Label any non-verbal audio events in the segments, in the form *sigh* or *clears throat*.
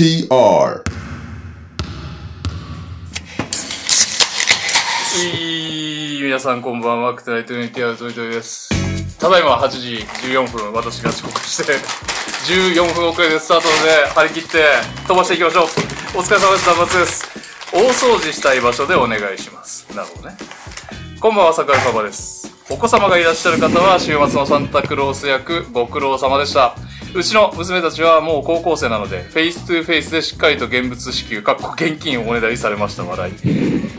TR いい皆さんこんばんは、クタイトゥニティアウトイトイです。ただいま8時14分、私が遅刻して、14分遅れでスタートで張り切って飛ばしていきましょう。お疲れ様です、断末です。大掃除したい場所でお願いします。なるほどね。こんばんは、桜井パパです。お子様がいらっしゃる方は、週末のサンタクロース役、ご苦労様でした。うちの娘たちはもう高校生なので、 face to face でしっかりと現物支給、かっこ現金をおねだりされました、笑い。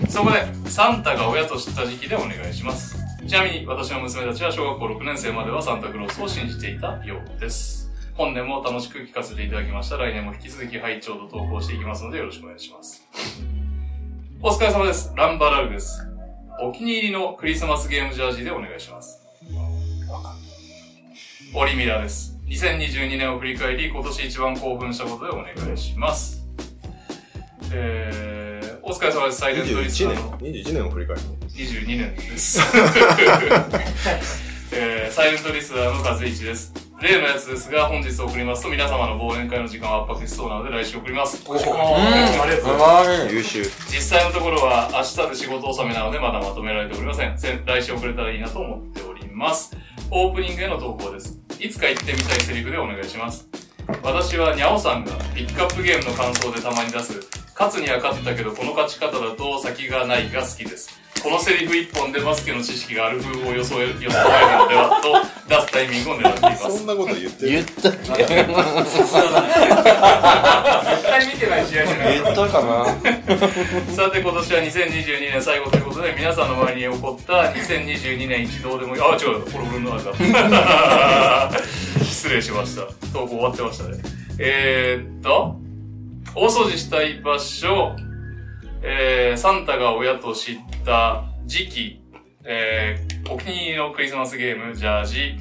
そこで、サンタが親と知った時期でお願いします。ちなみに、私の娘たちは小学校6年生まではサンタクロースを信じていたようです。本年も楽しく聞かせていただきました。来年も引き続き拝聴と投稿していきますので、よろしくお願いします。お疲れ様です。ランバラルです。お気に入りのクリスマスゲームジャージでお願いします。オリミラです。2022年を振り返り、今年一番興奮したことでお願いします。えー、お疲れ様です。サイレントリス21年ナーの21年を振り返るの22年です。*laughs* えー、サイレントリスナーの和一です。例のやつですが、本日送りますと皆様の忘年会の時間を圧迫しそうなので来週送ります。ありがとうございます。優秀実際のところは明日で仕事納めなのでまだまとめられておりません。来週送れたらいいなと思っております。オープニングへの投稿です。いつか言ってみたいセリフでお願いします。私はニャオさんがピックアップゲームの感想でたまに出す、勝つには勝ったけどこの勝ち方だと先がないが好きです。このセリフ一本でバスケの知識がある風を装え予想えるのではと出すタイミングを狙っています。そんなこと言ってる。言ったっけ絶対見てない試合じゃない。言ったかな。さて今年は2022年最後ということで皆さんの前に起こった2022年一度でもあ違うこれ俺のあれだ失礼しました。投稿終わってましたね。えー、っと大掃除したい場所えー、サンタが親と知った時期えー、お気に入りのクリスマスゲームジャージ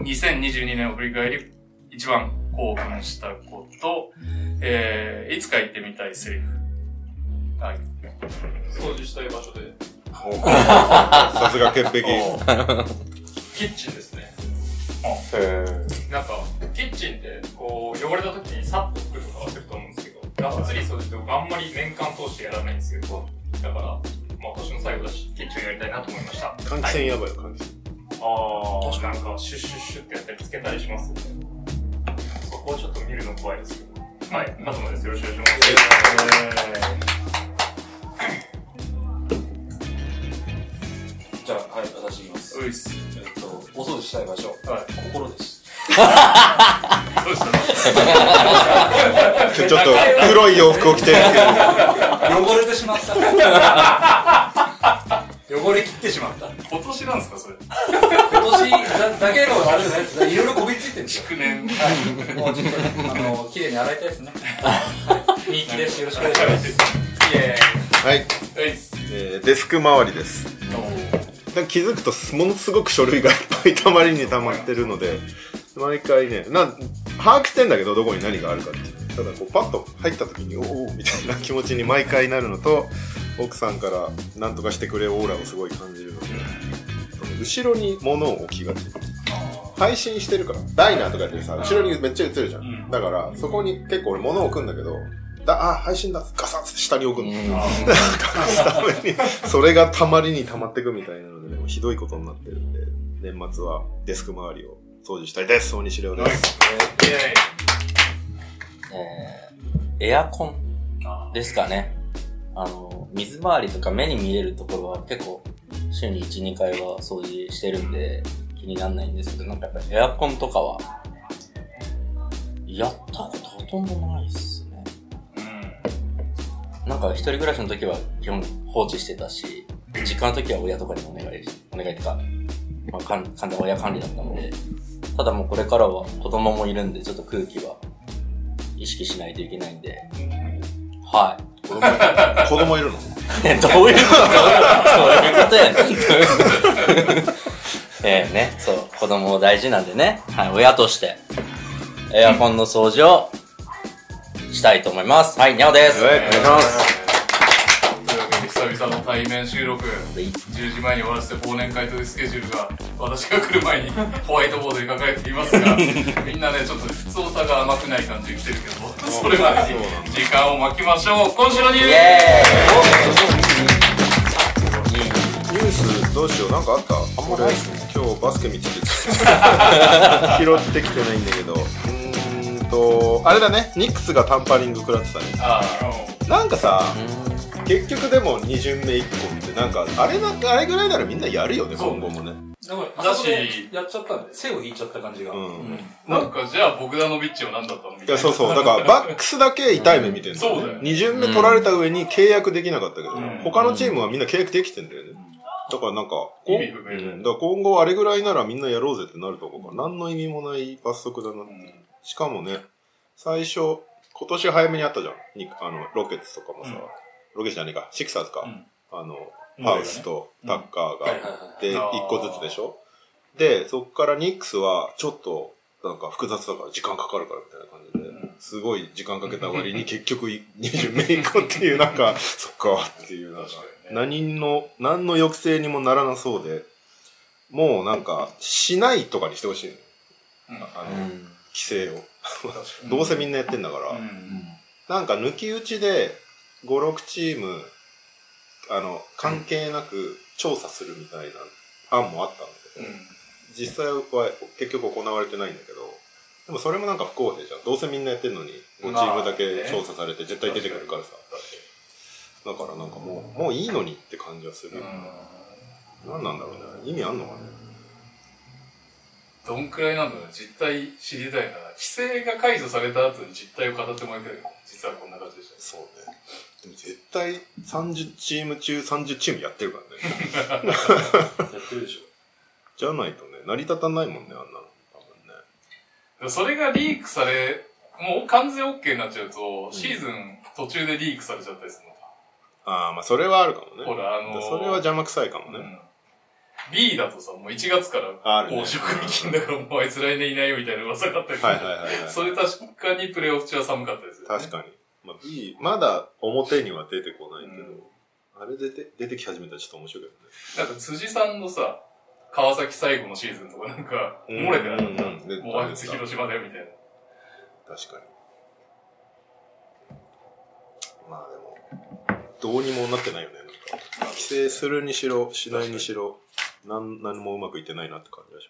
2022年を振り返り一番興奮したことえー、いつか言ってみたいセリフはい。掃除したい場所で。さすが潔癖 *laughs* キッチンですね。へなんか、キッチンって、こう、汚れた時にさっとがっつり掃除って僕あんまり年間通してやらないんですよ。だから、まあ年の最後だし、キッチンをやりたいなと思いました。換気扇やばいよ換気扇あー、なんか、シュッシュッシュってやったりつけたりしますよね。そこをちょっと見るの怖いですけど。はい、カズマです。よろしくお願いします。じゃあ、はい、私言います。ういっす。えっと、お掃除したい場所、はい。心です。*laughs* ちょっと黒い洋服を着て汚れてしまった。汚れ切ってしまった。今年なんですかそれ。今年だだけのあれじゃないです。いろいろこびりついてるんですよ。去年。もうちょっと、あの、綺麗に洗いたいですね。はい。人気です。よろしくお願いします。イエはい。えーデスク周りですなんか気づくとものすごく書類がいっぱいたまりにたまってるので毎回ねなん把握してんだけどどこに何があるかって。いうただこうパッと入った時におおみたいな気持ちに毎回なるのと奥さんから何とかしてくれオーラをすごい感じるので後ろに物を置きがち。配信してるからダイナーとかやってるさ後ろにめっちゃ映るじゃん、うん。だからそこに結構俺物を置くんだけどだあ配信だガサッて下に置くの、*laughs* 隠すためにそれがたまりにたまってくみたいなので、でもひどいことになってるんで、年末はデスク周りを掃除したいです。大西亮です。えー、エアコンですかね。あの、水回りとか目に見えるところは結構週に1、2回は掃除してるんで気にならないんですけど、なんかやっぱエアコンとかは、やったことほとんどないっすね。なんか一人暮らしの時は基本放置してたし、実家の時は親とかにお願いし、お願いとか、まあ、かん完全親管理だったので、ただもうこれからは子供もいるんで、ちょっと空気は意識しないといけないんで、はい。子供子供いるの？え、どういうことどういうことやねん。どういうことええね、そう、子供大事なんでね、はい、親として、エアコンの掃除をしたいと思います。はい、にゃおです。はい。お願いします々の対面収録、10時前に終わらせて忘年会というスケジュールが、私が来る前に *laughs* ホワイトボードに書かれていますが、*laughs* みんなね、ちょっと普通さが甘くない感じに来てるけど、それまでに時間を巻きましょう。今週のニュース。ニュースどうしよう？なんかあった？あんまない。今日バスケ見てて。*laughs* 拾ってきてないんだけど。うーんとあれだね。ニックスがタンパリング食らってたね。あなんかさ結局でも2巡目1個ってなんかあれなあれぐらいならみんなやるよねそう今後もね。だから、だしやっちゃったんで、背を引いちゃった感じが。うん。なんか、じゃあ、ボグダノビッチは何だったのみたいな。いやそうそう。だからバックスだけ痛い目見てんだそうだよ2巡目取られた上に契約できなかったけど、ん。他のチームはみんな契約できてんだよね。だからなんかこう意味不明だようん。だから今後あれぐらいならみんなやろうぜってなると思うから何の意味もない罰則だなって。しかもね、最初、今年早めにあったじゃん。にあの、ロケッツとかもさ、うんロケじゃねえか、シクサーズか。うん。あの、うんハウスとタッカーが、で、一個ずつでしょ？で、そっからニックスは、ちょっと、なんか複雑だから時間かかるからみたいな感じで、すごい時間かけた割に *laughs* 結局い20名以降っていう、なんか、*laughs* そっかっていう、なんか何の、何の抑制にもならなそうで、もうなんか、しないとかにしてほしいあの、うん。規制を。*laughs* どうせみんなやってんだから、うん。なんか抜き打ちで5、6チーム、あの、関係なく調査するみたいな案もあったんだけど、実際は結局行われてないんだけど、でもそれもなんか不公平じゃん。どうせみんなやってんのに、5チームだけ調査されて絶対出てくるからさ。だからなんかもう、もういいのにって感じはする。何なんだろうね。意味あんのかね。どんくらいなんだろうね実態知りたいな。規制が解除された後に実態を語ってもらいたいよ実はこんな感。でも絶対30チーム中30チームやってるからね。やってるでしょ。じゃないとね、成り立たないもんね、あんなの。多分ね。それがリークされ、もう完全 OK になっちゃうと、シーズン途中でリークされちゃったりするのか。ああ、まあそれはあるかもね。ほら、あのーそれは邪魔くさいかもね。うん B だとさ、もう1月から公職金だからもうあいつ来年いないよみたいな噂があったりする。はいはいはいはい。それ確かにプレイオフ中は寒かったですよ、ね。確かに。まあ B、まだ表には出てこないけど、うんあれ出て、出てき始めたらちょっと面白いけどね。なんか辻さんのさ、川崎最後のシーズンとかなんか、うん漏れてなかった、うんうんもうあいつ広島だよみたいな。確かに。まあでも、どうにもなってないよね、なんか。規制するにしろ、しないにしろ、なん、何もうまくいってないなって感じがしま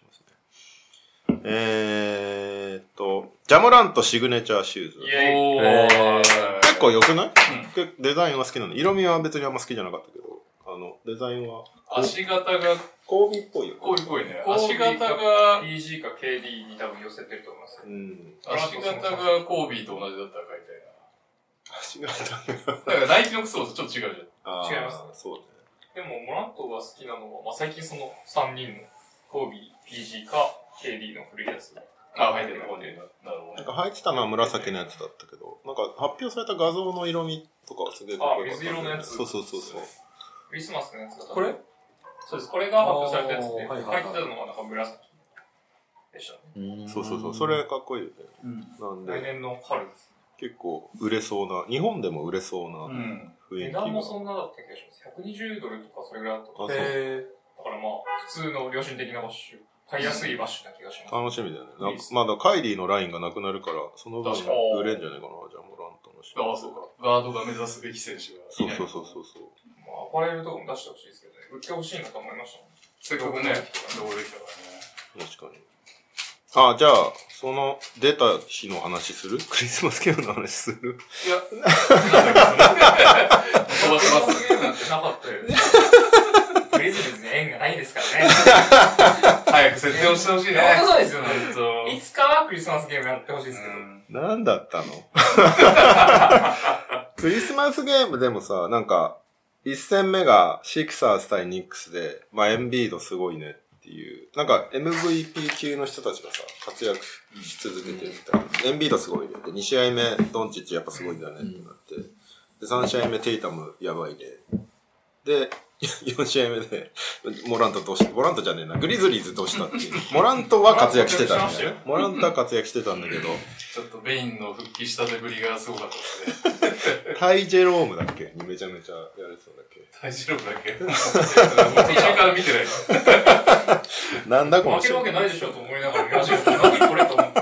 すね。えーっと、ジャモラントシグネチャーシューズ。結構良くない、デザインは好きなの？色味は別にあんま好きじゃなかったけど、あの、デザインは、足型が、コービーっぽいよね。こういうぽいね。足型が、PG か KD に多分寄せてると思いますけど。うん。足型がコービーと同じだったら買いたい足がな。だからナイキの靴とちょっと違うじあー違いますそうね。でも、モラントが好きなのは、まあ、最近その3人のコービー、PG か KD の古いやつ。あ、入ってる。なるほどね。なんか入ってたのは紫のやつだったけど、なんか発表された画像の色味とかはすげえかっこよかったんだよねあ水色のやつそうそうそうそう。クリスマスのやつが多分これ？そうです。これが発表されたやつで、入ってたのがなんか紫でしたね。うんそうそうそう。それかっこいいよね。うん。なんで、来年の春です。結構売れそうな、日本でも売れそうなうん。雰囲気値段もが。そんなだった気がします。120ドルとかそれぐらいだったとあそうへだからまあ、普通の良心的なバッシュ。買いやすいバッシュな気がします。楽しみだよね。ないんかまだカイリーのラインがなくなるから、その分売れんじゃないかな、じゃあモラントの人。ああ、そうか。ガードが目指すべき選手がそいう。そうそうそうそう。まあ、アパレルとかも出してほしいですけどね。売ってほしいなと思いましたもん。せっかくね、どこできたからね。確かに。あ、じゃあ、その出た日の話する？*laughs* クリスマスゲームの話する？いや、なんだっけ、*laughs* 飛ばします。ゲームなんてなかったよね。グリズリーズに縁がないですからね。早く設定をしてほしいね。本当そうですよね。いつかはクリスマスゲームやってほしいですけど。うんなんだったの？*laughs* クリスマスゲームでもさ、なんか、一戦目がシクサーズ対ニックスで、まあエンビードすごいねっていう、なんか MVP 級の人たちがさ、活躍し続けてるみたいな。エンビードすごいね。で、2試合目、ドンチッチやっぱすごいんだよねってなって。で、3試合目、テイタムやばいで。で、*laughs* 4試合目で、モラントどうしたモラントじゃねえな、グリズリーズどうしたっていう。モラントは活躍してたんだよね。モラントは活躍してたんだけど、ちょっとベインの復帰したてぶりがすごかったですね。タイ・ジェロームだっけにめちゃめちゃやれてたんだっけ大丈夫だっけ？途中から見てない。なんだこの負けるわけないでしょと思いながら見ましたけど、何これと思って。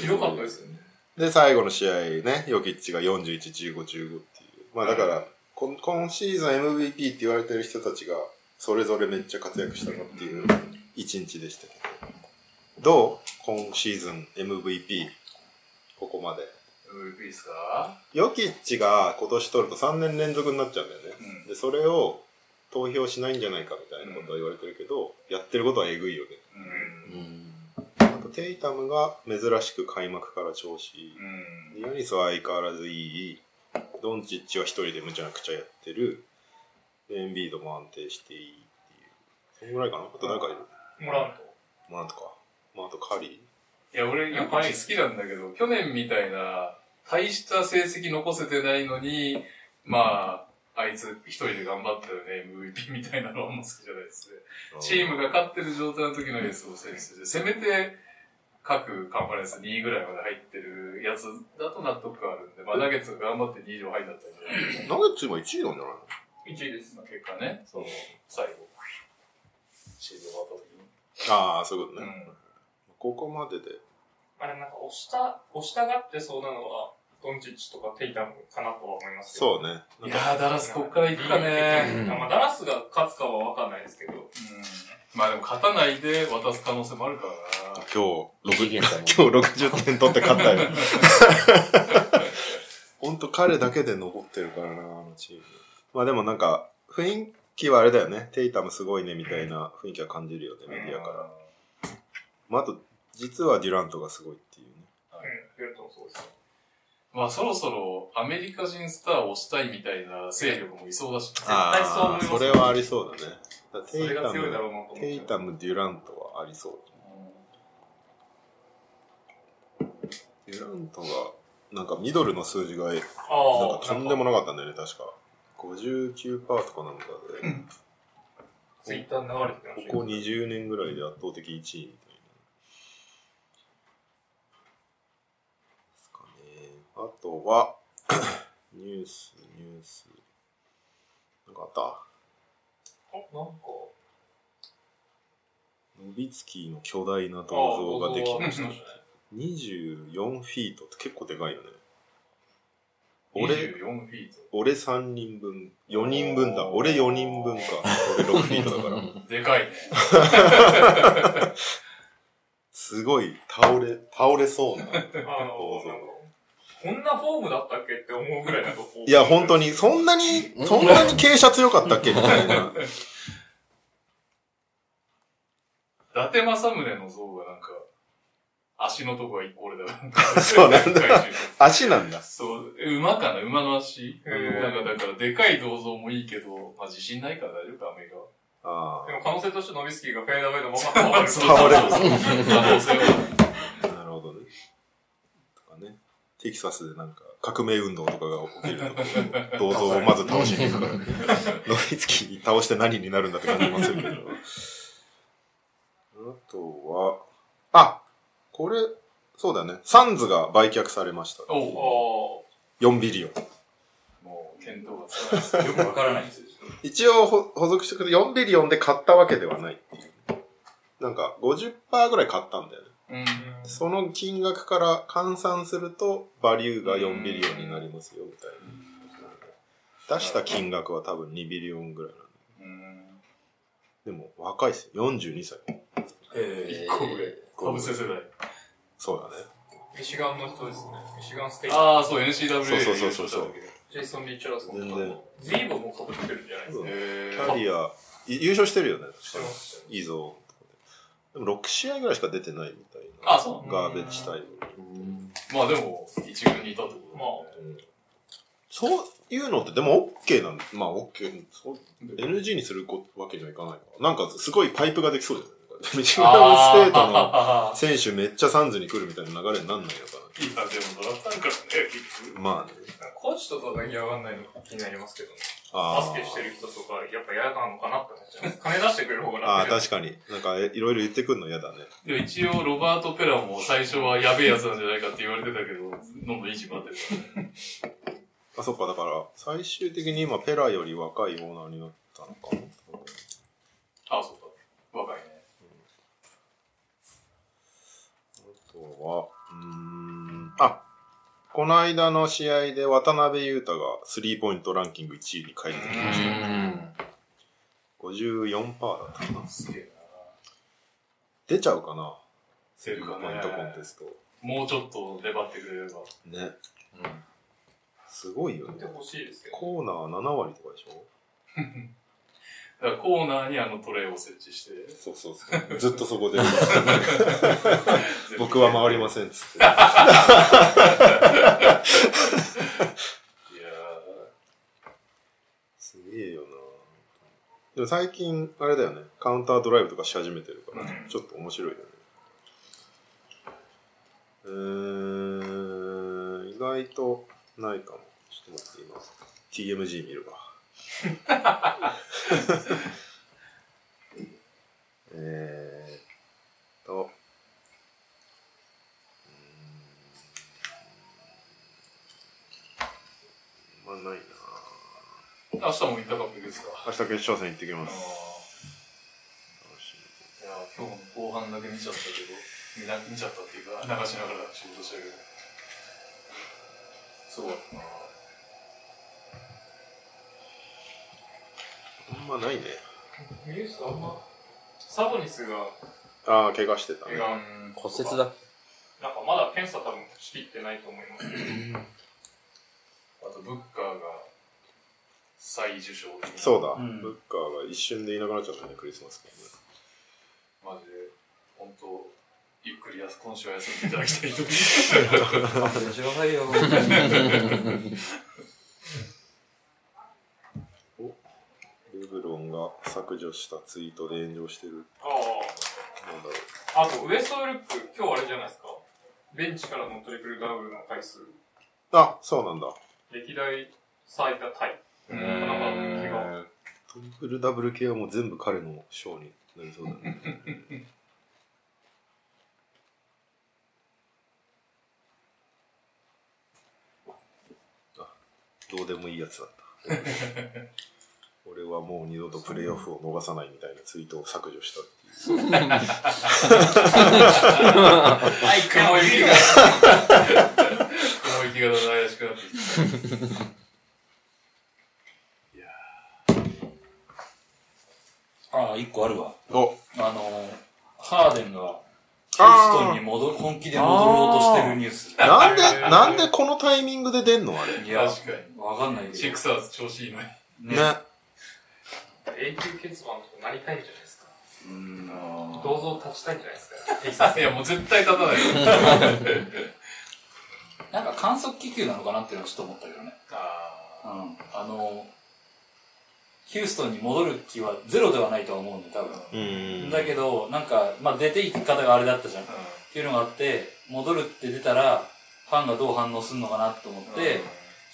ひどかったですよね。で、最後の試合ね、ヨキッチが41、15、15っていう。まあだから、今今シーズン MVP って言われてる人たちが、それぞれめっちゃ活躍したなっていう一日でしたけど。どう？今シーズン MVP。ここまで。MVP ですか？ヨキッチが今年取ると3年連続になっちゃうんだよね。うんで、それを投票しないんじゃないかみたいなことは言われてるけど、やってることはえぐいよね。うん。うん。あと、テイタムが珍しく開幕から調子いい。うん。ヤニスは相変わらずいい。ドンチッチは一人でむちゃくちゃやってる。でエンビードも安定していいっていう。そんぐらいかな？あと誰かいる？モラント。まあなんとか。まああとカリいや、俺、ヨコチ好きなんだけど、去年みたいな、大した成績残せてないのに、まあ、あいつ一人で頑張ったよね、MVP みたいなのはあんま好きじゃないですね。ー。チームが勝ってる状態の時のエースを選出して、せめて各カンファレンス2位ぐらいまで入ってるやつだと納得があるんで、まあ、ナゲッツが頑張って2位以上入ったんじゃない？ナゲッツ今1位なんじゃないの？1位です。まあ結果ね、その、最後、シーズン終わった時に。ああ、そういうことね。うん。ここまでで。あれなんか押した、押したがってそうなのは、ドンチッチとかテイタムかなとは思いますけど。そうね。いやー、ダラスこっから行くかね。うんまあ、ダラスが勝つかは分かんないですけど、うん。まあでも勝たないで渡す可能性もあるからな。今日、異次元だもん今日60点取って勝ったよ。ほんと彼だけで残ってるからな、あのチーム。まあでもなんか、雰囲気はあれだよね。テイタムすごいね、みたいな雰囲気は感じるよね、メディアから。まああと、実はデュラントがすごいっていうね。うん、フェルトもそうですね。まあそろそろアメリカ人スターをしたいみたいな勢力もいそうだし、対そう思いますそれはありそうだね。だからそれが強いだろうム、なと思って。テイタム、デュラントはありそう。デュラントが、なんかミドルの数字が、なんあかあ、とんでもなかったんだよね、確か。59%とかなんかで、ツイッターに流れてましたここ20年ぐらいで圧倒的1位みたいな。ですかね。あとは、*coughs* ニュース、ニュース。なんかあった？あ、なんか、ノビツキーの巨大な銅像ができましたあ。24フィートって結構でかいよね。俺、24フィート。俺3人分、4人分だ。俺4人分か。俺6フィートだから。*laughs* でかいね。*laughs* すごい、倒れ、倒れそうな。あの、なんか、こんなフォームだったっけって思うぐらいなんかこう。いや、本当に、そんなに、そんなに傾斜強かったっけ？みたいな。伊達政宗の像がなんか、足のとこが一個俺だ。そうなんだ *laughs* 足なんだ。そう、馬かな？馬の足。なんかだから、でかい銅像もいいけど、まあ自信ないから大丈夫か、アメリカは。あでも可能性としてノビスキーがフェードアウェイのまま倒れる。*laughs* 倒れる可能性は。あ、*laughs* なるほどね。テキサスでなんか、革命運動とかが起きると、*laughs* 銅像をまず倒しに行くから、ノビツキー倒して何になるんだって感じますけど。あとは、あこれ、そうだね。サンズが売却されました。おうあ4ビリオン。もう、見当がつかないです。よくわからないんですよ。一応ほ補足してくれ4ビリオンで買ったわけではないっていう。なんか50%ぐらい買ったんだよね。うん。その金額から換算すると、バリューが4 billion になりますよ、みたいな。出した金額は多分2 billion ぐらいなんうん。で。でも、若いっすよ。42歳。え一個上。かぶせ世代。そうだね。ーミシガンの人ですね。ミシガンステート。ああ、そう、 NCAA そうそうそうそうそうジェイソン・リチャードソン全然。ズイーボも被ってるんじゃないですか。キへャリア、い優勝してるよね。してますいいぞ。でも6試合ぐらいしか出てないみたいな。あ、そう。ガーベッジタイム。まあでも、一軍にいたってことまそういうのってでも OK なんまあ OK。NG にするわけにはいかないから。なんかすごいパイプができそうじゃない？ミシガンステートの選手めっちゃサンズに来るみたいな流れになんないのかーいや、でもドラフトあるからね、結局。まあね。コーチと叩き上がんないの気になりますけどね。あバスケしてる人とか、やっぱ嫌なのかなって思っちゃいます。金出してくれる方がああ、確かに。なんかいろいろ言ってくるの嫌だね。でも一応、ロバート・ペラも最初はやべえやつなんじゃないかって言われてたけど、どんどんいいチームってるからね。あ、そっか、だから、最終的に今、ペラより若いオーナーになったのかな。あ、そうか。若いね。あとは、うーん、あ、この間の試合で渡辺裕太がスリーポイントランキング1位に返ってきました。54%だったかな。すげえな。出ちゃうかなセルかねポイントコンテスト。もうちょっと粘ってくれれば。ね。すごいよね。コーナー7割とかでしょ？*laughs* だからコーナーにあのトレイを設置して。そうそうそう。ずっとそこで。僕は回りませんっつって。いやすげえよなでも最近、あれだよね。カウンタードライブとかし始めてるから、うんちょっと面白いよね。うーん、意外とないかも。ちょっと待って、今、TMG 見るわ。えーっと、うーん、まあないなー明日もインターカップ行くんですか明日決勝戦行ってきあます。ーいや今日も後半だけ見ちゃったけど、見な見ちゃったっていうか、流しながら仕事したけど。すごかったなあんまないね。ニュースあんま、サボニスが、ああ、怪我してたね怪。我、骨折だ。なんかまだ検査多分しきってないと思います。あと、ブッカーが再受賞そうだ、うんブッカーが一瞬でいなくなっちゃったね、クリスマスからね。マジで、本当ゆっくりやす今週は休んでいただきたいと勘弁してくださいよ。ル *laughs* が削除したツイートで炎上してる。あなんだろう。あ。あと、ウエストルック、今日あれじゃないですか。ベンチからのトリプルダブルの回数、あ、そうなんだ。歴代最多タイ。うなん。トリプルダブル系はもう全部彼の賞になりそうだね。あ、どうでもいいやつだった。俺はもう二度とプレイオフを逃さないみたいなツイートを削除したっていう。はい、雲行きが。雲行きが怪しくなってきた。ああ、一個あるわ。おあの、ハーデンが、ヒューストンに戻る、本気で戻ろうとしてるニュース。なんで、なんでこのタイミングで出んのあれ。いや、確かに。わかんないけど。シックサーズ調子いいのに。ね。永久欠番とかなりたいんじゃないですか。うん。銅像立ちたいんじゃないですか。*laughs* いや、もう絶対立たないよ。*laughs* なんか観測気球なのかなっていうのはちょっと思ったけどね。あうん。あの、ヒューストンに戻る気はゼロではないとは思うんで、多分。うん。だけど、なんか、まあ出ていき方があれだったじゃん。っーていうのがあって、戻るって出たら、ファンがどう反応するのかなと思って、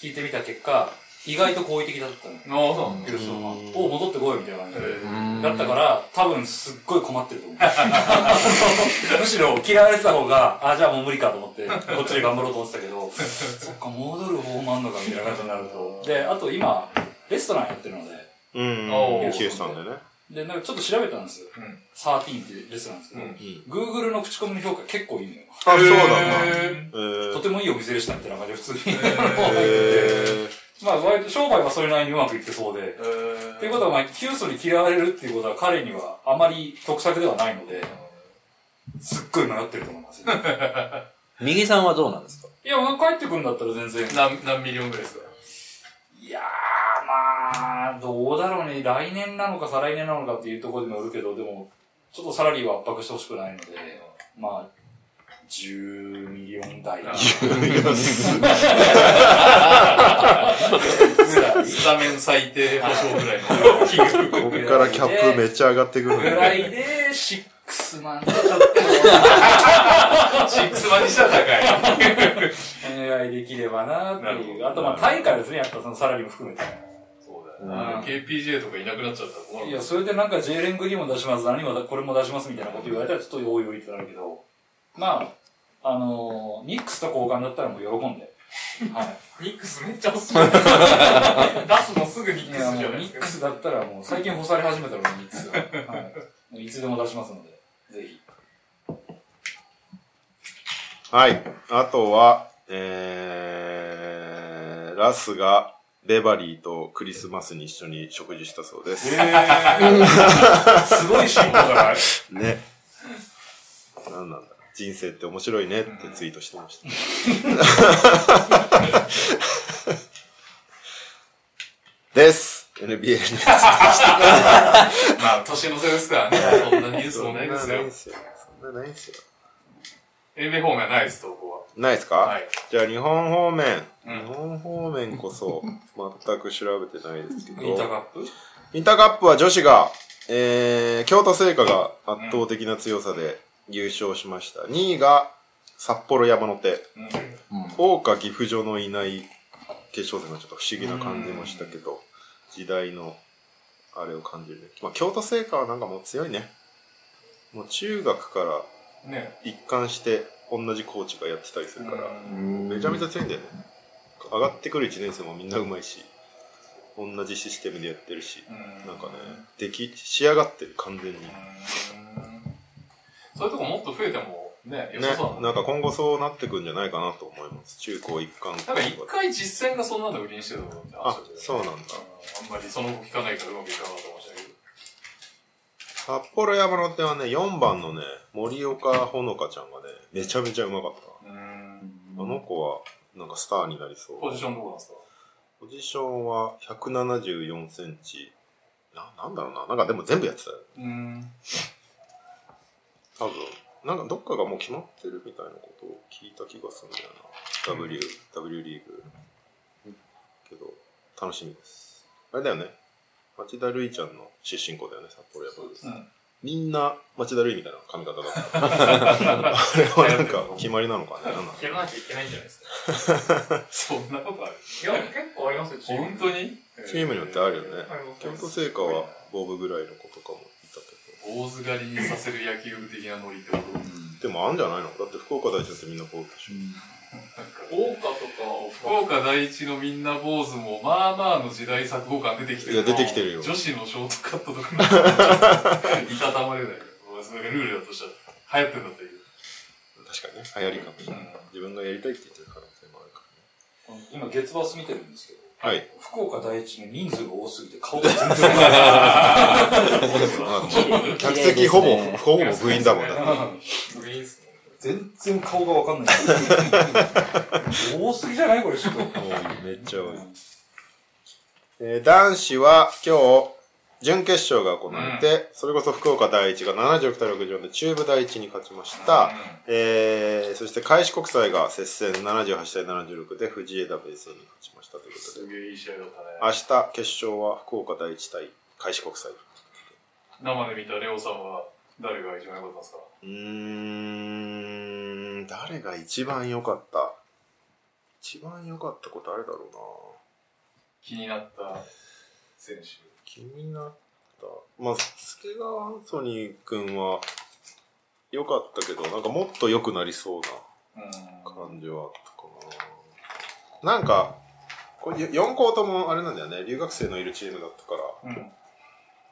聞いてみた結果、意外と好意的だったの。ああ、そうなんだ。ヒュー。お戻ってこいみたいな感じで。えだったから、多分すっごい困ってると思う。*laughs* *laughs* むしろ嫌われてた方が、あ、じゃあもう無理かと思って、こっちで頑張ろうと思ってたけど、*laughs* そっか、戻る方もあんのかみたいな感じになると。で、あと今、レストランやってるので、うん。おーヒューストンでね。で、なんかちょっと調べたんですよ。うん13ってレストランですけど、うんうん。Google の口コミの評価結構いいのよ。あ、そうなんだ。とてもいいお店でしたみたいな感じで普通に。えまあ、割と商売はそれなりにうまくいってそうで。えーっていうことは、まあ、ヒュースに嫌われるっていうことは彼にはあまり得策ではないので、すっごい迷ってると思いますよ。*laughs* 右さんはどうなんですか？いや、まあ帰ってくるんだったら全然。何、何 million ぐらいですか？いやー、まあ、どうだろうね。来年なのか再来年なのかっていうところにもよるけど、でも、ちょっとサラリーは圧迫してほしくないので、まあ、10 million 台。スタメン最低保証ぐらいの金額。ここからキャップめっちゃ上がってくるんぐらいで。で、シックスマンでちょっと、シックスマンにしたら高い。お願いできればなっていう。あと、まあ、対価ですね、やっぱそのサラリーも含めて。そうだよな。KPJ とかいなくなっちゃったら困る。いや、それでなんか J レングにも出します、何もだこれも出しますみたいなこと言われたらちょっとおいおいってなるけど、まあ、あのーニックスと交換だったらもう喜んで、はい。ニックスめっちゃおすすめ。出すのすぐニックスじゃないですかミック。スだったらもう最近干され始めたのミックスが。はい。いつでも出しますので、ぜひ。はい。あとは、えー、ラスが、ベバリーとクリスマスに一緒に食事したそうです。*laughs* すごい進歩じゃない？ね。なんなんだ？人生って面白いねってツイートしてました。*laughs* です。NBA に。まあ、年の瀬ですからね。そんなニュースもないですよそんなないん。すよ。そんなないんすよ。NBA 方面はないです、投稿は。ないですか、はい。じゃあ日本方面。うん日本方面こそ全く調べてないですけど。インターカップ？インターカップは女子が、えー、京都聖火が圧倒的な強さで優勝しました。2位が札幌山手。大岡岐阜女のいない決勝戦がちょっと不思議な感じもしたけど、時代のあれを感じるね。まあ京都聖火はなんかもう強いね。もう中学からね。一貫して同じコーチがやってたりするから、うんめちゃめちゃ強いんだよね。上がってくる1年生もみんな上手いし、同じシステムでやってるし、なんかね、でき、仕上がってる、完全に。ね、そういうとこもっと増えてもね、良さそうだもんなんか今後そうなってくんじゃないかなと思います。中高一貫なんか一回実践がそんなの売りにしてるのってあそうなんだ。あんまりその後聞かないからうまくいかなかったかもしれないけど。札幌山手はね、4番のね、森岡ほのかちゃんがね、めちゃめちゃうまかった。あの子は、なんかスターになりそう。ポジションどこなんですか？ポジションは174センチ。な、なんだろうな。なんかでも全部やってたよ。うん。多分。なんかどっかがもう決まってるみたいなことを聞いた気がするんだよな。W、W リーグ。けど、楽しみです。あれだよね。町田瑠唯ちゃんの出身校だよね、札幌山です。うんみんな町田瑠唯みたいな髪型だった。あれはなんか決まりなのかね。やらなきゃいけないんじゃないですか。*laughs* そんなことある？いや、結構ありますよ、チーム。本当に？チームによってあるよね。あります京都聖火はボブぐらいの子とかも坊主狩りにさせる野球部的なノリってこと？ど。でもあんじゃないの？だって福岡大臣ってみんなこうでしょ。大岡とか、福岡第一のみんな坊主も、まあまあの時代錯誤感出てきてるいや出てきてるよ女子のショートカットとかいたたまれないよ。それがルールだとしたら、流行ってんだっいいけど。確かにね、流行りかもしれない。自分がやりたいって言ってる可能性もあるか今、月バス見てるんですけど、らね。はい。福岡第一の人数が多すぎて顔が全然わからない。客席ほぼ、ほぼ部員だもんだって。グリーンス全然顔がわかんない。*laughs* 多すぎじゃないこれ、ちょっめっちゃ多い。えー男子は今日、準決勝が行われて、それこそ福岡第一が76対64で中部第一に勝ちました。えー、そして開志国際が接戦78対76で藤枝ベースに勝ちましたということで、すげえいい試合だったね。明日決勝は福岡第一対開志国際。生で見たレオさんは誰が一番良かったんですか？うーん、誰が一番良かった？一番良かった子誰だろうな気になった選手。気になった。まあ、助川アンソニー君は良かったけど、なんかもっと良くなりそううん。な感じはあったかな。なんか、これ4校ともあれなんだよね、留学生のいるチームだったから、うん。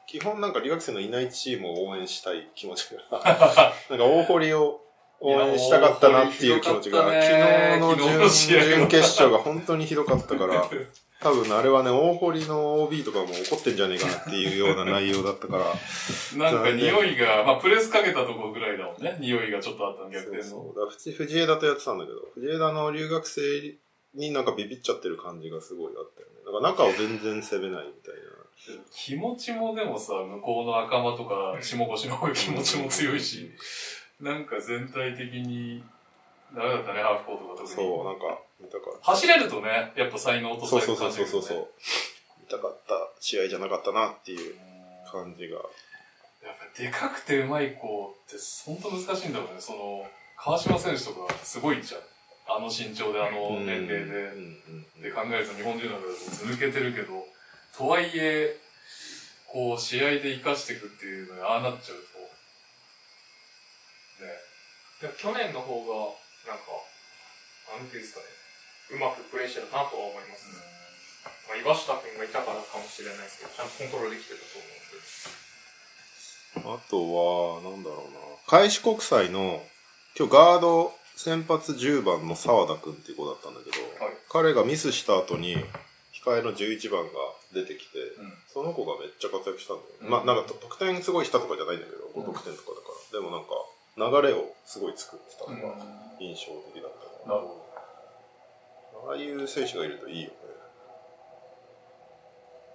基本なんか留学生のいないチームを応援したい気持ちが、*laughs* なんか大堀を応援したかったなっていう気持ちが、昨日の準決勝が本当にひどかったから、多分あれはね、大堀の OB とかも怒ってんじゃねえかなっていうような内容だったから、なんか匂いが、まあプレスかけたとこぐらいだもんね。匂いがちょっとあったの逆転の。そうだ藤藤枝とやってたんだけど、藤枝の留学生になんかビビっちゃってる感じがすごいあったよね。だから中を全然攻めないみたいな。気持ちもでもさ、向こうの赤間とか下越の方が気持ちも強いし、なんか全体的に、ダメだったね、ハーフコートが特に。そう、なんか見たかっ走れるとね、やっぱ才能落た。とさそうれる感じそうそうそうそう。見たかった試合じゃなかったなっていう感じが。やっぱでかくてうまい子って本当難しいんだろうね。その、川島選手とかすごいじゃん。あの身長であの年齢で。で考えると日本人なんかだとず抜けてるけど、とはいえ、こう、試合で活かしていくっていうのにああなっちゃうと、ね、でも去年の方が、なんか、なんていうんですかね。うまくプレイしてたなとは思います、まあ、岩下くんがいたからかもしれないですけど、ちゃんとコントロールできてたと思うんで。あとは、なんだろうな。開志国際の、今日ガード先発10番の沢田くんっていう子だったんだけど、はい彼がミスした後に、控えの11番が出てきて、うんその子がめっちゃ活躍したんだよ。うんまあなんか得点すごいしたとかじゃないんだけど、5得点とかだから。でもなんか、流れをすごい作ってたのが印象的だったなるほああいう選手がいるといいよね。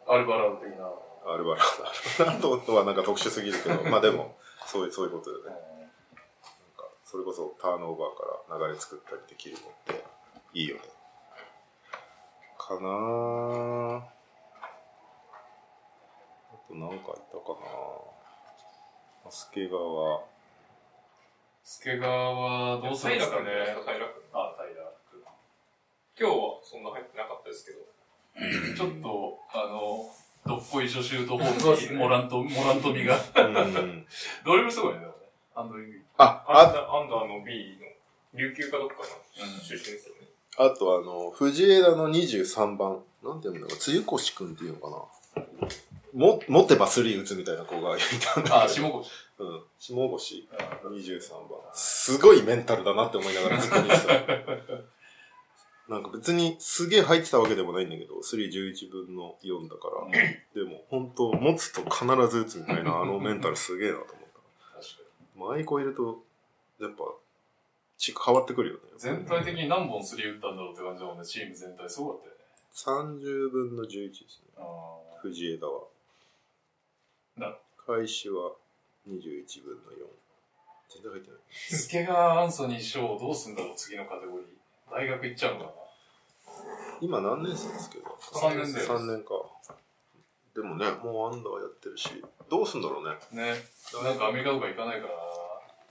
ど。アルバラード的な。アルバラード。アルバラードはなんか特殊すぎるけど、まあでも、そういう、そういうことだよね。それこそターンオーバーから流れ作ったりできるのって、いいよね。かなぁ。あとなんかいたかなぁ。スケ川。助川はどうするんですかね。平君あ、平今日はそんな入ってなかったですけど、君。*laughs* ちょっと、あの、どっこい初週とホームにモラント、モラントミが。うん。ドリブルすごいね、でもね。ハンドリングいい。あ、アンあ、ダーアンダーの B の、琉球かどっかの出身ですよね。あとあの、藤枝の23番。なんて読むんだろう。つゆこしくんっていうのかな。も、持ってばスリー打つみたいな子がいたんだけど。あ、下越。うん。下越23番。すごいメンタルだなって思いながらずっと見てた。なんか別にすげえ入ってたわけでもないんだけど、311分の4だから。でも本当持つと必ず打つみたいなあのメンタルすげえなと思っ確かた。マイコいると、やっぱ、ち変わってくるよね。に。全体的に何本スリー打ったんだろうって感じだもんね、チーム全体。すごかったよね。30分の11ですね。あ藤枝は。なる開始は21分の4。全然入ってない。ー助川アンソニー賞どうすんだろう、次のカテゴリー。大学行っちゃうのか今何年生ですけど？三年生です3年か。でもね、もうアンダーやってるし、どうすんだろうね。な。ね。なんかアメリカとか行かないからな。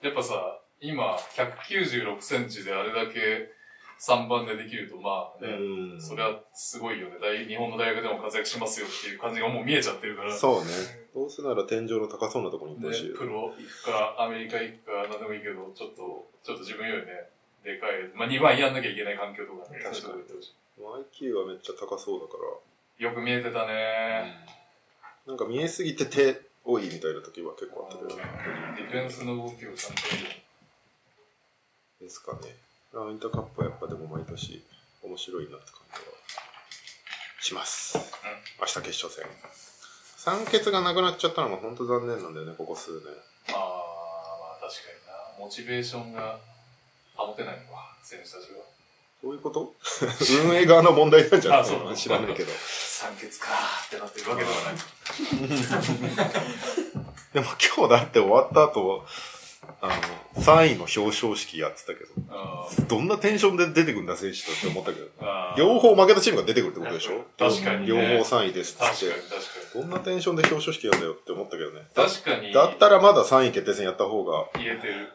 やっぱさ、今、196センチであれだけ3番でできると、まあね、うん。それはすごいよね。大日本の大学でも活躍しますよっていう感じがもう見えちゃってるから。そうね。どうせなら天井の高そうなところに行ってねほしいよ、プロ行くか、アメリカ行くか、なんでもいいけど、ちょっと、ちょっと自分よりね、でかい、まあ2番やんなきゃいけない環境とかね、確かに IQ はめっちゃ高そうだから、いよく見えてたね。なんか見えすぎて手多いみたいな時は結構あったけど、ディフェンスの動きをちゃんと。ですかね。ラウンターカップはやっぱでも毎年面白いなって感じはします。明日決勝戦。酸欠がなくなっちゃったのが本当残念なんだよね、ここ数年。まあ、まあ確かにな。モチベーションが保てないのか、選手たちが。そういうこと？運営側の問題なんじゃない？あそうなの知らないけど。酸欠かーってなってるわけではない。*laughs* でも今日だって終わった後、あの、3位の表彰式やってたけど、あどんなテンションで出てくんだ選手とって思ったけど、あ両方負けたチームが出てくるってことでしょ？確かにね両方3位ですって確かに。確かに。どんなテンションで表彰式やんだよって思ったけどね。確かに。だったらまだ3位決定戦やった方が、言えてる。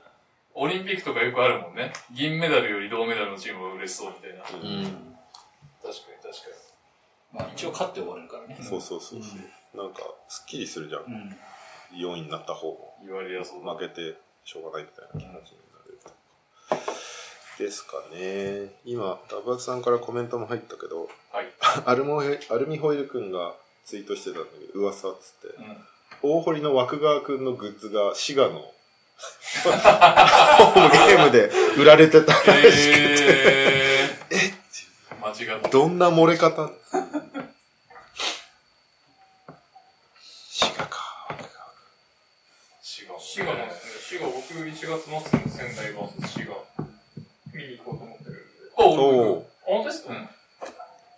オリンピックとかよくあるもんね。銀メダルより銅メダルのチームが嬉しそうみたいな。確かうん。に確かまあ一応勝って終わるからね。そうそうそうそう。なんか、すっきりするじゃん。うん。4位になった方も。に。言われやそうだ。負けてしょうがないみたいな気持ちになれるとですかね。今、ダブアツさんからコメントも入ったけど、はい。*laughs* アルモヘアルミホイル君がツイートしてたんだけど、噂っつって、うん。大堀の枠川君のグッズが滋賀のホームゲームで売られてたらしくて、えー、間違った。どんな漏れ方？滋賀か。違う。滋賀なんですね。滋賀、僕1月末の仙台 VS 滋賀、見に行こうと思ってるんで。おお本当ですかうん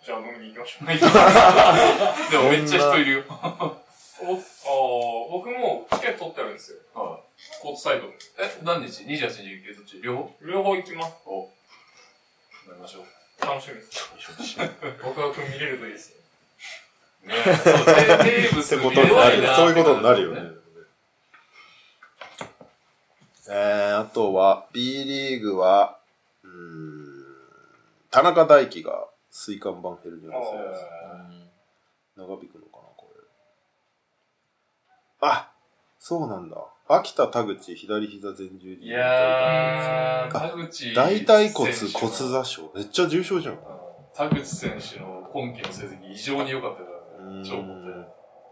じゃあ飲みに行きましょう。でもめっちゃ人いるよ。おあー僕もチケット取ってあるんですよ。はコートサイドに。いえ、何日 ?28、29どっち？両方？両方行きます。お。飲みましょう。楽しみです。僕は君見れるといいですね。ねそう、テテーブスってことになる見れいそういうことになるよね。ね。えー、あとは、B リーグは、うーん、田中大輝が椎間板ヘルニアですね。長引くのかな、これ。あ、そうなんだ。秋田田口左膝前十字いやー、田口大腿骨骨挫傷。めっちゃ重症じゃん。うん田口選手の今季の成績異常に良かったからね。超もったいない。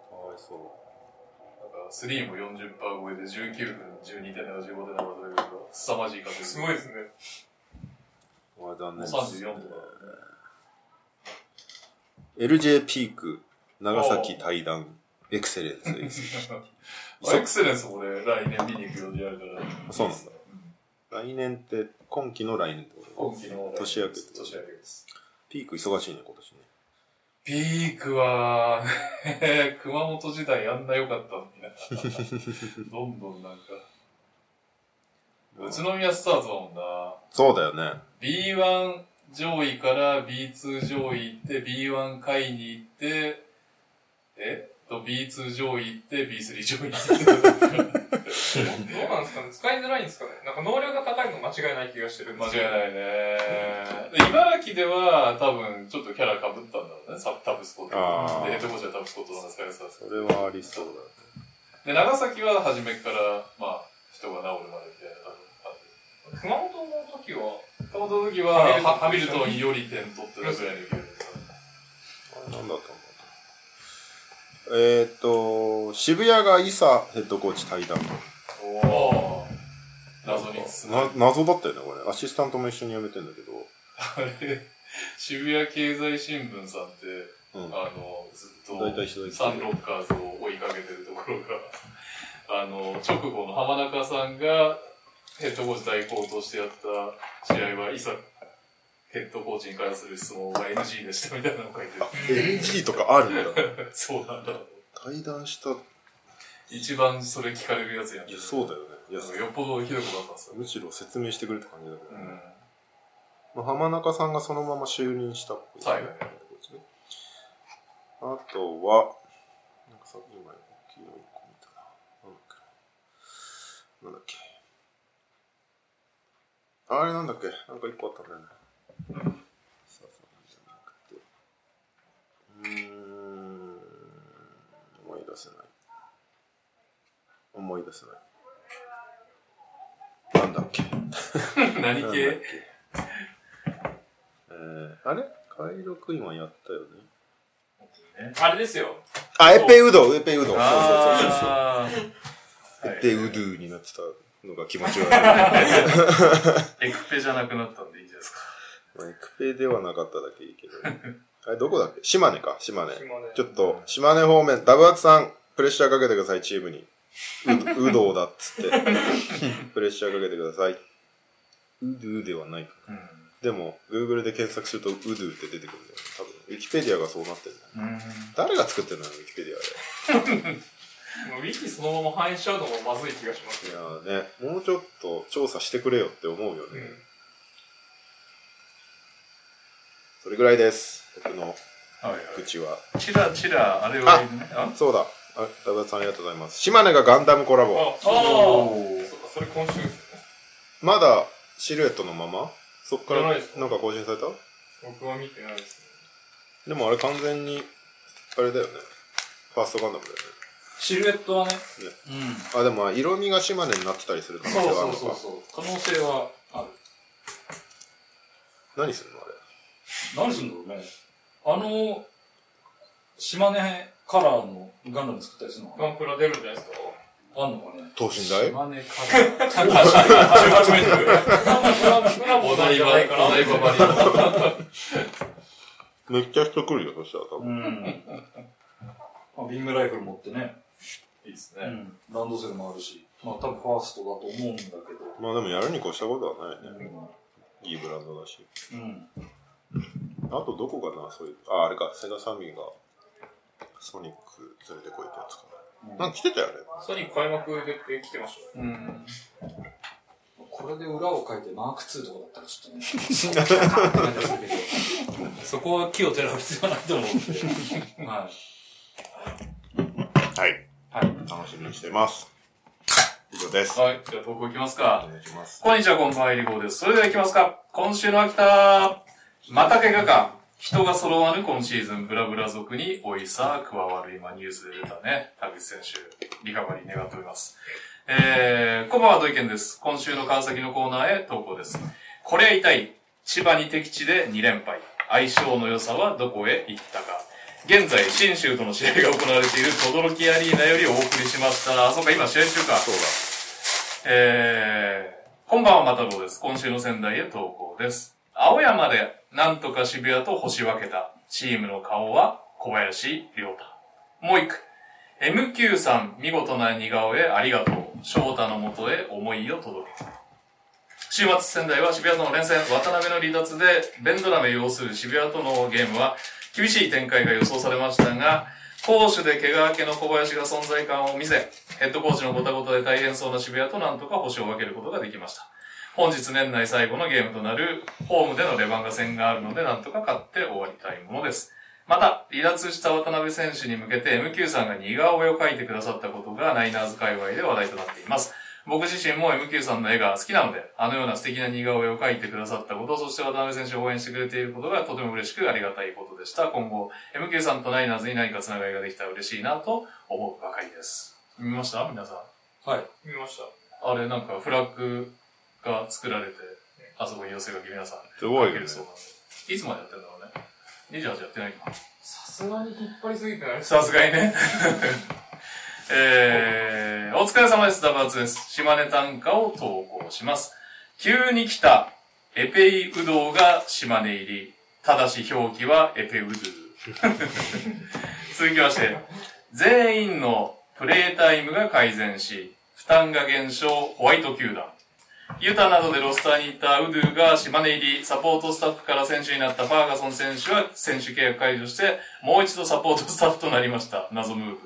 かわいそう。なんか、スリーも40%超えで19分12点7 5点なかったけど、凄まじい活躍。すごいですね。これ残念です。34とか。LJ ピーク、長崎対談、エクセレンスです。エクセレンスもね、来年見に行くようにやるから。そうなんだ来年って、今期の来年ってこと？今季の年明け年明けです。ピーク忙しいね、今年ね。ピークは、ね、*laughs* 熊本時代あんな良かったのにな。*laughs* どんどんなんか。宇都宮スターズだもんな。そうだよね。B1 上位から B2 上位行って、B1 下位に行って、え？と B2 上位行って、B3 *laughs* 上位行って。どうなんですかね？使いづらいんですかね？なんか能力が高いの間違いない気がしてるんですけど。間違いないね。で茨城では多分ちょっとキャラ被ったんだろうね。サタブスコット。あーで、ヘッドコーチはタブスコットの使いやすさ。それはありそうだね。で、長崎は初めから、まあ、人が治るまでみたいな熊本の時は、感じ。その時は、ハハミルトンより点取ってたぐらいの勢いであれなんだったんだえーっと、渋谷が伊佐ヘッドコーチ対談。おお謎に包まれな謎だったよね、これ。アシスタントも一緒に辞めてんだけど。あれ、*laughs* 渋谷経済新聞さんって、うん。あの、ずっとだサンロッカーズを追いかけてるところが、*laughs* あの、直後の浜中さんがヘッドコーチ代行としてやった試合は、いざヘッドコーチに関する質問が NG でしたみたいなのを書いてる。NG とかあるんだ。*laughs* そうなんだ。対談した。い一番それ聞かれるやつやん。や、そうだよね。いや、よっぽどひどくなったんですよ。むしろ説明してくれって感じだけど、ねうん。まあ、浜中さんがそのまま就任したっぽい、はいはいあとは、なんかさ、今、昨日一個見たな。なんだっけ。なんだっけ。あれなんだっけなんか一個あったんだよね。さあさあ、じゃなくて。うーん、思い出せない。思い出せない。なんだっけ？*laughs* 何系？け？えー、あれ？海録院はやったよね。あれですよ。あ、エペウド、エペウド。そうそうそうそう。エペウドゥになってたのが気持ち悪い。*laughs* エクペじゃなくなったんでいいんじゃないですか。まあエクペではなかっただけいいけど。*laughs* あれ、どこだっけ？島根か、島根。島根ちょっと、島根方面、ダブアツさん、プレッシャーかけてください、チームに。う、*laughs* うどうだっつって。*laughs* プレッシャーかけてください。うどうではないか。うん。でも、Google で検索すると、うどうって出てくるんだよね。多分、ウィキペディアがそうなってるんだよね。誰が作ってんの？よ、ウィキペディアで。もうウィキそのまま反映しちゃうのもまずい気がしますいやね、もうちょっと調査してくれよって思うよね。うん。それぐらいです。僕の。愚痴は。チラチラ、あれは言うね。あ？そうだ。あ、ダブさんありがとうございます。島根がガンダムコラボ。あ、そうおそれ今週。まだシルエットのまま？そっからなんか更新された？僕は見てないですね。でもあれ完全に、あれだよね。ファーストガンダムだよね。シルエットはね。うん。あ、でも色味が島根になってたりする可能そう性はあるのか。そうそうそう。可能性はある。何するのあれ？何すんだろうね。あの、島根カラーのガンダム作ったりするのかガンプラ出るんじゃないですか？なあんのかね？等身大？島根から。?18 メートル。プラモお台場、お台場バリめっちゃ人来るよ、そしたら多う分。ん。まあ、ビームライフル持ってね。いいですね。うん。ランドセルもあるし。まあ多分ファーストだと思うんだけど。まあでもやるに越したことはないね。ういいブランドだし。ん。あとどこかなそういう。あ、あれか。セガサミーがソニック連れてこいってやつかな。なんか来てたよね。ソニック開幕で来てましたよ。うん。これで裏を書いてマーク2とかだったらちょっとね、*laughs* そこは木をてらう必要はないと思うんで。はい。はい。はい。楽しみにしてます。以上です。はい。じゃあ投稿いきますおか。願いします。こんにちは、こんばんは、えりごーです。それでは行きますか。今週の秋田、また怪我か。人が揃わぬ今シーズン、ブラブラ族においさ加わる今ニュースで出たね、田口選手、リカバリー願っております。えー、こんばんは、土井健です。今週の川崎のコーナーへ投稿です。これは痛い。千葉に敵地で2連敗。相性の良さはどこへ行ったか。現在、新州との試合が行われている轟アリーナよりお送りしました。あ、そうか、今試合中か。そうだ。えー、こんばんは、またろうです。今週の仙台へ投稿です。青山でなんとか渋谷と星分けたチームの顔は小林亮太。もう一句。MQ さん、見事な似顔絵ありがとう。翔太のもとへ思いを届け。週末仙台は渋谷との連戦、渡辺の離脱で、ベンドラメ要する渋谷とのゲームは、厳しい展開が予想されましたが、攻守で怪我明けの小林が存在感を見せ、ヘッドコーチのごたごたで大変そうな渋谷となんとか星を分けることができました。本日年内最後のゲームとなるホームでのレバンガ戦があるのでなんとか勝って終わりたいものです。また、離脱した渡辺選手に向けて MQ さんが似顔絵を描いてくださったことがナイナーズ界隈で話題となっています。僕自身も MQ さんの絵が好きなので、あのような素敵な似顔絵を描いてくださったこと、そして渡辺選手を応援してくれていることがとても嬉しくありがたいことでした。今後、MQ さんとナイナーズに何かつながりができたら嬉しいなと思うばかりです。見ました？皆さん。はい。見ました。あれなんかフラッグが作られて、あそこに寄せ書き皆さんすごいねるそうなんで。いつまでやってんだろうね。28やってないかな。さすがに引っ張りすぎてないさすがにね。*laughs* えー、お疲れ様です。ダバーツです。島根短歌を投稿します。急に来たエペイウドウが島根入り。ただし表記はエペウドゥ。*laughs* 続きまして、全員のプレータイムが改善し、負担が減少、ホワイト球団。ユタなどでロスターに行ったウドゥが島根入り、サポートスタッフから選手になったファーガソン選手は選手契約解除して、もう一度サポートスタッフとなりました。謎ムーブ。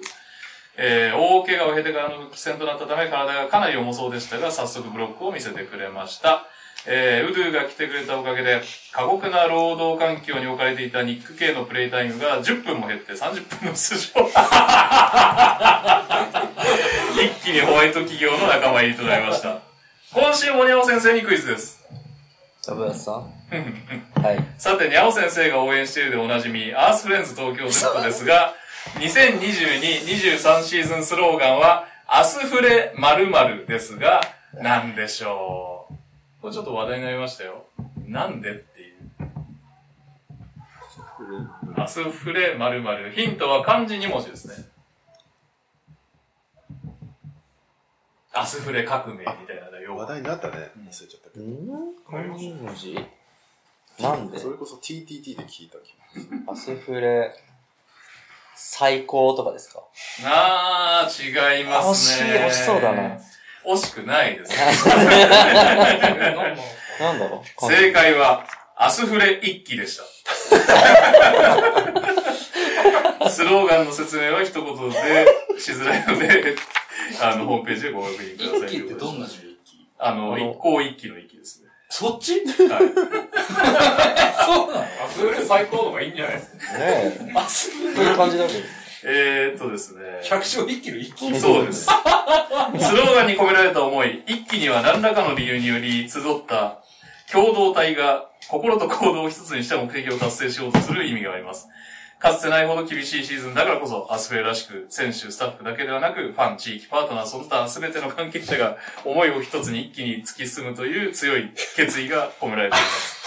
えー、大怪我を経てからの復帰戦となったため体がかなり重そうでしたが、早速ブロックを見せてくれました。えー、ウドゥが来てくれたおかげで、過酷な労働環境に置かれていたニック系のプレイタイムが10分も減って30分の出場。*laughs* 一気にホワイト企業の仲間入りとなりました。今週もにゃお先生にクイズです。ダブヤスさん？*laughs* はい。さて、にゃお先生が応援しているでおなじみ、アースフレンズ東京 Z ですが、2022-23シーズンスローガンは、アスフレ〇〇ですが、なんでしょう？これちょっと話題になりましたよ。なんでっていう。アスフレ〇〇。ヒントは漢字2文字ですね。アスフレ革命みたいなのよ。話題になったね。忘れちゃったけど。ん漢字文字なんで？それこそ TTT で聞いた気がアスフレ、最高とかですか？あー、違いますね。惜しい惜しそうだな。惜しくないです。*laughs* なんだろう？正解は、アスフレ一揆でした。*laughs* スローガンの説明は一言でしづらいので、あの、ホームページでご確認ください。一気ってどんな種類あの、一向一揆の一揆ですね。そっち？はい。*laughs* そうなの？あ、それ最高度がいいんじゃないですか。ねえ。あ、すそういう感じだけど。えーっとですね。百姓一気の一気そうです。スローガンに込められた思い、一気には何らかの理由により集った共同体が心と行動を一つにした目的を達成しようとする意味があります。かつてないほど厳しいシーズンだからこそ、アスフェらしく、選手、スタッフだけではなく、ファン、地域、パートナー、その他全ての関係者が思いを一つに一気に突き進むという強い決意が込められています。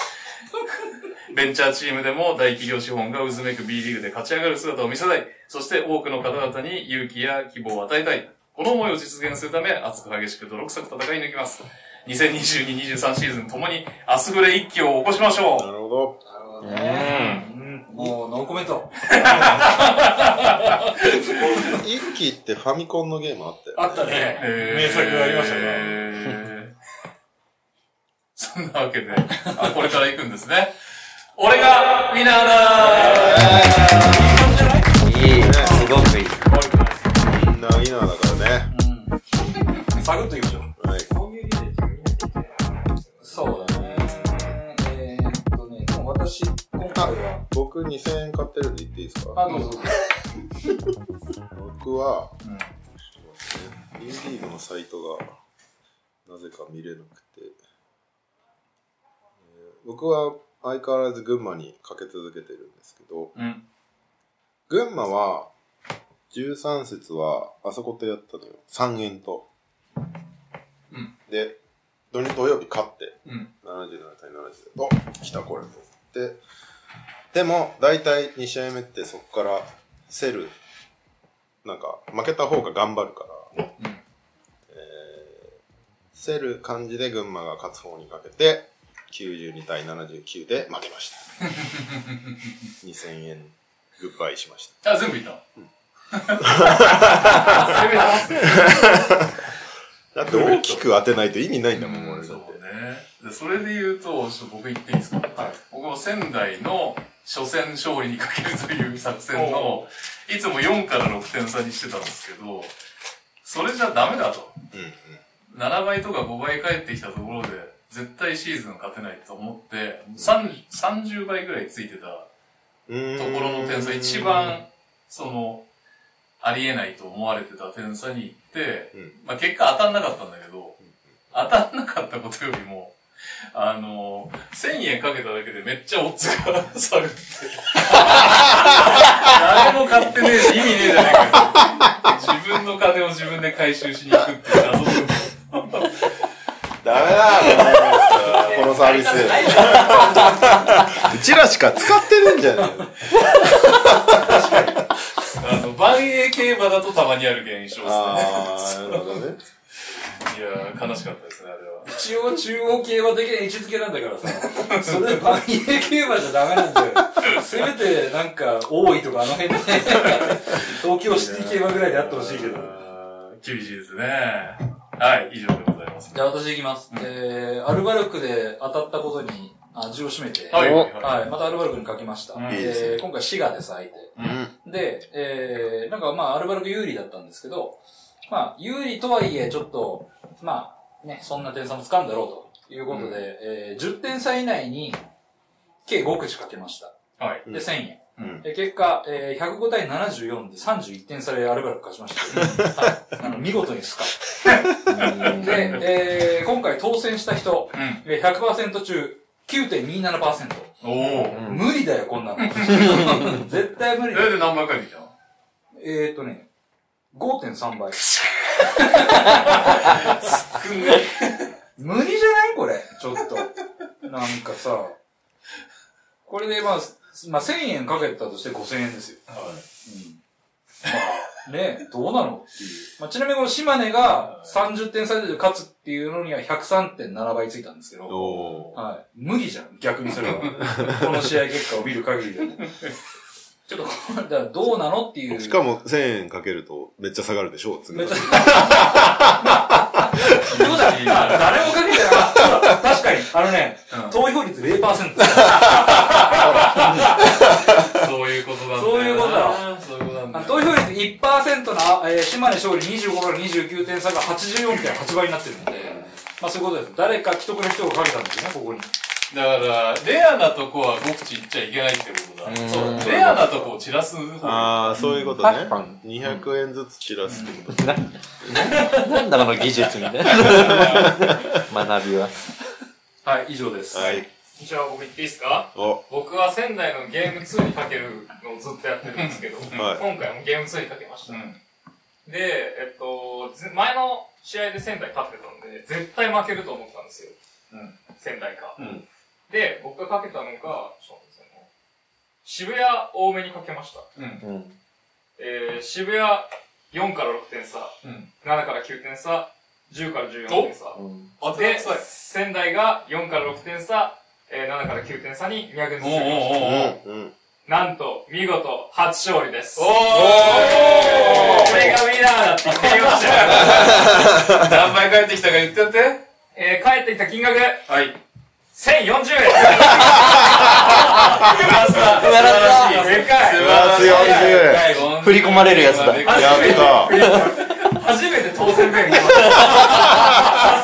ベンチャーチームでも大企業資本が渦めく B リーグで勝ち上がる姿を見せたい。そして多くの方々に勇気や希望を与えたい。この思いを実現するため、熱く激しく泥臭く戦い抜きます。2022-23シーズンともに、アスフレ一揆を起こしましょうなるほど。もう、ノーコメント。一期ってファミコンのゲームあったよ、ね。あったね。えー名作がありましたね。えーそんなわけで、あ、これから行くんですね。俺がウィナーだいい、すごくいい。みんなウィナーだからね。うん。サクッといきましょう。はい。そうだね。私、今回は、僕2000円買ってるんで言っていいですか？あ、どうぞ。僕は、うんインディーグのサイトがなぜか見れなくて、えー僕は相変わらず群馬にかけ続けてるんですけど、うん。群馬は13節はあそことやったのよ。3円と。うんで、土日土曜日勝って、うん。77対70で、お来たこれって、でも、大体2試合目ってそこからセル、なんか、負けた方が頑張るから、えーセル感じで群馬が勝つ方にかけて、92対79で負けました。*laughs* 2000円グッバイしました。あ、全部いった。*laughs* のだって大きく当てないと意味ないんだもん、俺だそう。ね。でそれで言うと、ちょっと僕言っていいですか、僕も仙台の初戦勝利にかけるという作戦の、いつも4から6点差にしてたんですけど、それじゃダメだと。うんうん。7倍とか5倍返ってきたところで、絶対シーズン勝てないと思って、30 30倍ぐらいついてたところの点差、一番、その、ありえないと思われてた点差に行って、うんまあ結果当たんなかったんだけど、当たんなかったことよりも、あの、1000円かけただけでめっちゃオッズが下がって。誰も買ってねえし意味ねえじゃねえかよ。自分の金を自分で回収しに行くっていう謎の。ダメだこのサービス。*laughs* うちらしか使ってるんじゃない *laughs* あの、万栄競馬だとたまにある現象ですね。あー、なるほどね。いやー、悲しかったですね、あれは。一応中央競馬的な位置づけなんだからさ、それで万栄競馬じゃダメなんだよ。せめてなんか、大井とかあの辺で、東京シティ競馬ぐらいであってほしいけど。厳しいですね。はい、以上でございます。じゃあ私行きます。えー、アルバルクで当たったことに味を占めて、はい、おはい、はい、またアルバルクに書きました。うんえー今回滋賀です、相手。うん。で、えー、なんかまあ、アルバルク有利だったんですけど、まあ、有利とはいえ、ちょっと、まあ、ね、そんな点差もつかんだろうということで、えー、10点差以内に、計5口かけました。はい。で、1000円。うんで結果、えー、105対74で31点差でアルバルク勝ちました。はい。あの、見事にスカ。*laughs* で、えー、今回当選した人、うん。えー100%中9.27%。おー。無理だよ、こんなの。*laughs* 絶対無理え、だよ。で何倍返ってきたのえーっとね、5.3倍。無理じゃないこれ？ちょっと。なんかさ、これでまあ、まあ1000円かけたとして5000円ですよ。うん。まあ、ね、どうなのっていう。まあ、ちなみにこの島根が30点差で勝つっていうのには103.7倍ついたんですけど、おー。はい。無理じゃん、逆にそれは。*laughs* この試合結果を見る限りでも。ちょっとこれ、だからどうなのっていう。しかも1000円かけるとめっちゃ下がるでしょ次めっちゃ。*laughs* そうだね。あ誰もかけてなかった。確かに。あのね、投票率0%。そういうことなんだ。そういうことだそういうことなんだよ。あの投票率1%の、えー島根勝利25から29点差が84.8倍になってるので、まあそういうことです。誰か既得な人がかけたんですよね、ここに。だから、レアなとこは5口いっちゃいけないってことだ。うんそう。レアなとこを散らす。あー、そういうことね。200円ずつ散らすってこと。なんだこの技術みたいな。*laughs* 学びは。はい、以上です。はい。じゃあ僕言っていいですか？お、僕は仙台のゲーム2にかけるのをずっとやってるんですけど、*laughs* はい今回もゲーム2にかけました。うん。で、えっと、ず前の試合で仙台勝ってたんで、絶対負けると思ったんですよ。うん仙台か。うんで、僕がかけたのが、ちょっと渋谷多めにかけました。うん。うん。えー、渋谷4から6点差、うん。7から9点差、10から14点差。で仙台が4から6点差、えー、7から9点差に200点ずつおうおうおううおう。ん。うん。なんと、見事、初勝利です。おーこれがウィナーだって言ってきましたよ。*laughs* 何倍返ってきたか言ってやって。えー、帰ってきた金額、はい。1040円素晴らしい。素晴らしい。でかい素晴らしい。40振り込まれるやつだやった初めて当選弁。さ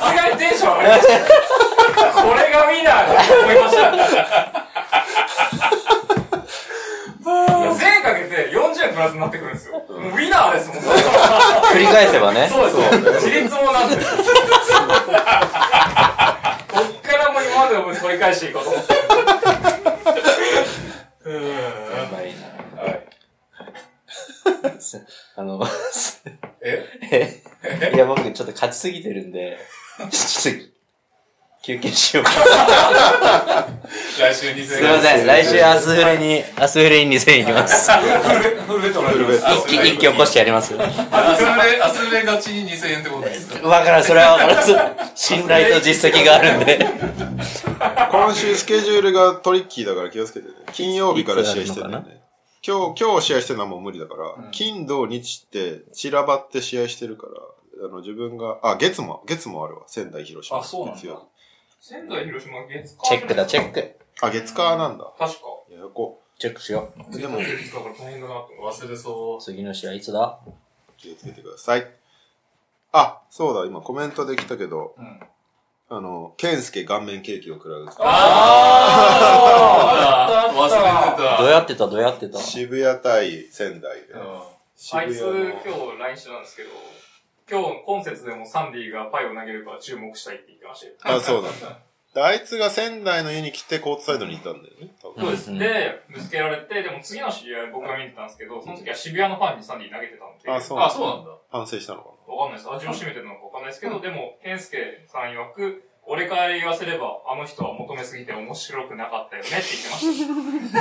すがにテンション上がりました。これがウィナーだと思いました。全 *laughs* かけて40円プラスになってくるんですよ。もうウィナーですもん、それは繰り返せばね。そうです。自立もなんで。こっからも今までを取り返していこうと思って。やばいな。はい。あの、ええ？*laughs* いや、僕ちょっと勝ちすぎてるんで、ちょっと、休憩しようか。来週2000円。すいません。来週アスフレに、アスフレに2000円いきます。フルベッドのフルベッ一気、一気起こしてやります。わアスレ、アスレ勝ちに2000円ってことですか？からん、それはわからん。信頼と実績があるんで。今週スケジュールがトリッキーだから気をつけてね。金曜日から試合してるんだよね。今日、今日試合してるのはもう無理だから、金、土、日って散らばって試合してるから、あの、自分が、あ、月も、月もあるわ。仙台、広島。あそうなんだ仙台、広島、月火チェックだ、チェック。あ、月火なんだ。確か。ややこ。チェックしよう。でも、月火から大変だなと思忘れそう。次の試合いつだ？気をつけてください。あ、そうだ、今コメントできたけど、んあの、ケンスケ顔面ケーキを食らう。あー *laughs* 忘れてた。どうやってた、どうやってた？渋谷対仙台で。うんあいつ、渋谷の今日 LINE してたんですけど、今日、今節でもサンディがパイを投げるから注目したいって言ってましたよ。あ、そうなんだ。であいつが仙台の家に来てコートサイドにいたんだよね。多分そうです。うんで、ぶつけられて、でも次の試合僕が見てたんですけど、その時は渋谷のファンにサンディ投げてたんで、あ、そうあ、なんだ。そうなんだ。反省したのかわかんないです。味を占めてるのかわかんないですけど、でも、健介さん曰く、俺から言わせれば、あの人は求めすぎて面白くなかったよねって言ってました。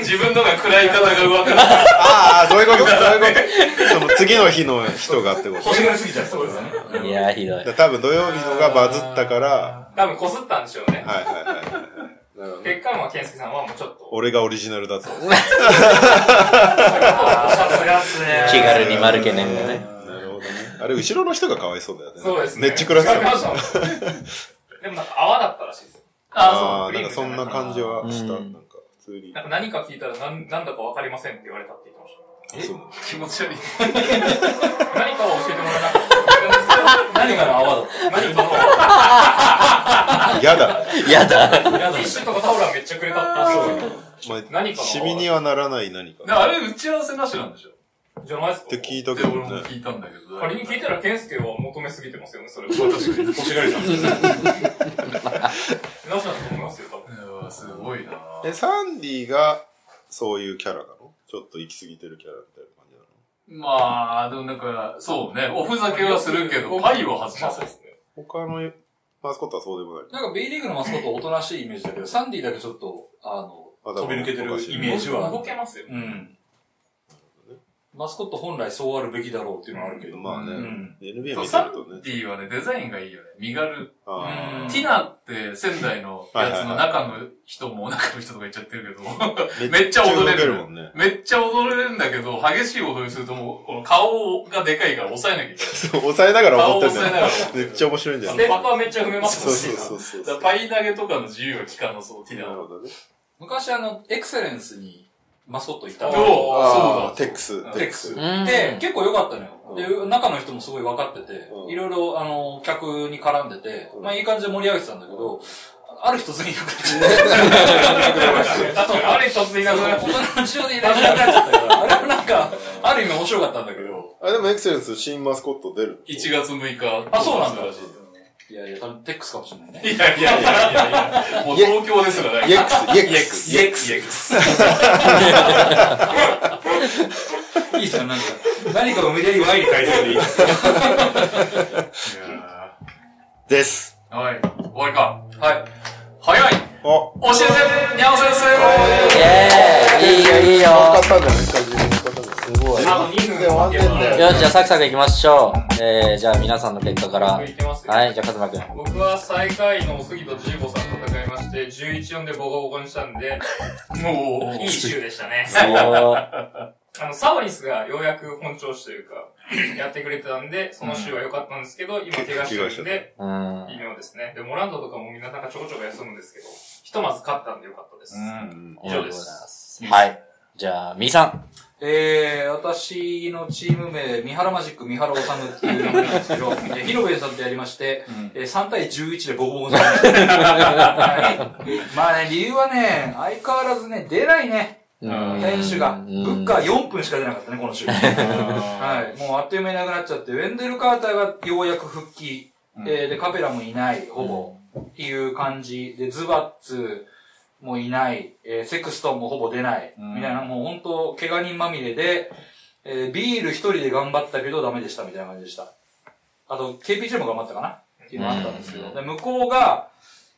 自分のが暗い方が上手くななああ、そういうこと、そういうこと。その次の日の人がってこと。欲しがりすぎちゃった。そうですね。いやー、ひどい。だ多分土曜日のがバズったから、多分こすったんでしょうね。はいはいはい結果、まあ、健介さんはもうちょっと、俺がオリジナルだと。さすがっすね。気軽にマルケネンがね。あれ、後ろの人がかわいそうだよね。そうですね。めっちゃ暗さわかりましたでもなんか泡だったらしいですよ。ああ、なんかそんな感じはした。うんなんか、普通にな。んか何か聞いたらなんなんだかわかりませんって言われたって言ってました。そう気持ち悪い。何かを教えてもらえなかった。何がの泡だっ何かの、嫌だ。やだ。ティッシュとかタオルはめっちゃくれたって言ってまあ、何かのシミにはならない何か。であれ打ち合わせなしなんでしょ？じゃないですか？って聞いたけどね。俺も聞いたんだけど。仮に聞いたら、健介は求めすぎてますよね、それは。確かに。欲しがりさん。なしだと思いますよ、多分。うわすごいなえ、サンディが、そういうキャラなの？ちょっと行き過ぎてるキャラみたいな感じなの？まあ、でもなんか、そうね、おふざけはするけど、パイは外しまあません。そうですね。他のマスコットはそうでもない。なんか B リーグのマスコットおとなしいイメージだけど、サンディだけちょっと、あの、あ飛び抜けてるイメージは動。けますよ。うん。マスコット本来そうあるべきだろうっていうのはあるけど。まあね、うん NBA 見てるとね。ディはね、デザインがいいよね。身軽。あうんティナって仙台のやつの中の人も中の人とか言っちゃってるけど、ーめっちゃ踊れるもんね。めっちゃ踊れるんだけど、激しい踊りするともう、この顔がでかいから抑えなきゃいけない。そう、抑えながら踊ってんだ顔を抑えながらよ。めっちゃ面白いんだよスね。テップはめっちゃ踏めますそうしそうそうそう。だからパイ投げとかの自由が効かなそう、ティナは。なるほどね。昔あの、エクセレンスにマスコットいたおの。そうだーテックス。テックス。うんで、結構良かったのよ。で、中の人もすごい分かっててう、んいろいろ、あの、客に絡んでて、うんまあいい感じで盛り上げてたんだけど、ある日突然いなくなっちゃって。あれ突然いなくなっちゃ大人の事情でいなくなっちゃったから、あれはなんか、ある意味面白かったんだけど、あ、でもエクセレンス新マスコット出る。1月6日。あそうなんだらしいいやいや、多分テックスかもしれないね。いやいやいやいやいや、もう東京ですらない。イエックス、イエックス。イエックス。イエックス。いいじゃん、なんか、何かを無理やり Y に変えてるでいい。です。はい。終わりか。はい。早いお、教えてにゃお先生イェーイいいよいいよ使ったんじゃないですか、すごい。あと2分で終わってんだよよし、じゃあサクサクいきましょう。えー、じゃあ皆さんの結果から。はい、じゃあカズマくん。僕は最下位の杉戸ジーボさんと戦いまして、11-4でボコボコにしたんで、*laughs* もう、いい週でしたね。*laughs* あの、サボニスがようやく本調子というか、*clears throat* やってくれてたんで、その週は良かったんですけど、今怪我してるんで、うん。微妙ですね。で、モランドとかもみんななんかちょこちょこ休むんですけど、ひとまず勝ったんで良かったです。うん。以上です。はい。じゃあ、みーさん。えー、私のチーム名、三原マジック三原治っていう名前なんですけど、*laughs* えー、広部さんとやりまして、えー、3対11でボコボコにされました。*laughs* はいまあね、理由はね、相変わらずね、出ないね、うん選手が。うんブッカー4分しか出なかったね、この週。はい。もうあっという間になくなっちゃって、ウェンデル・カーターがようやく復帰。えーで、カペラもいない、ほぼ。っていう感じ。で、ズバッツもいない。えーセクストンもほぼ出ない。うんみたいな、もう本当怪我人まみれで、えービール一人で頑張ったけどダメでしたみたいな感じでした。あと、KPJ も頑張ったかな。っていうのがあったんですけど、で、向こうが、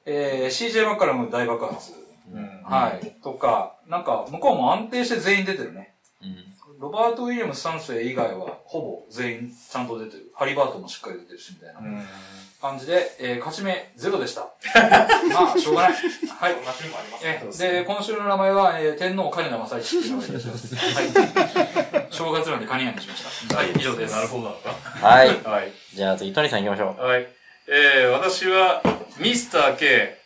えー、CJ マッカラム大爆発。はい。とか、なんか、向こうも安定して全員出てるね。ロバート・ウィリアムス3世以外は、ほぼ全員ちゃんと出てる。ハリバートもしっかり出てるし、みたいな感じで、えー、勝ち目ゼロでした。*laughs* まあ、しょうがない。はい。同じにもありますえーで、今週の名前は、えー、天皇カニナ正一っていう名前です。*laughs* はい。正月なんでカニナにしました。はい、以上です。なるほどなのか。はい。*laughs* はい。じゃあ次、トニーさん行きましょう。はい。えー、私は、ミスター K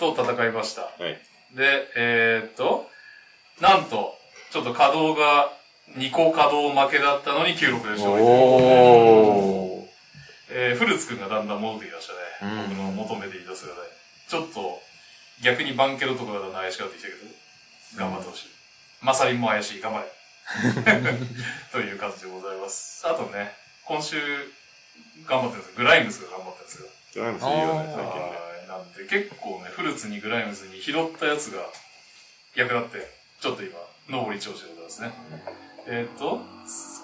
と戦いました。はい。で、えー、っと、なんと、ちょっと稼働が2個稼働負けだったのに96で勝利。おー。えー、フルツくんがだんだん戻ってきましたね。うん僕の求めていた姿で。ちょっと、逆にバンケロとかがだんだん怪しくなってきたけど、頑張ってほしい。マサリンも怪しい、頑張れ。*laughs* という感じでございます。あとね、今週、頑張ってるんですよ。グライムスが頑張ってるんですよ。ドライムスいいよね、最近ね。はいなんで結構ね、フルーツにグライムズに拾ったやつが役立って、ちょっと今、上り調子でございますね。えっ、と、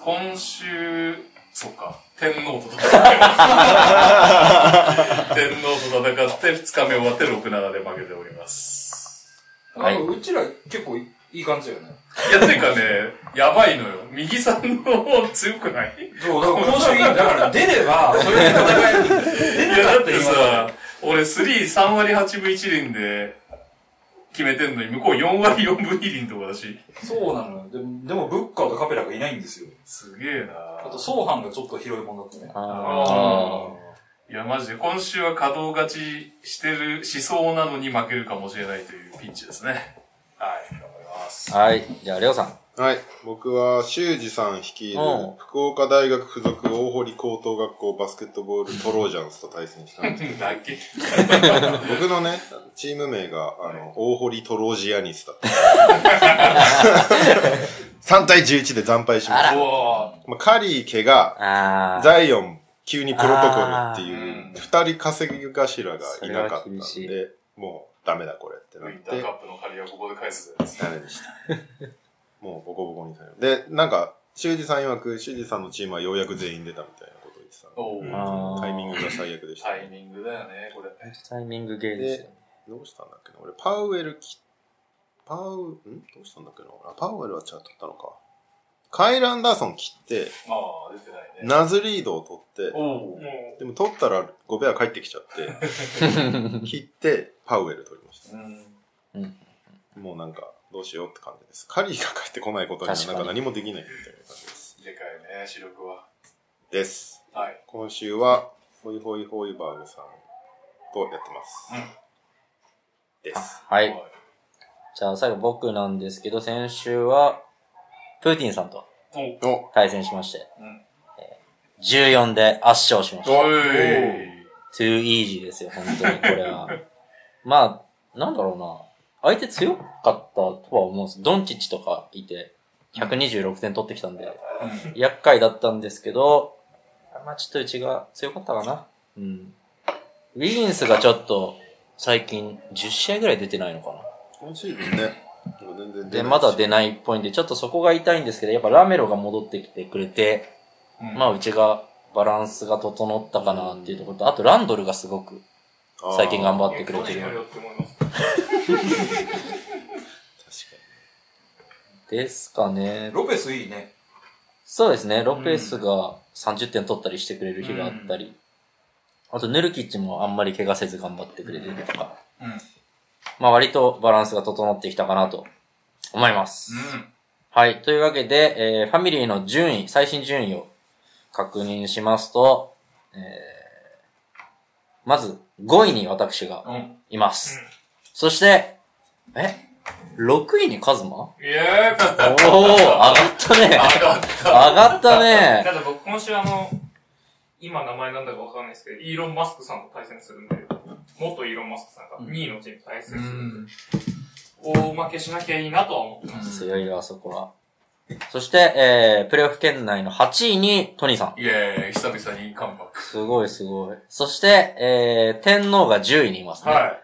今週、そっか、天皇と戦ってます。*laughs* 天皇と戦って2日目終わって6-7で負けております。はいなんかうちら結構いい感じだよね。いや、ていうかね、やばいのよ。右さんの方強くない？そう、だから今週いい。だから出れば、*laughs* それで戦えるんですよ。出いや、だって今さ、俺3、3割8分1厘で決めてんのに、向こう4割4分2厘とかだし。そうなのよ。でも、でもブッカーとカペラがいないんですよ。すげえなあと、ソーハンがちょっと広いもんだったね。あいや、マジで今週は稼働勝ちしてる、しそうなのに負けるかもしれないというピンチですね。はい、頑張ります。ー。はい。じゃあ、レオさん。はい。僕は、修二さん率いるうん、福岡大学附属大堀高等学校バスケットボール *laughs* トロージャンスと対戦したんですけ。ど、*laughs* 僕のね、チーム名が、あの、大堀トロージアニスだった。*laughs* 3対11で惨敗しました。おまあ、カリー、怪我、あー。ザイオン、急にプロトコルってあいうー、二人稼ぎ頭がいなかったんで、もうダメだこれってウなってィンターカ、ップの借りはここで返すぜ。ダメでした。もうボコボコにされる。で、なんか、修二さん曰く、修二さんのチームはようやく全員出たみたいなことを言ってたタイミングが最悪でした。タイミングだよね、これ。タイミングゲーですよね。どうしたんだっけな？俺、パウエルき、パウ、ん？どうしたんだっけな？あパウエルは違ったのか。カイル・アンダーソン切って、まあ、出てないね。ナズリードを取って、でも取ったらゴベア帰ってきちゃって、*laughs* 切って、パウエル取りました。うん。もうなんか、どうしようって感じです。カリーが帰ってこないことにはなんか何もできないみたいな感じです。でかいね、視力は。です。はい。今週は、ホイホイホイバーグさんとやってます。です。はい。じゃあ、最後僕なんですけど、先週は、プーティンさんと対戦しまして、うんえー14で圧勝しました。おい too easy ですよ、本当に、これは。*laughs* まあ、なんだろうな。相手強かったとは思うんです。ドンチッチとかいて、126点取ってきたんで、厄介だったんですけど、まあちょっとうちが強かったかな。うん。ウィギンスがちょっと、最近10試合ぐらい出てないのかな。今シーズンね、で、まだ出ないっぽいんで、ちょっとそこが痛いんですけど、やっぱラメロが戻ってきてくれて、うんまあうちがバランスが整ったかなっていうところと、あとランドルがすごく最近頑張ってくれてる去年やろうって思います。ですかね。ロペスいいね。そうですね、ロペスが30点取ったりしてくれる日があったり、あとヌルキッチもあんまり怪我せず頑張ってくれてるとか、うん。まあ割とバランスが整ってきたかなと思います。うん。はい。というわけで、えーファミリーの順位、最新順位を確認しますと、えーまず5位に私がうん。います。そして、え ?6 位にカズマ？おいやー、勝った。ー、上がったね。上がった。上がったね。ただ僕今週あの、今名前なんだかわかんないですけど、イーロン・マスクさんと対戦するんで、元イーロン・マスクさんが2位のチームと対戦するんで、大負けしなきゃいいなとは思ってます。強いよ、あそこは。そして、えー、プレイオフ圏内の8位にトニーさん。イェーイ、久々にカムバック。すごいすごい。そして、えー、天皇が10位にいますね。は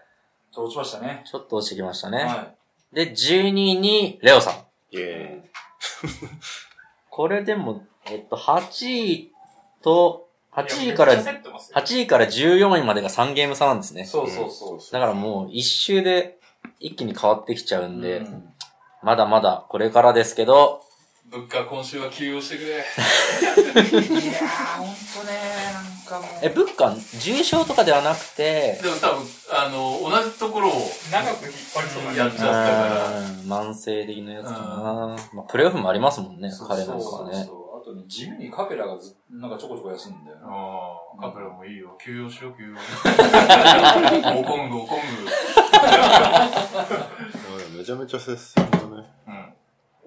と落ちましたね。ちょっと落ちてきましたね。はで、12位にレオさん。イェーイ。*laughs* これでも、えっと、8位と8位から、いやめっちゃ競ってますよ8位から14位までが3ゲーム差なんですね。そうそうそう。だからもう一周で一気に変わってきちゃうんで、うんまだまだこれからですけど、物価今週は休養してくれ。*laughs* いやー、ほんとね、なんかもう。え、物価、重賞とかではなくて、でも多分、あの、同じところを長く引っ張りそうなやっちゃったから。うん慢性的なやつかな。まあ、プレイオフもありますもんね、彼なんかはね。そうそうあとね、地味にカペラがずなんかちょこちょこ休むんだよな。ああ、カペラもいいよ。休養しよう、休養。おこんぐ、おこんぐ。めちゃめちゃ接戦だね。うん。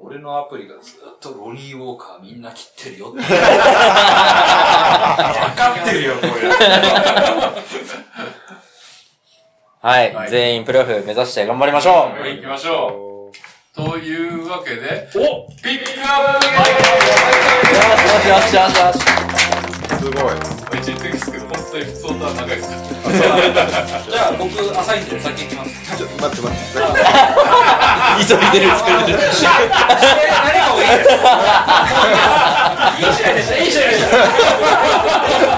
俺のアプリがずっとロニーウォーカーみんな切ってるよって。*laughs* 分かってるよ、これ。はい、はい全員プレイオフ目指して頑張りましょう、はい、行きましょう。というわけで、おピックアップゲよしよしよしよし。すごい。一応ですけど、本当に普通とは長いですか *laughs* じゃあ僕、朝インで先行きます。ちょっと待って待って。急いでる、急いでる。何かもいいです。いい試合でした、いい試合でした。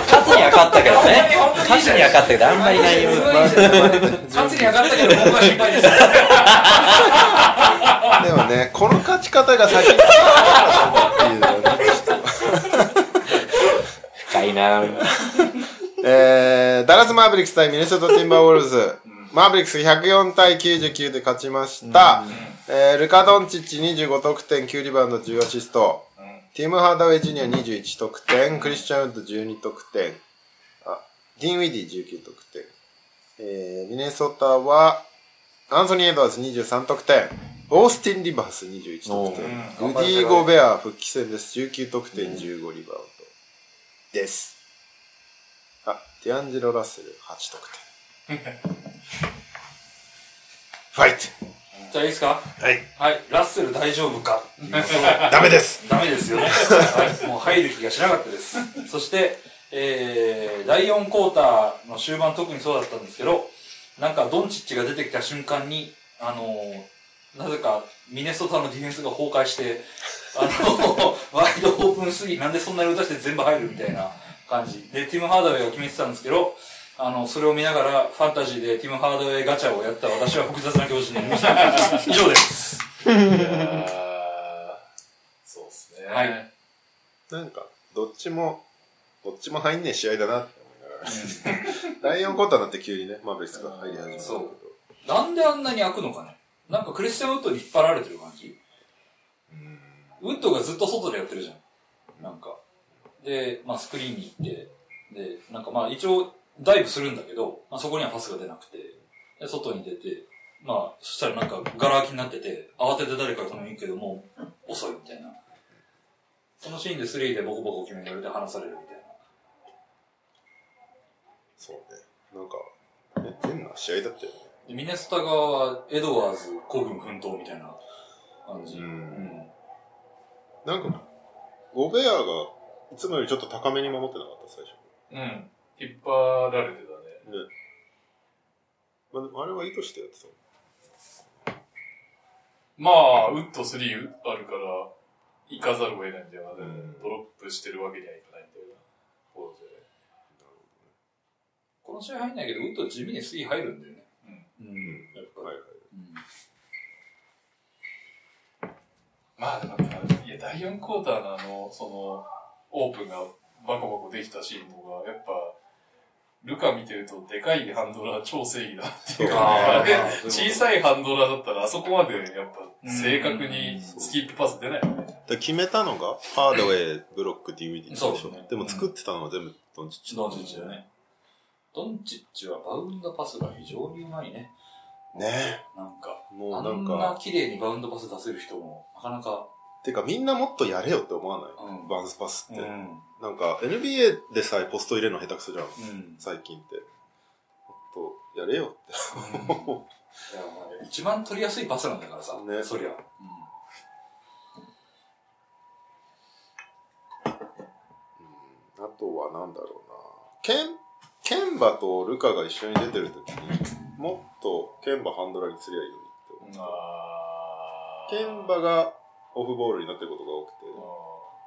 勝つには勝ったけどね。勝つには勝ったけど、あんまり内容。勝つには勝ったけど、僕は心配です。でもね、この勝ち方が先にっていうのはね深いなえー、ダラス・マーベリックス対ミネソタ・ティンバーウルブズ。マーベリックス104対99で勝ちました。えー、ルカ・ドンチッチ25得点、9リバウンド、10アシスト。ティム・ハーダウェイ・ジュニア21得点、クリスチャン・ウッド12得点。あ、ディンウィディ19得点。えー、ミネソタは、アンソニー・エドワーズ23得点。オースティン・リバース21得点。おー、ルディ・ゴベア復帰戦です。19得点、15リバウンド。です。あ、ディアンジェロ・ラッセル8得点。*laughs* ファイトじゃあいいですか？はい。はい、ラッセル大丈夫か？*laughs* ダメですダメですよね。*laughs* はい、もう入る気がしなかったです。そして、えー、第4クォーターの終盤特にそうだったんですけど、なんかドンチッチが出てきた瞬間に、あのーなぜかミネソタのディフェンスが崩壊して、あのワイドオープンスリーなんでそんなに打たして全部入るみたいな感じ。で、ティム・ハーダウェイが決めてたんですけど、あの、それを見ながらファンタジーでティム・ハーダウェイガチャをやった私は複雑な気持ちになりました。*laughs* 以上です。いやーそうですね。はいなんか、どっちも、どっちも入んねえ試合だなって思いながら。第4クォーターになって急にね、マーベリスが入り始めた。そうなんであんなに開くのかねなんかクリスチャン・ウッドに引っ張られてる感じウッドがずっと外でやってるじゃん。なんか。で、まあスクリーンに行って、で、なんかまあ一応ダイブするんだけど、まあそこにはパスが出なくて、で外に出て、まあそしたらなんかガラ空きになってて、慌てて誰かが止めに行くけども、遅いみたいな。そのシーンでスリーでボコボコ決められて離されるみたいな。そうね。なんか、え、変な試合だったよね。でミネソタ側はエドワーズ孤軍奮闘みたいな感じ。うんうんなんか、ゴベアが、いつもよりちょっと高めに守ってなかった、最初。うん。引っ張られてたね。ね。まあ、あれは意図してやってたの？まあ、ウッド3あるから、行かざるを得ないんだよな。んドロップしてるわけにはいかないんだよな。フォローでこの試合入んないけど、ウッド地味にスリー入るんだよね。うん。うん。やっぱはいはい。うんまあ、でもいや、第4クォーターのあの、その、オープンがバコバコできたシーンとか、やっぱ、ルカ見てると、でかいハンドラー超正義だなっていうか、あーあれそういうこと小さいハンドラーだったら、あそこまで、やっぱ、正確にスキップパス出ないよね。で決めたのが、ハードウェイ、ブロック、ディウィディでしょ。そうねでも作ってたのは全部ドンチッチ。ドンチッチだね。ドンチッチはバウンドパスが非常にうまいね。ねなんか、もうあなんんか、な綺麗にバウンドパス出せる人も、なかなか、てかみんなもっとやれよって思わない、うんバウンスパスって。ん。なんか NBA でさえポスト入れるの下手くそじゃん。うん。最近って。もっとやれよって。一番取りやすいパスなんだからさ、ねそりゃ。あとはなんだろうな。ケン、ケンバとルカが一緒に出てるときに、もっとケンバハンドラーにすりゃいいのにって思う。あケンバがオフボールになってることが多くて、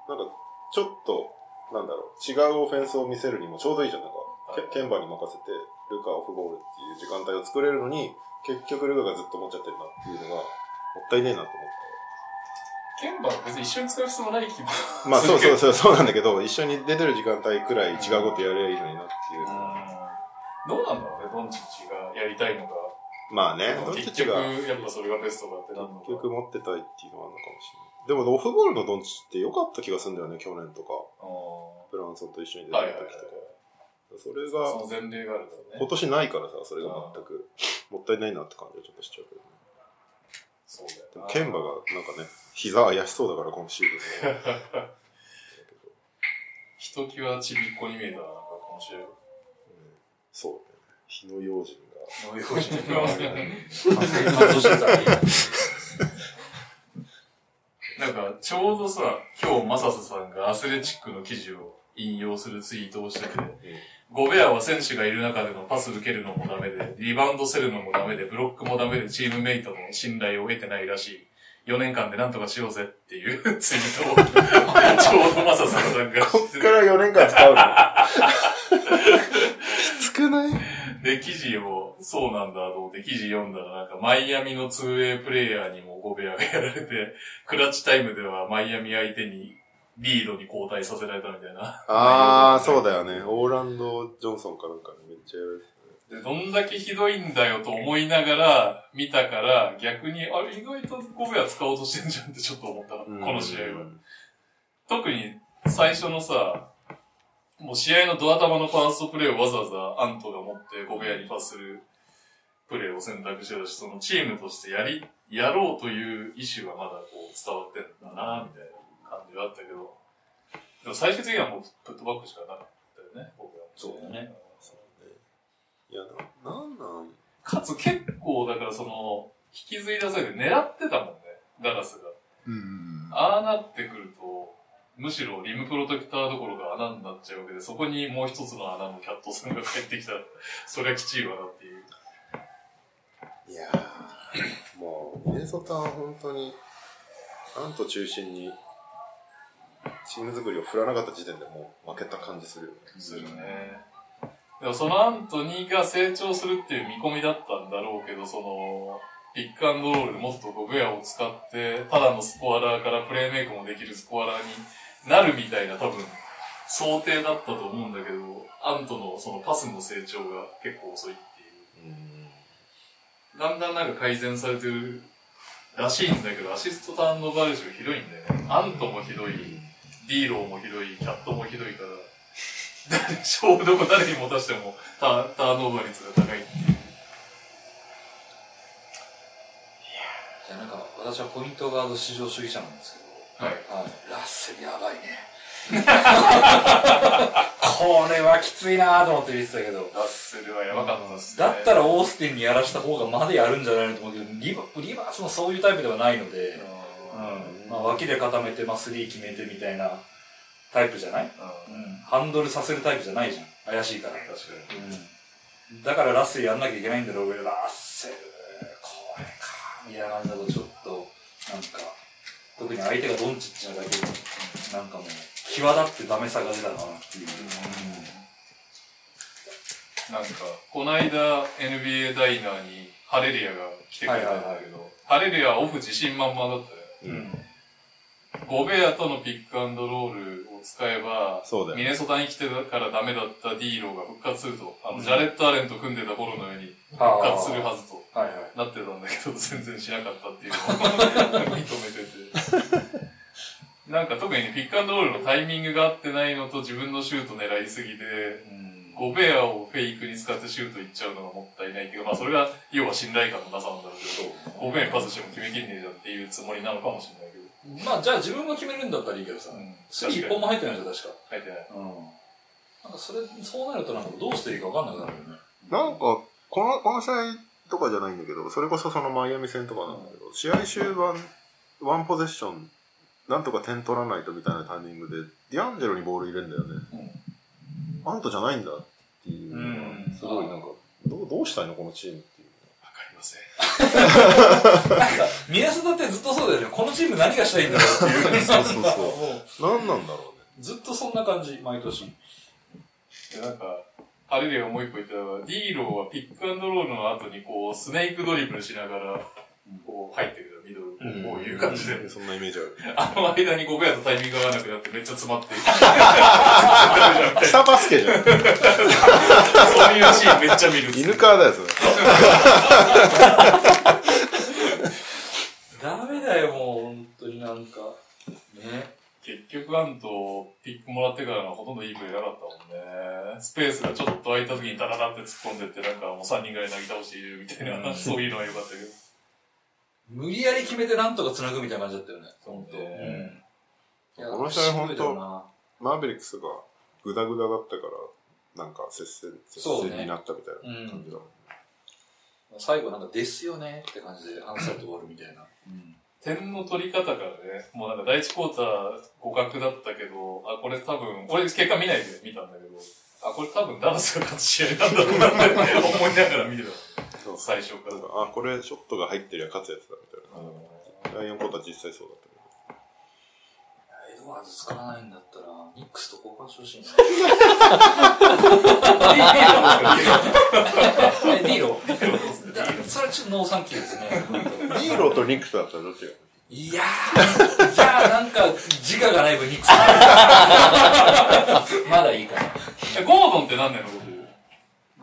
なんかちょっとなんだろう、違うオフェンスを見せるにもちょうどいいじゃん。なんか、ケケンバに任せて、ルカオフボールっていう時間帯を作れるのに、結局ルカがずっと持っちゃってるなっていうのが、もったいねえなと思って。ケンバは別に一緒に使う必要もない気も。まあそうそうそう、そうなんだけど、一緒に出てる時間帯くらい違うことやればいいのになっていう。どうなんだろうね、ドンチッチがやりたいのか。まあね、ドンチッチ結局、がやっぱそれがベストだってなるのか。結局持ってたいっていうのはあるのかもしれない。でもオフボールのドンチって良かった気がするんだよね、去年とか。あブランソンと一緒に出ーはいはいはいてる時とか。それそがの、前例があるから今ね。年ないからさ、それが全く、もったいないなって感じはちょっとしちゃうけどね。そうだよな。でもケンバがなんかね、膝怪しそうだから今シーズンは。*laughs* ひときわちびっこに見えたな、今週。うんそうね。火の用心が。のよ。し。なんか、ちょうどさ、今日マサスさんがアスレチックの記事を引用するツイートをしてて、ゴベアは選手がいる中でのパス受けるのもダメで、リバウンドせるのもダメで、ブロックもダメで、チームメイトの信頼を得てないらしい。4年間で何とかしようぜっていう *laughs* ツイートを、ちょうどマサさんがこっから4年間使うの？*laughs* きつくない？で、記事を、そうなんだと思って記事読んだらなんか、マイアミの 2way プレイヤーにもゴベアがやられて、*laughs* クラッチタイムではマイアミ相手にリードに交代させられたみたいな。あー、そうだよね。オーランド・ジョンソンかなんかにめっちゃやられてで、どんだけひどいんだよと思いながら見たから、逆に、あれ意外とゴベア使おうとしてんじゃんってちょっと思ったこの試合は。。特に最初のさ、もう試合のドア玉のファーストプレーをわざわざアントが持ってゴベアにパスするプレーを選択してたし、そのチームとしてやり、やろうという意思はまだこう伝わってんだな、みたいな感じがあったけど、でも最終的にはもうプットバックしかなかったよね、僕は。そうだね。いや、な、なんなん？かつ結構、だからその、引きずり出されて狙ってたもんね、ダラスが。うん。ああなってくると、むしろリムプロテクターどころか穴になっちゃうわけで、そこにもう一つの穴のキャットさんが帰ってきたら、そりゃきちいわなっていう。いやー、もう、ミネソタは本当に、アント中心に、チーム作りを振らなかった時点でもう負けた感じするよね。するね。でもそのアントニーが成長するっていう見込みだったんだろうけど、その、ピックアンドロールでもっとゴベアを使って、ただのスコアラーからプレーメイクもできるスコアラーになるみたいな多分、想定だったと思うんだけど、アントのそのパスの成長が結構遅いっていう。うん。だんだんなんか改善されてるらしいんだけど、アシストターンのバレージがひどいんだよね。アントもひどい、ディーローもひどい、キャットもひどいから、誰勝負どこ誰に持たしてもタターンオーバー率が高いっていう。いや、なんか、私はポイントガード至上主義者なんですけど、はい。はい。ラッセルやばいね。*laughs* これはきついなと思って見てたけど。ラッセルはやばかったっすね。だったらオースティンにやらした方がまでやるんじゃないの？と思うけど、リバリバースもそういうタイプではないので、うん。まあ、脇で固めて、まあ、スリー決めてみたいなタイプじゃない？うん。うん。ハンドルさせるタイプじゃないじゃん。怪しいから。確かに。うん。だからラッセルやんなきゃいけないんだろうけど、ラッセル、これか、みたいな感じだとちょっと、なんか、特に相手がドンチッチなだけで、なんかもう、際立ってダメさが出たかなっていう。なんか、この間 NBA ダイナーにハレリアが来てくれたんだけど、ハレリアはオフ自信満々だったよ。うん。ゴベアとのピックアンドロールを使えば、そうだよミネソタに来てたからダメだったディーローが復活すると、あの、うんジャレット・アレンと組んでた頃のように復活するはずとはいはい。なってたんだけど、全然しなかったっていうのを認めてて。*laughs* なんか特にねピックアンドロールのタイミングが合ってないのと自分のシュート狙いすぎで、うん。ゴベアをフェイクに使ってシュートいっちゃうのがもったいないっていうか、まあそれが要は信頼感のなさなんだろうけど、ゴベアにパスしても決めきんねえじゃんっていうつもりなのかもしれない。まあ、じゃあ自分が決めるんだったらいいけどさ、スリー一本も入ってないじゃん、確か。入ってない。うん。なんかそれ、そうなるとなんかどうしていいか分かんなくなるよね。なんか、この、この試合とかじゃないんだけど、それこそそのマイアミ戦とかなんだけど、試合終盤、ワンポゼッション、なんとか点取らないとみたいなタイミングで、ディアンジェロにボール入れるんだよね。アントじゃないんだっていうのがうんすごいなんか、どうどうしたいのこのチームません。なんか、宮下ってずっとそうだよね。このチーム何がしたいんだろうっていう。そうそうそう何なんだろうね。ずっとそんな感じ、毎年。でなんか、あれでもう一個言ったのが、ディーローはピックアンドロールの後にこう、スネークドリブルしながら、こう、入ってくるミドル、こういう感じで。そんなイメージある。*laughs* あの間にゴベアとタイミングが合わなくなってめっちゃ詰まっていく。*laughs* *laughs* 草バスケじゃん。そういうシーンめっちゃ見る。犬川だよ、それ。ダメだよ、もう、本当になんか。ね。結局アント、ピックもらってからのほとんどいいプレーなかったもんね。スペースがちょっと空いた時にダダダって突っ込んでって、なんかもう3人ぐらい投げ倒しているみたいな、そういうのは良かったけど。無理やり決めてなんとか繋ぐみたいな感じだったよね。本当。ねいやこの試合本当マーベリックスがグダグダだったから、なんか接戦、接戦になったみたいな感じだもん。最後なんかですよねって感じでアンサーと終わるみたいな。点の取り方がね、もうなんか第一クォーター互角だったけど、あ、これ多分、俺結果見ないで見たんだけど、あ、これ多分ダラスが勝つ試合なんだろうなって思いながら見てた。そう最初からあ、これショットが入ってりゃ勝つやつだみたいな。第4クォーター実際そうだったけエドワーズ使わないんだったら、ニックスと交換してほしいな。え、ディーロそれはちょっとノーサンキューですね。ど。ヒーローとニックスだったらどっちがいやー、じゃあなんか、自我がない分ニックス。*laughs* まだいいかな。え、ゴードンって何年の？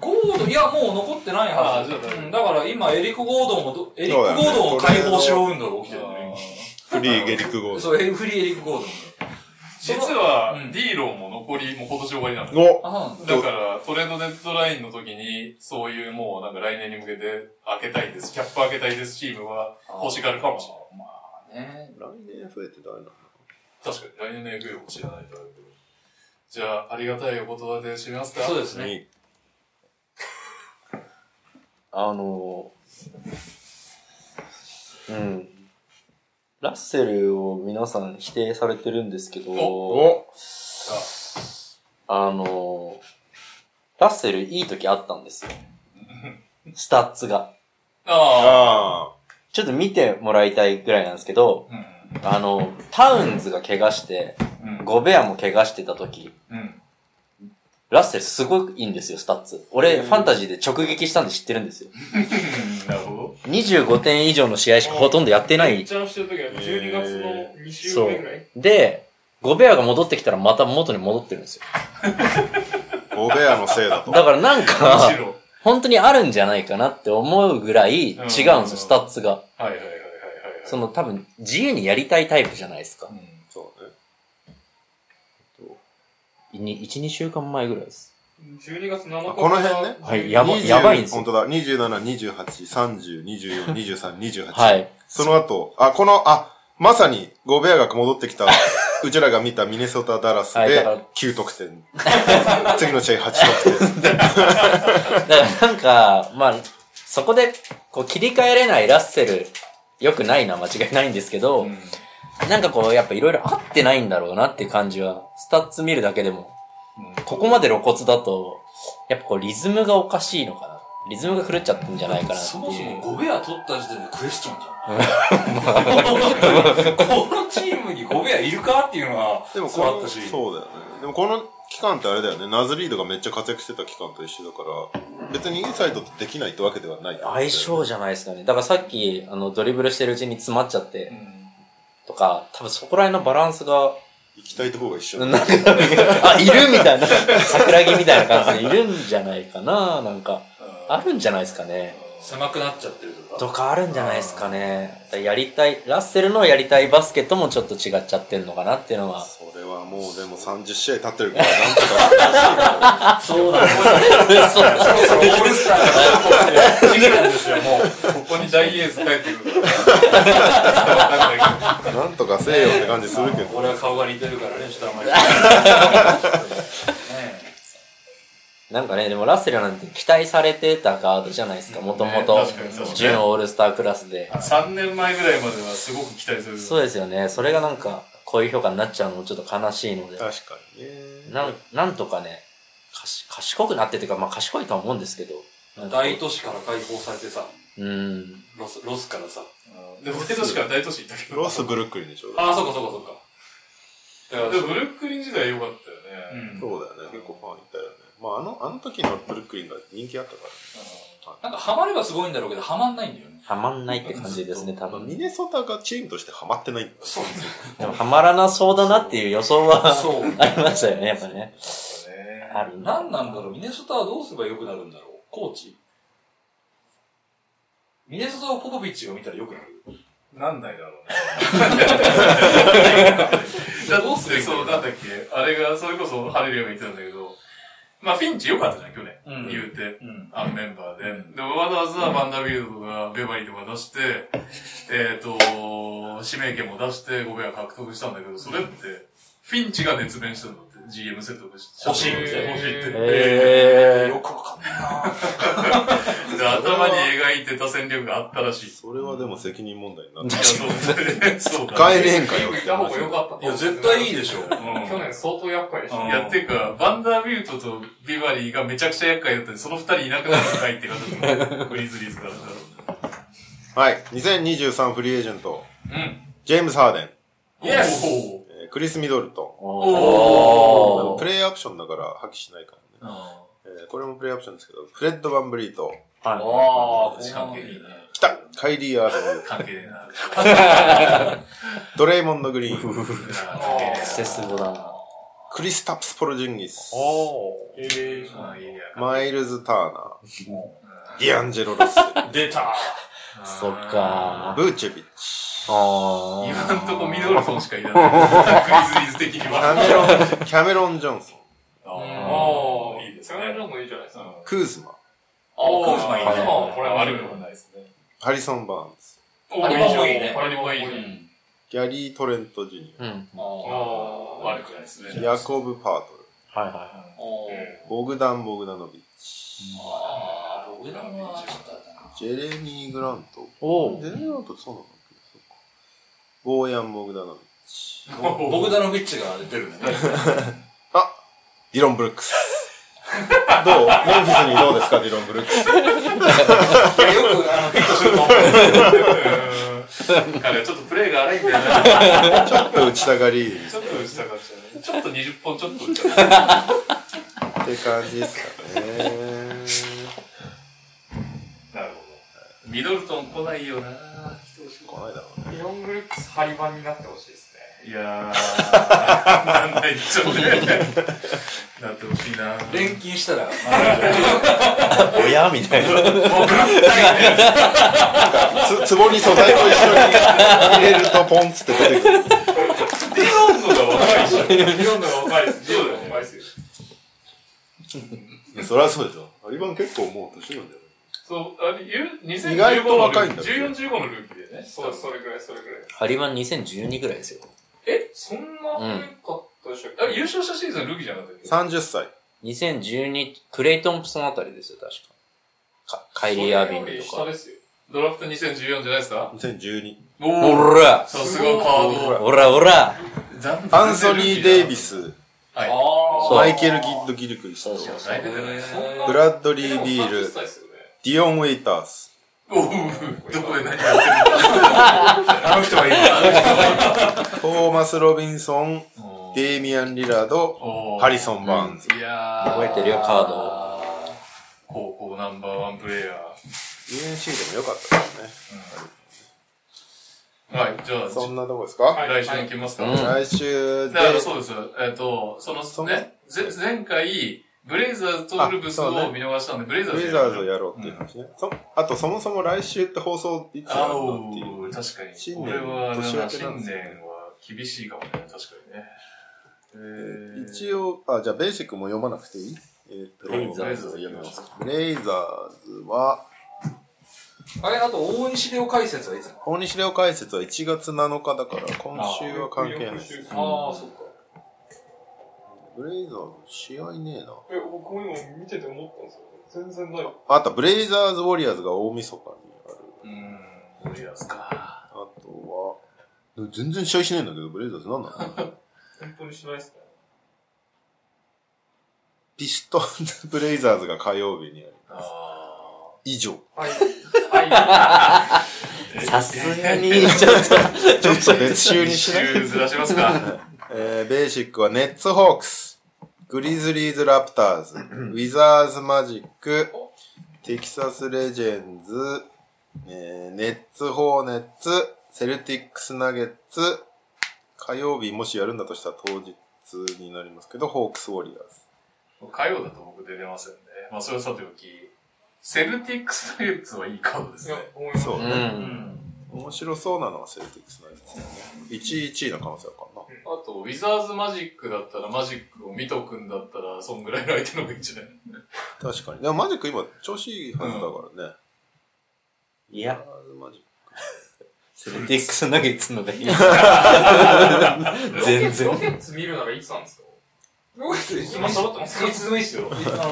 ゴードン、いや、もう残ってないはず。うんだから今、エリック・ゴードンをど、エリック・ゴードンを解放しろ運動が起きてるのね。フリーゲリックゴーそう、フリーエリック・ゴードン。実はうん、ディーローも残り、もう今年終わりなんだだから、トレードデッドラインの時に、そういうもうなんか来年に向けて開けたいです、キャップ開けたいですチームは欲しがるかもしれない。まあね。来年増えて誰なの？確かに、来年の FA を知らないとあれだけど。じゃあ、ありがたいお言葉で締めますか？そうですね。にあの、うん。ラッセルを皆さん否定されてるんですけど、おあの、ラッセルいい時あったんですよ。*laughs* スタッツが。ああ。あちょっと見てもらいたいぐらいなんですけど、うん。あの、タウンズが怪我して、うん。ゴベアも怪我してた時、うん。ラッセルすごくいいんですよ、スタッツ。俺、ファンタジーで直撃したんで知ってるんですよ。*laughs* なるほど。25点以上の試合しかほとんどやってない。めっちゃしてる時は12月の2週目ぐらい？で、ゴベアが戻ってきたらまた元に戻ってるんですよ。あ。ゴベアのせいだと。だからなんか。本当にあるんじゃないかなって思うぐらい違うんですよ、スタッツが。はいはいはいはいはい。その多分、自由にやりたいタイプじゃないですかう。ん。そうね。1、2週間前ぐらいです。12月7日あこの辺ねはいやば20やばいんですよ本当だ。27、28、30、24、*laughs* 23、28。はい。その後、あ、この、あ、まさに、ゴベアが戻ってきた、*laughs* うちらが見たミネソタ・ダラスではいだから9得点。*laughs* 次の試合8得点。だからなんか、まあ、そこで、こう切り替えれないラッセル、良くないのは間違いないんですけど、なんかこう、やっぱいろいろ合ってないんだろうなっていう感じは、スタッツ見るだけでも、ここまで露骨だと、やっぱこうリズムがおかしいのかな。リズムが狂っちゃってんじゃないかなっていう。そもそもゴベア取った時点でクエスチョンじゃん。*laughs* このチームにゴベアいるかっていうのは、でもこの、そうあったし。そうだよね。でもこの期間ってあれだよね。ナズリードがめっちゃ活躍してた期間と一緒だから、別にインサイドってできないってわけではない。相性じゃないですかね。だからさっき、あの、ドリブルしてるうちに詰まっちゃって、とか、多分そこら辺のバランスが、行きたいところが一緒なんか、*laughs* あ、いるみたいな、桜木みたいな感じでいるんじゃないかな。なんか、あるんじゃないですかね。狭くなっちゃってるとか？とかあるんじゃないですかね。やりたい、ラッセルのやりたいバスケともちょっと違っちゃってんのかなっていうのは。それはもうでも30試合経ってるから、なんとかそうなんですよ。そろそろオールスターが時期なんですよ、もう。ここに大エース帰ってくるから。なんとかせえよって感じするけど。*laughs* 俺は顔が似てるからね、ちょっとあんまり。*laughs* ねなんかね、でもラッセルなんて期待されてたガードじゃないですか、もともとね確かに確か。に準オールスタークラスで。3年前ぐらいまではすごく期待する。そうですよね。それがなんか、こういう評価になっちゃうのもちょっと悲しいので。確かにね。なん、なんとかね、かし賢くなってっていうか、まあ賢いとは思うんですけど。大都市から解放されてさ、うん。ロス、ロスからさ。うんでも大都市から大都市行ったけど。ロスブルックリンでしょああ、そっかそっかそっか。でもブルックリン時代良かったよね。うん。そうだよね。結構ファン。まあ、あの、あの時のブルックリンが人気あったかなんかハマればすごいんだろうけど、ハマんないんだよね。ハマんないって感じですね、多。分。ミネソタがチームとしてハマってないんだよ。そうですよ。でも、ハマらなそうだなっていう予想はそう。*laughs* ありましたよね、やっぱね。ねある何なんだろうミネソタはどうすれば良くなるんだろうコーチ？ミネソタをポポビッチが見たら良くなる？なんないだろうね。じゃあどうするそう、なんだっけ、あれが、それこそハレルヤが言ってたんだけど、まあ、フィンチ良かったじゃん、去年。うん言うて。うん。あのメンバーで。うんでもわざわざバンダービルドとかベバリーとか出して、*laughs* えっ、と、指名権も出して5部屋獲得したんだけど、それって、フィンチが熱弁してるんだって。GM 説得して。欲しいって欲しいって。えよくわかんないな *laughs* で頭に描いてた戦略があったらしい。それはでも責任問題になっていや、そうね。*laughs* そうだねえんかよいた方が良かったいや、絶対いいでしょ。うん去年相当厄介でした。いや、っていうか、バンダービルトとビバリーがめちゃくちゃ厄介だったんで、その二人いなくなるんかいって形のグリズリーズから。はい。2023フリーエージェント。うん。ジェームズ・ハーデン。イエスえークリス・ミドルトン。プレイアプションだから破棄しないからね。えーこれもプレイアプションですけど、フレッド・バンブリート。はい。ああ、関係いいね。来たカイリー・アール。関係ねえな。ドレイモンド・グリーン。セスゴだな。クリスタプス・ポルジンギス。ええー、まあいいや。マイルズ・ターナー。ディアンジェロ・ロス。出たそっかブーチェビッチ。あ今んとこミドルトンしかいらない。グリズリーズ的にキャは。メロン、キャメロン・ジョンソン。ああ、いいですセカンドもいいじゃないですか。クーズマ。あクーズマいいねこれは悪くはないですね。ハリソン・バーンズ。アヌノビもいいねアヌノビいいじゃん。ギャリー・トレント・ジュニア。うん。あ悪くないですね。ア。ヤコブ・パートル。はいはボグダン・ボグダノビッチ。ああ、僕らは、ジェレミー・グラント。い。おー。ジェレミー・グラントってそうなの？ボーヤン・ボグダノビッチ。ボグダノビッチが出るんだね。*laughs* あディロン・ブルックス。*laughs* どう？メンフィスにどうですか、ディロン・ブルックス。いや、よく、あの、フィットすると思う。*laughs* 彼ちょっとプレーが荒いんだよな。ちょっと打ちたがりちょっと打ちたかったね。ちょっと20本ちょっと打ちたかった。って感じですかね。なるほど。ミドルトン来ないよな来てほしいこの間はね。イオングループス張り番になってほしいですね。いやー、なんないでしょうね。なってほしいな錬金したら、親みたいな。も。つ、壺に素材と一緒に入れるとポンつって出てくる。ディロンのが若いでしょ。イオンのが若いです。そうだよね若いですよ。いやそりゃそうでしょ。アリバン結構もう年なんだよ。そう、あれ、ゆ2015意外と若いんだ14、15のルーキーでね。そう、それぐらい、それぐらい。ハリマン2012ぐらいですよ。え、そんな古かったでしたっけ？あ優勝したシーズンルーキーじゃなかったっけ30歳。2012、クレイトンプソンあたりですよ、確か。かカイリー・アービングとか。下ですよ。ドラフト2014じゃないですか？2012。おおらさすがカード。おらおらアンソニー・デイビス、はい。マイケル・ギッド・ギルクリスト。ブラッドリー・ビー30ル、歳ですよね。ディオン・ウェイターズ、おうどこで何やってるの？あの人はいいな。トーマス・ロビンソン、デイミアン・リラード、ハリソン・バーンズ。いやー。覚えてるよカード。高校ナンバーワンプレイヤ UNC でもよかったですね。ー。はい、じゃあ、そんなとこですか、はい来週に行きますか？うん。来週で。だ、からそうです。えっ、と、そのそのね、ぜ前回、ブレイザーズとウルブスを見逃したんで、ブレイザーズブレイザーズをやろうっていう話ね。そあと、そもそも来週って放送いつやるあのっていう。お確かに。新年これは、年明け新年なんですよは厳しいかもね、確かにね。えー一応、あ、じゃあベーシックも読まなくていい？えーっと、ブレイザーズを読みますブレイザーズは、あれ、あと、大西レオ解説はいつ大西レオ解説は1月7日だから、今週は関係ないです。ああ、そっか。ブレイザーズ試合ねえな。え、僕も今見てて思ったんですよ。全然ない。ああと、ブレイザーズ・ウォリアーズが大晦日にある。うん、ウォリアーズか。あとは、全然試合しないんだけど、ブレイザーズなんなの？本当にしないですね。ピストンズ・ブレイザーズが火曜日にある。あ以上。はい。はい。さすがに、*laughs* ちょっと。ちょっと別週にしない週ずらしますか。*laughs* えー、ベーシックはネッツホークス、グリズリーズラプターズ、ウィザーズマジック、テキサスレジェンズ、えー、ネッツホーネッツ、セルティックスナゲッツ、火曜日もしやるんだとしたら当日になりますけど、ホークスウォリアーズ。火曜だと僕出れませんね。まあそれはさておき、セルティックスナゲッツはいいカードですね。そうね。うん。面白そうなのはセルティックスナゲッツね。1位1位の可能性あるからな。あと、ウィザーズマジックだったら、マジックを見とくんだったら、そんぐらいの相手の方がいいんじゃない？確かに。でもマジック今調子いいはずだからね。いや、マジック。セルティックスナゲッツのがいい。*laughs* 全然ロケッツ見るならいつなんですか？ロケッツ今揃ってますかいつでもいいっすよ。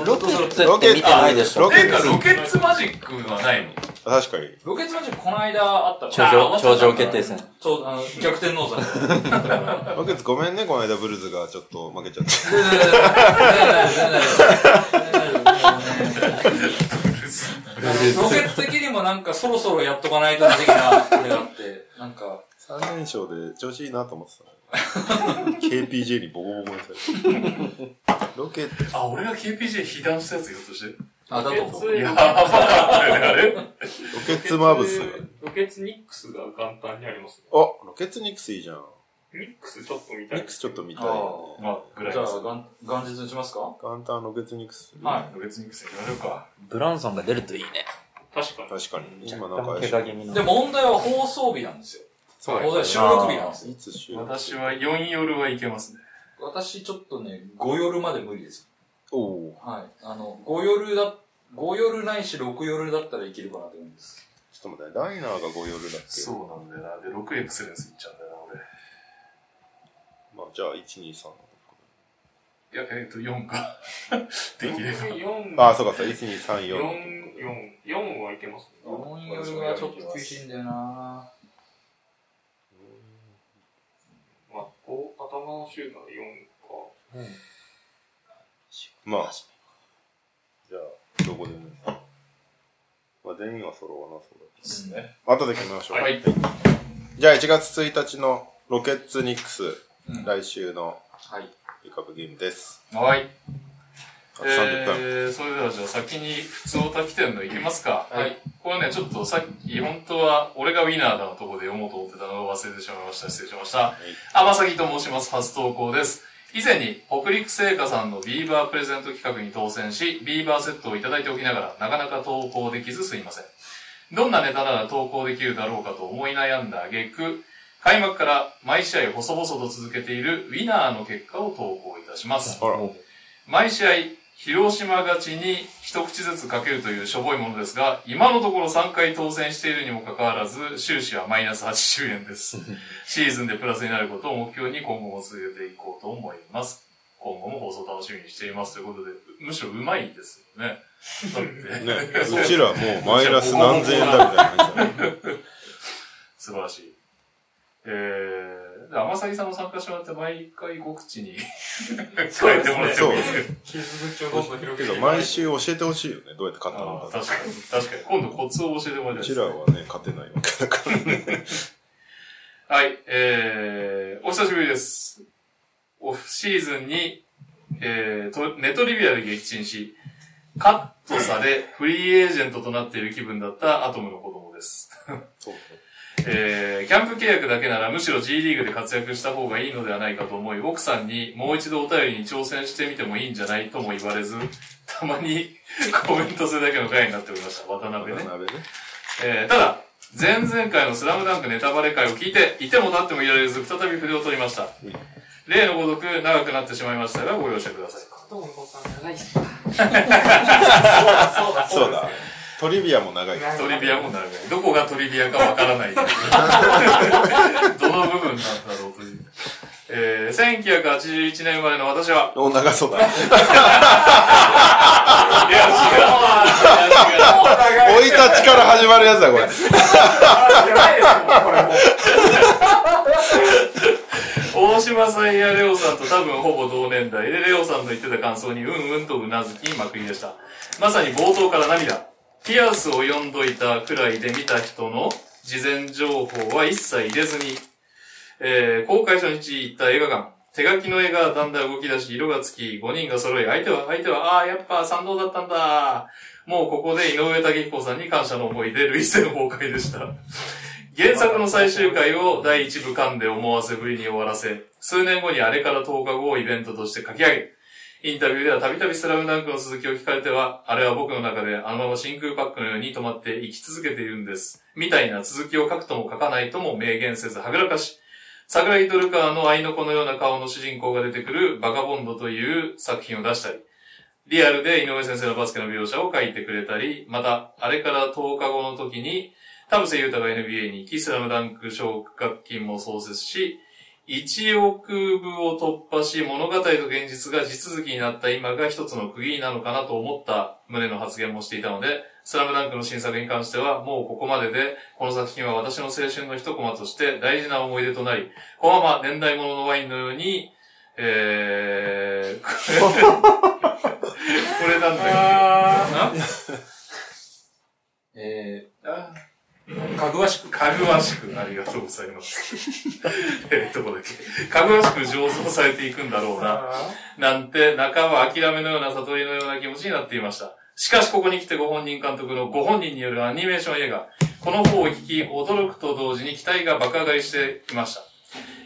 ロケッツって見てないでしょロ。ケッツロケッツマジックはないの確かに。ロケッツマジックこの間あったの頂上、頂上決定戦。そう、あの、逆転ノーザン。ロケッツごめんね、この間ブルーズがちょっと負けちゃって。ロケッツ的にもなんかそろそろやっとかないとな的な、あれがあって、なんか、3連勝で調子いいなと思ってた KPJ にボコボコにされて。ロケッツ、あ、俺が KPJ 被弾したやつひょっとして。あ、だと思う。いやばかったよね、あれ。ロケッツマブス。ロケッツニックスが簡単にありますね。あ、ロケッツニックスいいじゃん。ニックスちょっと見たい。ニックスちょっと見たいあ、ぐらいじゃあ。元元日打ちますか？元旦ロケッツニックス。はロケッツニックスやりましょうか。ブランソンが出るといいね。確かに。確かに。今なんか。で、問題は放送日なんですよ。そうは収録日なんですよ。いつ週私は4夜はいけますね。私ちょっとね、5夜まで無理です。おおはい。あの、5夜だ、5夜ないし6夜だったらいけるかなと思うんです。ちょっと待って、ダイナーが5夜だっけそうなんだよな。で、6エクセレンスいっちゃうんだよな、俺。まあ、じゃあ、1、2、3のいや、えっ、と、4か。*laughs* できれば。4、ああ、そうか、そう、1、2、3、4、4。4、4はいけますね。4夜がちょっと厳しいんだよなまあ、こう、頭のシュートは4か。まあ、じゃあ、どこでも。まあ、全員は揃わなそうですね。だ。後で決めましょう。はい。じゃあ、1月1日のロケッツニックス、うん来週のはい。ピックアップゲームです。はい。あと30分。えー、それではじゃあ先に普通歌来てるのいきますか。はい。これね、ちょっとさっき、本当は、俺がウィナーだのところで読もうと思ってたのを忘れてしまいました。失礼しました。天崎と申します。初投稿です。以前に、北陸製菓さんのビーバープレゼント企画に当選し、ビーバーセットをいただいておきながら、なかなか投稿できずすいません。どんなネタなら投稿できるだろうかと思い悩んだ挙句、開幕から毎試合細々と続けているウィナーの結果を投稿いたします。毎試合、広島勝ちに一口ずつかけるというしょぼいものですが、今のところ3回当選しているにもかかわらず、収支はマイナス80円です。*laughs* シーズンでプラスになることを目標に今後も続けていこうと思います。今後も放送楽しみにしていますということで、むしろうまいですよね。*laughs* だって、ね、うちらもうマイナス何千円だみたいな感じだね。*laughs* 素晴らしい。えー、で、天崎さんも参加してもらって毎回告知に *laughs* 変えてもらってもいいですけど。傷口をどんどん広げて毎週教えてほしいよね。どうやって勝ったのか。確かに、確かに。今度コツを教えてもらいたういですちらはね、勝てないわけだからね。はい、えー、お久しぶりです。オフシーズンに、えー、とネトリビアで撃沈し、カットされ、フリーエージェントとなっている気分だったアトムの子供です。そうえー、キャンプ契約だけならむしろ G リーグで活躍した方がいいのではないかと思い、奥さんにもう一度お便りに挑戦してみてもいいんじゃないとも言われず、たまに *laughs* コメントするだけの回になっておりました。渡辺ね。鍋ね。えーただ、前々回のスラムダンクネタバレ会を聞いて、いても立ってもいられず、再び筆を取りました。例のごとく長くなってしまいましたが、ご容赦ください。どうもさん長いっすわ。*laughs* そうだ。トリビアも長い。トリビアも長い。どこがトリビアかわからない。*laughs* どの部分なんだろうという。えー、1981年生まれの私は、お、長そうだ。*laughs* いや、違う。生い立ちから始まるやつだ、これ。*laughs* 大島さんやレオさんと多分ほぼ同年代で、レオさんの言ってた感想にうんうんとうなずきまくりでした。まさに冒頭から涙。ピアスを読んどいたくらいで見た人の事前情報は一切入れずに、えー、公開初日行った映画館、手書きの絵がだんだん動き出し、色がつき、5人が揃い、相手は、相手は、ああ、やっぱ賛同だったんだ。もうここで井上武彦さんに感謝の思いで、類戦崩壊でした。原作の最終回を第一部間で思わせぶりに終わらせ、数年後にあれから10日後をイベントとして書き上げ、インタビューではたびたびスラムダンクの続きを聞かれては、あれは僕の中であのまま真空パックのように止まって生き続けているんです。みたいな続きを書くとも書かないとも明言せずはぐらかし、桜井ドルカーの愛の子のような顔の主人公が出てくるバカボンドという作品を出したり、リアルで井上先生のバスケの描写を書いてくれたり、また、あれから10日後の時に、田臥勇太が NBA に行き、スラムダンク奨学金も創設し、1億部を突破し、物語と現実が地続きになった今が一つの区切りなのかなと思った旨の発言もしていたので、スラムダンクの新作に関しては、もうここまでで、この作品は私の青春の一コマとして大事な思い出となり、このまま年代物のワインのように、えー、これ、これなんだっけな？えー、あかぐわしく、かぐわしく、ありがとうございます。*laughs* えー、どこだっけ。かぐわしく醸造されていくんだろうな。なんて、半ば諦めのような悟りのような気持ちになっていました。しかし、ここに来てご本人監督のご本人によるアニメーション映画、この方を聞き、驚くと同時に期待が爆上がりしていました。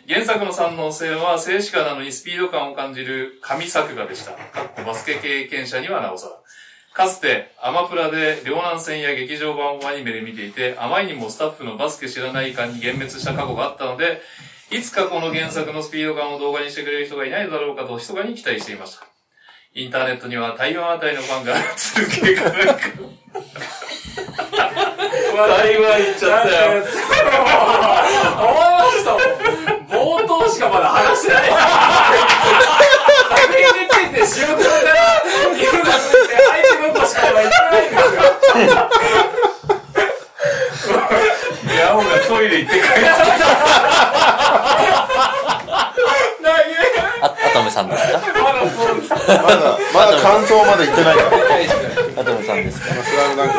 原作の三能性は静止画なのにスピード感を感じる神作画でした。かっこバスケ経験者にはなおさら。かつて、アマプラで両南戦や劇場版をアニメで見ていて、あまりにもスタッフのバスケ知らない感に幻滅した過去があったので、いつかこの原作のスピード感を動画にしてくれる人がいないだろうかと密かに期待していました。インターネットには台湾あたりのファンが続けがなんか、台湾行っちゃったよ。思いましたもん。冒頭しかまだ話してないです作品について仕事から色がついて相手のことしか言ないんですよ。ヤオがトイレ行って帰ってあ、アトムさんですか？まだそうです。まだ、まだ感想まで言ってないから。アトムさんですか？スラムダンク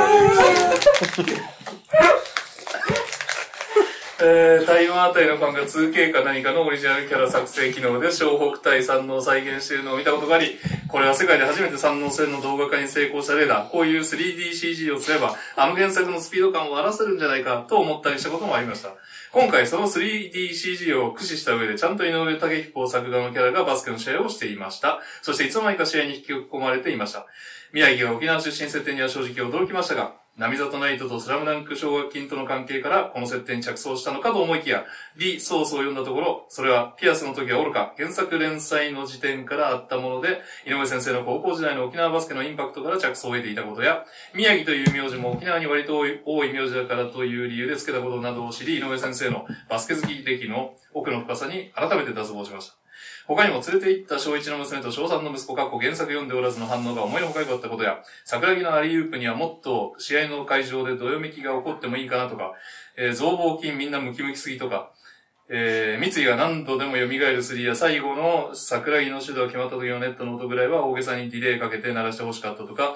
えー、台湾あたりのファンが 2K か何かのオリジナルキャラ作成機能で小北対三能を再現しているのを見たことがあり、これは世界で初めて三能戦の動画化に成功した例だ。こういう 3DCG をすれば、あの原作のスピード感を荒らせるんじゃないかと思ったりしたこともありました。今回その 3DCG を駆使した上で、ちゃんと井上武彦作画のキャラがバスケの試合をしていました。そしていつの間にか試合に引き込まれていました。宮城が沖縄出身設定には正直驚きましたが、波里ナイトとスラムダンク奨学金との関係からこの設定に着想したのかと思いきや、リ・ソースを読んだところ、それはピアスの時はおろか、原作連載の時点からあったもので、井上先生の高校時代の沖縄バスケのインパクトから着想を得ていたことや、宮城という名字も沖縄に割と多い名字だからという理由で付けたことなどを知り、井上先生のバスケ好き歴の奥の深さに改めて脱帽しました。他にも連れて行った小一の娘と小三の息子、かっこ原作読んでおらずの反応が思いのほか良かったことや、桜木のアリウープにはもっと試合の会場でどよめきが起こってもいいかなとか、えー、増暴筋みんなムキムキすぎとか、えー、三井が何度でも蘇るスリーや最後の桜木のシュートが決まった時のネットの音ぐらいは大げさにディレイかけて鳴らして欲しかったとか、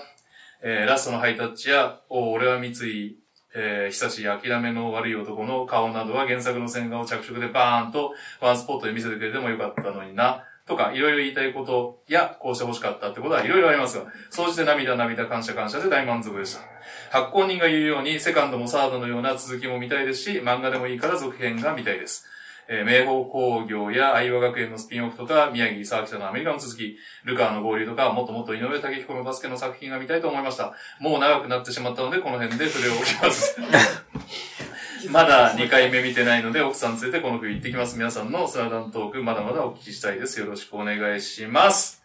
えー、ラストのハイタッチや、お俺は三井、えー、久し諦めの悪い男の顔などは原作の線画を着色でバーンとワンスポットで見せてくれてもよかったのにな、とか、いろいろ言いたいことや、こうして欲しかったってことはいろいろありますが、総じて涙涙感謝感謝で大満足でした。発行人が言うように、セカンドもサードのような続きも見たいですし、漫画でもいいから続編が見たいです。えー、明宝工業や愛和学園のスピンオフとか、宮城沢北のアメリカの続き、ルカーの合流とか、もっともっと井上武彦のバスケの作品が見たいと思いました。もう長くなってしまったので、この辺で触れを置きます。*laughs* まだ2回目見てないので、奥さん連れてこの冬行ってきます。皆さんのスラダントーク、まだまだお聞きしたいです。よろしくお願いします。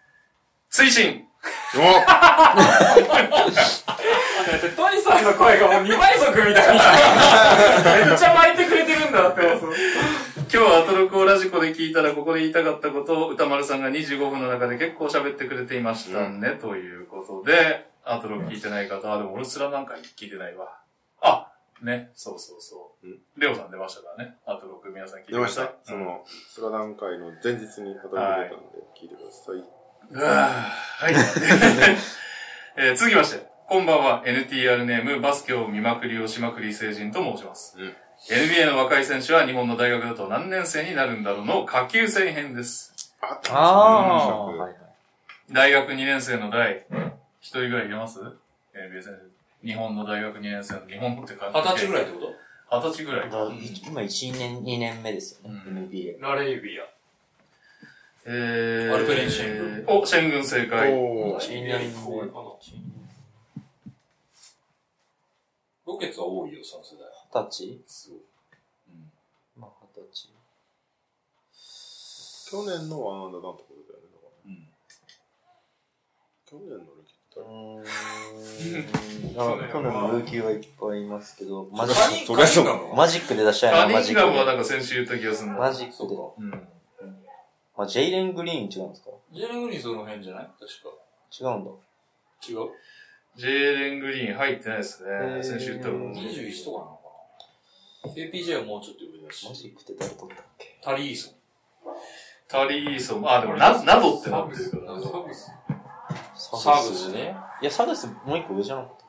推進 *laughs* だってトニさんの声がもう2倍速みたいな。めっちゃ巻いてくれてるんだって。今日はアトロクをラジコで聞いたらここで言いたかったことを歌丸さんが25分の中で結構喋ってくれていましたね、ということで、アトロク聞いてない方は、でも俺すらなんか聞いてないわ。あね、そうそうそううん。レオさん出ましたからね。アトロク皆さん聞いてまし出ましたた。その、スラダン会の前日に語り入れたんで、聞いてください。うわぁはい。*laughs* えー続きまして、こんばんは NTR ネームバスケを見まくりをしまくり成人と申します。うん NBA の若い選手は日本の大学だと何年生になるんだろうの下級生編です。あったあはいはい。大学2年生の代、一人ぐらいいけます ?NBA 選手。日本の大学2年生の、日本って感じ。二十歳ぐらい。ってこと？二十歳ぐらい。だ今1年、2年目ですよね、うん NBA。ラレイビア。えー、アルペレンシェンお、シェン軍正解。おー1年目。ロケッツは多いよ、その世代。二十歳？すごい。まあ、二十歳。去年のワンアンダーのところだよね。だからうん。去年のルキうッーん。あ去年のルーキーはいっぱいいますけど、*laughs* マジカニとりあえずカニガムはマジックで出したいな、マジックで。ガムはなんか先週言った気がするんだ。マジックで。そううん。あ、ジェイレン・グリーン違うんですか？ジェレン・グリーンその辺じゃない？確か。違うんだ。違う？ジェーレン・グリーン入ってないですね先週言ったの。?21 とかなのかな ?KPJ はもうちょっと上だしマ。ジックって誰取ったっけタリーソン。タリーソン、あ、でもな、などってなってるから。サグスね。いや、サグスもう一個上じゃなかった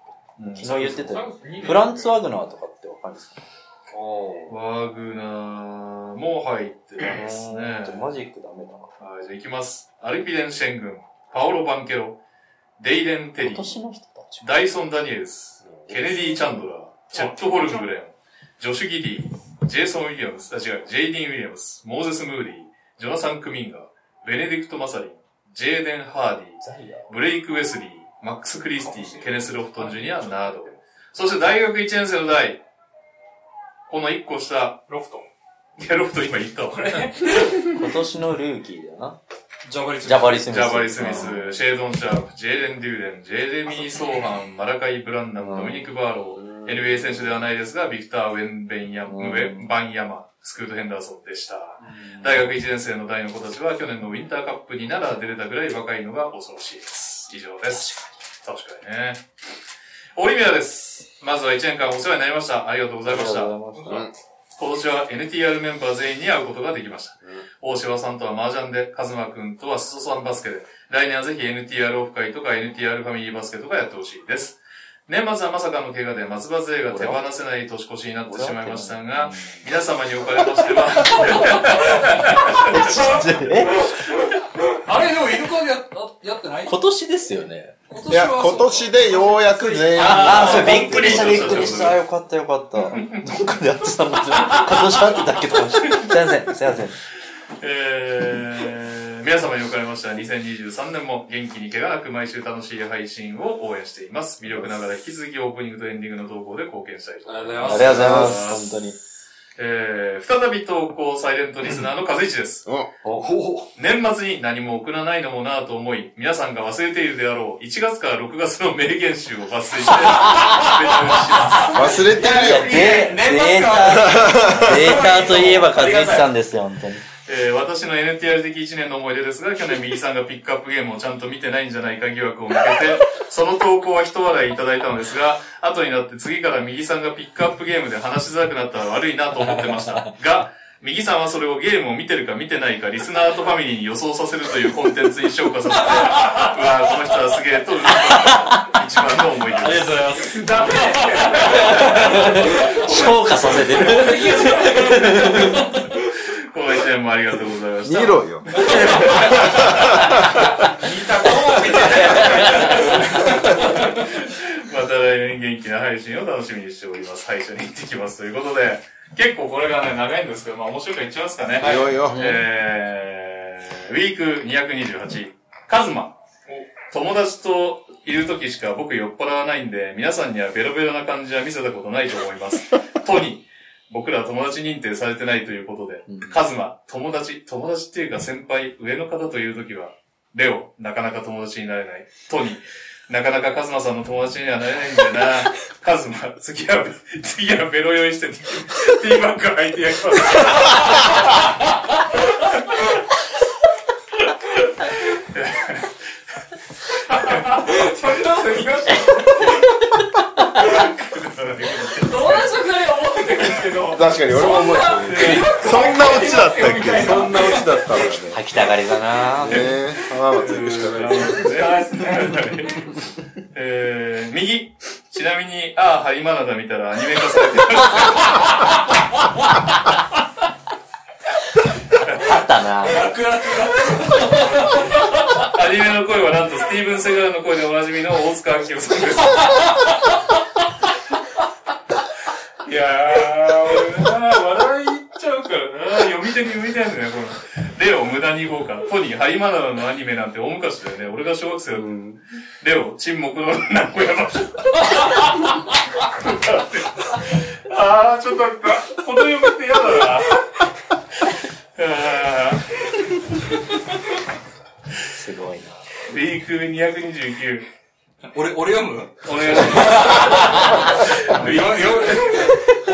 うん昨日言ってたよ。フフランツ・ワグナーとかってわかるんですかワグナーも入ってないですね。マジックダメだな。はい、じゃあ行きます。アルピレン・シェン軍、パオロ・バンケロ、デイレン・テリー、今年の人ダイソン・ダニエルス、ケネディ・チャンドラー、チェット・ホルムグレン、ジョシュ・ギディ、ジェイソン・ウィリアムス、あ、違う、ジェイディン・ウィリアムス、モーゼス・ムーディ、ジョナサン・クミンガ、ベネディクト・マサリン、ジェーデン・ハーディ。ブレイク・ウェスリー、マックス・クリスティ、ケネス・ロフトン・ジュニアなど。そして大学1年生の代、この1個下、ロフトン。いや、ロフトン今言ったわ。*laughs* 今年のルーキーだよな。ジャバリス。ジャバリ・スミス。ジャバリ・スミス、シェードン・シャープ、ジェーレン・デューレン、ジェレミー・ソーハン、マラカイ・ブランナム、ドミニク・バーロー、NBA 選手ではないですが、ビクター・ウェンベンヤ、ウうんェンバンヤマ、スクート・ヘンダーソンでした。大学1年生の代の子たちは去年のウィンターカップになら出れたぐらい若いのが恐ろしいです。以上です。確かにね。オリビアです。まずは1年間お世話になりました。ありがとうございました。今年は NTR メンバー全員に会うことができました。大柴さんとは麻雀で、カズマくんとはスソさんバスケで、来年はぜひ NTR オフ会とか NTR ファミリーバスケとかやってほしいです。年末はまさかの怪我で松葉勢が手放せない年越しになってしまいましたが、皆様におかれましては、*laughs* れでもイルカでややってない？今年ですよね。今いや、今年でようやく全員。ああ、それびっくりした、びびっくりしたた。よかった、よかった。どっかでやってたんだけど、今年会ってたけど、すいません、すいません。えー、皆様におかれましては2023年も元気に怪我なく毎週楽しい配信を応援しています。魅力ながら引き続きオープニングとエンディングの投稿で貢献したいと思います。ありがとうありがとうございます、本当に。えー、再び投稿サイレントリスナーの風市です。年末に何も送らないのもなぁと思い、皆さんが忘れているであろう、1月から6月の名言集を抜粋して。*laughs* 忘れてるよ。で、年末データ、データといえば和一さんですよ、本当に。えー私の NTR 的1年の思い出ですが、去年右さんがピックアップゲームをちゃんと見てないんじゃないか疑惑を向けて、その投稿は一笑いいただいたのですが、後になって次から右さんがピックアップゲームで話しづらくなったら悪いなと思ってました。が、右さんはそれをゲームを見てるか見てないか、リスナーとファミリーに予想させるというコンテンツに昇華させて、うわこの人はすげえと、う一番の思い出です。ありがとうございます。ダメ消化させてる。*laughs* この一年もありがとうございました。見ろよ。聞いたことも見てまた来年元気な配信を楽しみにしております。配信に行ってきます。ということで、結構これがね、長いんですけど、まあ面白いからいっちゃいますかね。いよいよ。えー、ウィーク228、カズマ。友達といる時しか僕酔っ払わないんで、皆さんにはベロベロな感じは見せたことないと思います。トニー。僕ら友達認定されてないということで、カズマ、友達、友達っていうか先輩、上の方という時は、レオ、なかなか友達になれない。トニー、なかなかカズマさんの友達にはなれないんだよな。*laughs* カズマ、次は、次はベロ酔いしてティーバッグ履いてやります *laughs* *laughs* 確かに俺も思うそんなオチだったっけ？そんなオチだったんね。吐きたがりだな。ね。え浜松行くしかない。えー、右。ちなみに「ああ針まなだ」見たらアニメ化されてあったな。楽アニメの声はなんとスティーブン・セガーの声でおなじみの大塚明夫さんです。いやー、俺な、笑い入っちゃうからな、読み手に向いてないんだよね、この。レオ、無駄に豪華。トニー、ハリマナナのアニメなんて大昔だよね。俺が小学生だった。レオ、沈黙の名古屋場所。あー、ちょっと待った。この読みって嫌だな。あすごいな。ーウィーク229。俺、俺読む？お願いします。*laughs* よ、よ、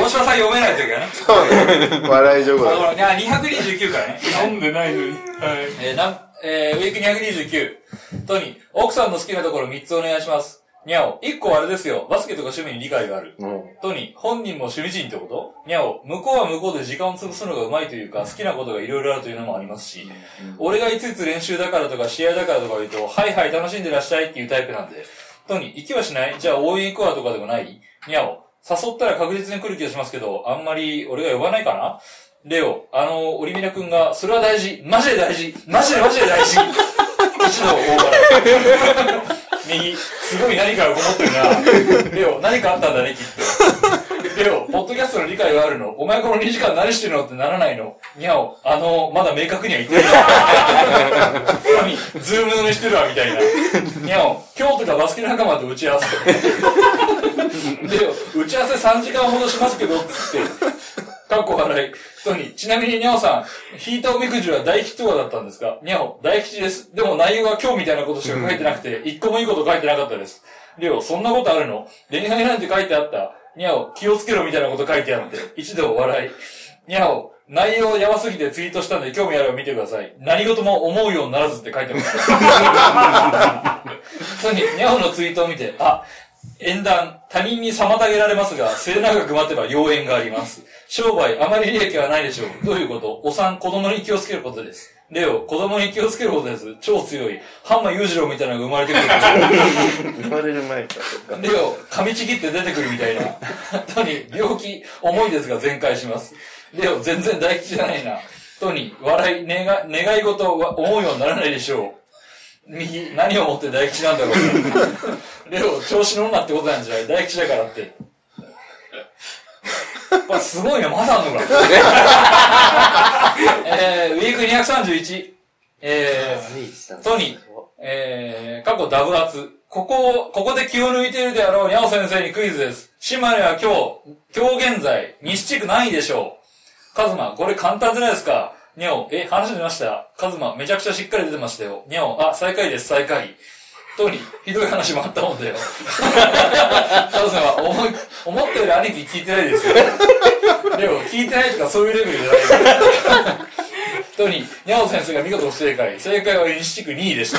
大島さん読めないときはね。そうね。笑い上手だ。いや、229からね。飲んでないのに。はい。えー、なん、えー、ウィーク229。トニー、奥さんの好きなところ3つお願いします。にゃお、1個あれですよ。バスケとか趣味に理解がある。うん。トニー、本人も趣味人ってこと？にゃお、向こうは向こうで時間を潰すのが上手いというか、好きなことがいろいろあるというのもありますし、俺がいついつ練習だからとか試合だからとか言うと、はいはい楽しんでらっしゃいっていうタイプなんで、トニー、行きはしない？じゃあ応援行くわとかでもない？にゃお、誘ったら確実に来る気がしますけど、あんまり俺が呼ばないかな？レオ、あの、オリミラ君が、それは大事マジで大事マジでマジで大事一度大笑い。右、すごい何かがこもってるな。レオ、何かあったんだね、きっと。レオ、ポッドキャストの理解があるの？お前この2時間何してるのってならないの？にゃお、あの、まだ明確には言ってない。何ズーム飲みしてるわ、みたいな。にゃお、今日とかバスケ仲間と打ち合わせ。レオ、打ち合わせ3時間ほどしますけど、つって。かっこ笑い。人に、ちなみににゃおさん、引いたおみくじは大吉とかだったんですか？にゃお、大吉です。でも内容が今日みたいなことしか書いてなくて、一個もいいこと書いてなかったです。レオ、そんなことあるの？恋愛なんて書いてあった？にゃお、気をつけろみたいなこと書いてあって、一度笑い。にゃお、内容やばすぎてツイートしたんで興味あれば見てください。何事も思うようにならずって書いてます。*laughs* そに、にゃおのツイートを見て、あ、縁談、他人に妨げられますが、末永く待てば良縁があります。商売、あまり利益はないでしょう。どういうこと？お産、子供に気をつけることです。レオ、子供に気をつけることです。超強い。ハンマ裕次郎みたいなのが生まれてくるでしょう。生まれる前か。レオ、噛みちぎって出てくるみたいな。トニー、病気、重いですが全開します。レオ、全然大吉じゃないな。トニー、笑い、願い、願い事は思うようにならないでしょう。右、何をもって大吉なんだろう。*laughs* レオ、調子乗んなってことなんじゃない？大吉だからって。*laughs* これすごいね、まだあんのか。*laughs* えー、ウィーク231。えー、トニー、えー、過去ダブ圧。ここ、ここで気を抜いているであろう、にゃお先生にクイズです。島根は今日、今日現在、西地区何位でしょうカズマ、これ簡単じゃないですか。にゃお、え、話出ましたカズマ、めちゃくちゃしっかり出てましたよ。にゃお、あ、最下位です、最下位。トニー、ひどい話もあったもんだよ。カズマは、思い、思ったより兄貴聞いてないですよ。でも、聞いてないとかそういうレベルじゃないから。トニー、にゃお先生が見事不正解。正解は西地区2位でした。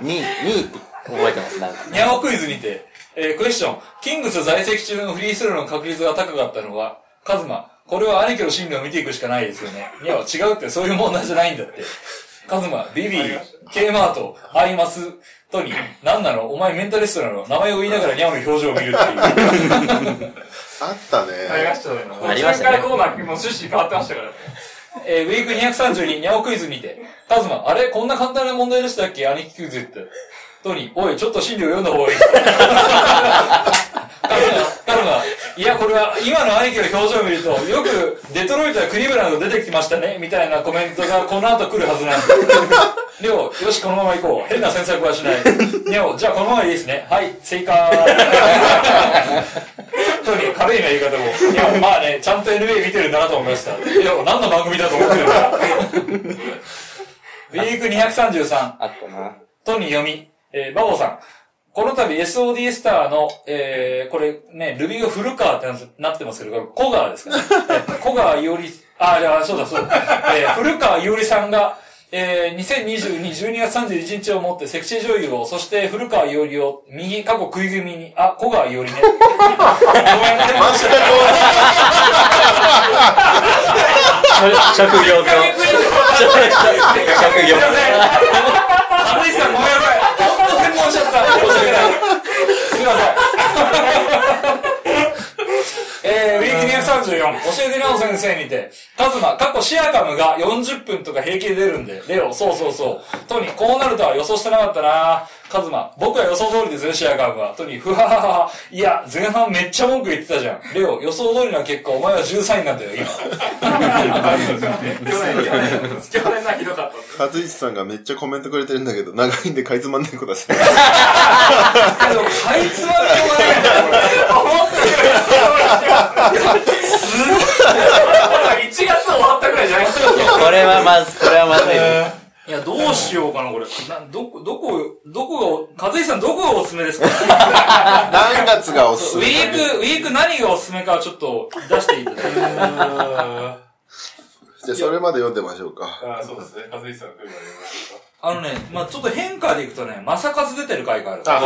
2、2って覚えてます、なんか。にゃおクイズにて、えー、クエスチョン。キングス在籍中のフリースローの確率が高かったのは、カズマ。これは兄貴の進路を見ていくしかないですよね。にゃお、違うってそういう問題じゃないんだって。カズマ、ビビー、K マート、アイマス、トニー、なんなの？お前メンタリストなの？名前を言いながらにゃおの表情を見るっていう。あったね。ありましたね。ありましたねコーナーもう趣旨変わってましたからね。えー、ウィーク232、ニャオクイズにて、カズマ、あれ？こんな簡単な問題でしたっけ？兄貴クイズって。トニー、おい、ちょっと心理を読んだ方がいい。カズマ、カズマ、いや、これは、今の兄貴の表情を見ると、よく、デトロイトやクリーブランド出てきましたね、みたいなコメントがこの後来るはずなんで。*laughs* レオ、よし、このまま行こう。変な詮索はしない。レオ、じゃあこのままでいいですね。はい、正解。トニー、軽いな言い方も。いや、まあね、ちゃんと NBA 見てるんだなと思いました。いや、何の番組だと思ってるんだ。*laughs* ウィーク233。あったな。トニー読み、えー、バボさん。この度 SOD スターの、えー、これね、ルビーが古川ってなってますけど、小川ですかね。*laughs* えー小川いおり、あ、いや、そうだそうだ。えー、古川いおりさんが、えー、2022、12月31日をもってセクシー女優を、そして古川いおりを、右、過去食い組に、あ、小川いおりね。ごめんね、申し訳職業病。職業すいません。春井さんごめんなさい。*laughs* 本当専門しちゃった。申し訳ない。すいません。えー、ウィーク234、教えてなお先生にて、カズマ、過去シアカムが40分とか平気で出るんで。レオ、そうそうそう。トニー、こうなるとは予想してなかったなカズマ、僕は予想通りですよ、シアカムは。トニー、ふはははは。いや、前半めっちゃ文句言ってたじゃん。レオ、予想通りの結果、お前は13位なんだよ、今。去年、去年、去年なひどかった。和一さんがめっちゃコメントくれてるんだけど、長いんでかいつまんでください。けど、かいつまみようがないんだよ、これ。思ったよりすごい。1 *laughs* 月終わったくらいじゃないですか。これはまず、これはまずい。いや、どうしようかな、これ。な、どこ、どこ、どこが、和井さんどこがおすすめですか？何月がおすすめ？ウィーク、ウィーク何がおすすめかちょっと出していただいて。じゃあそれまで読んでみましょうか。ああ、そうですね。和井さん来るまで読みましょうか？あのね、まあちょっと変化でいくとね、まさかず出てる回がある。あ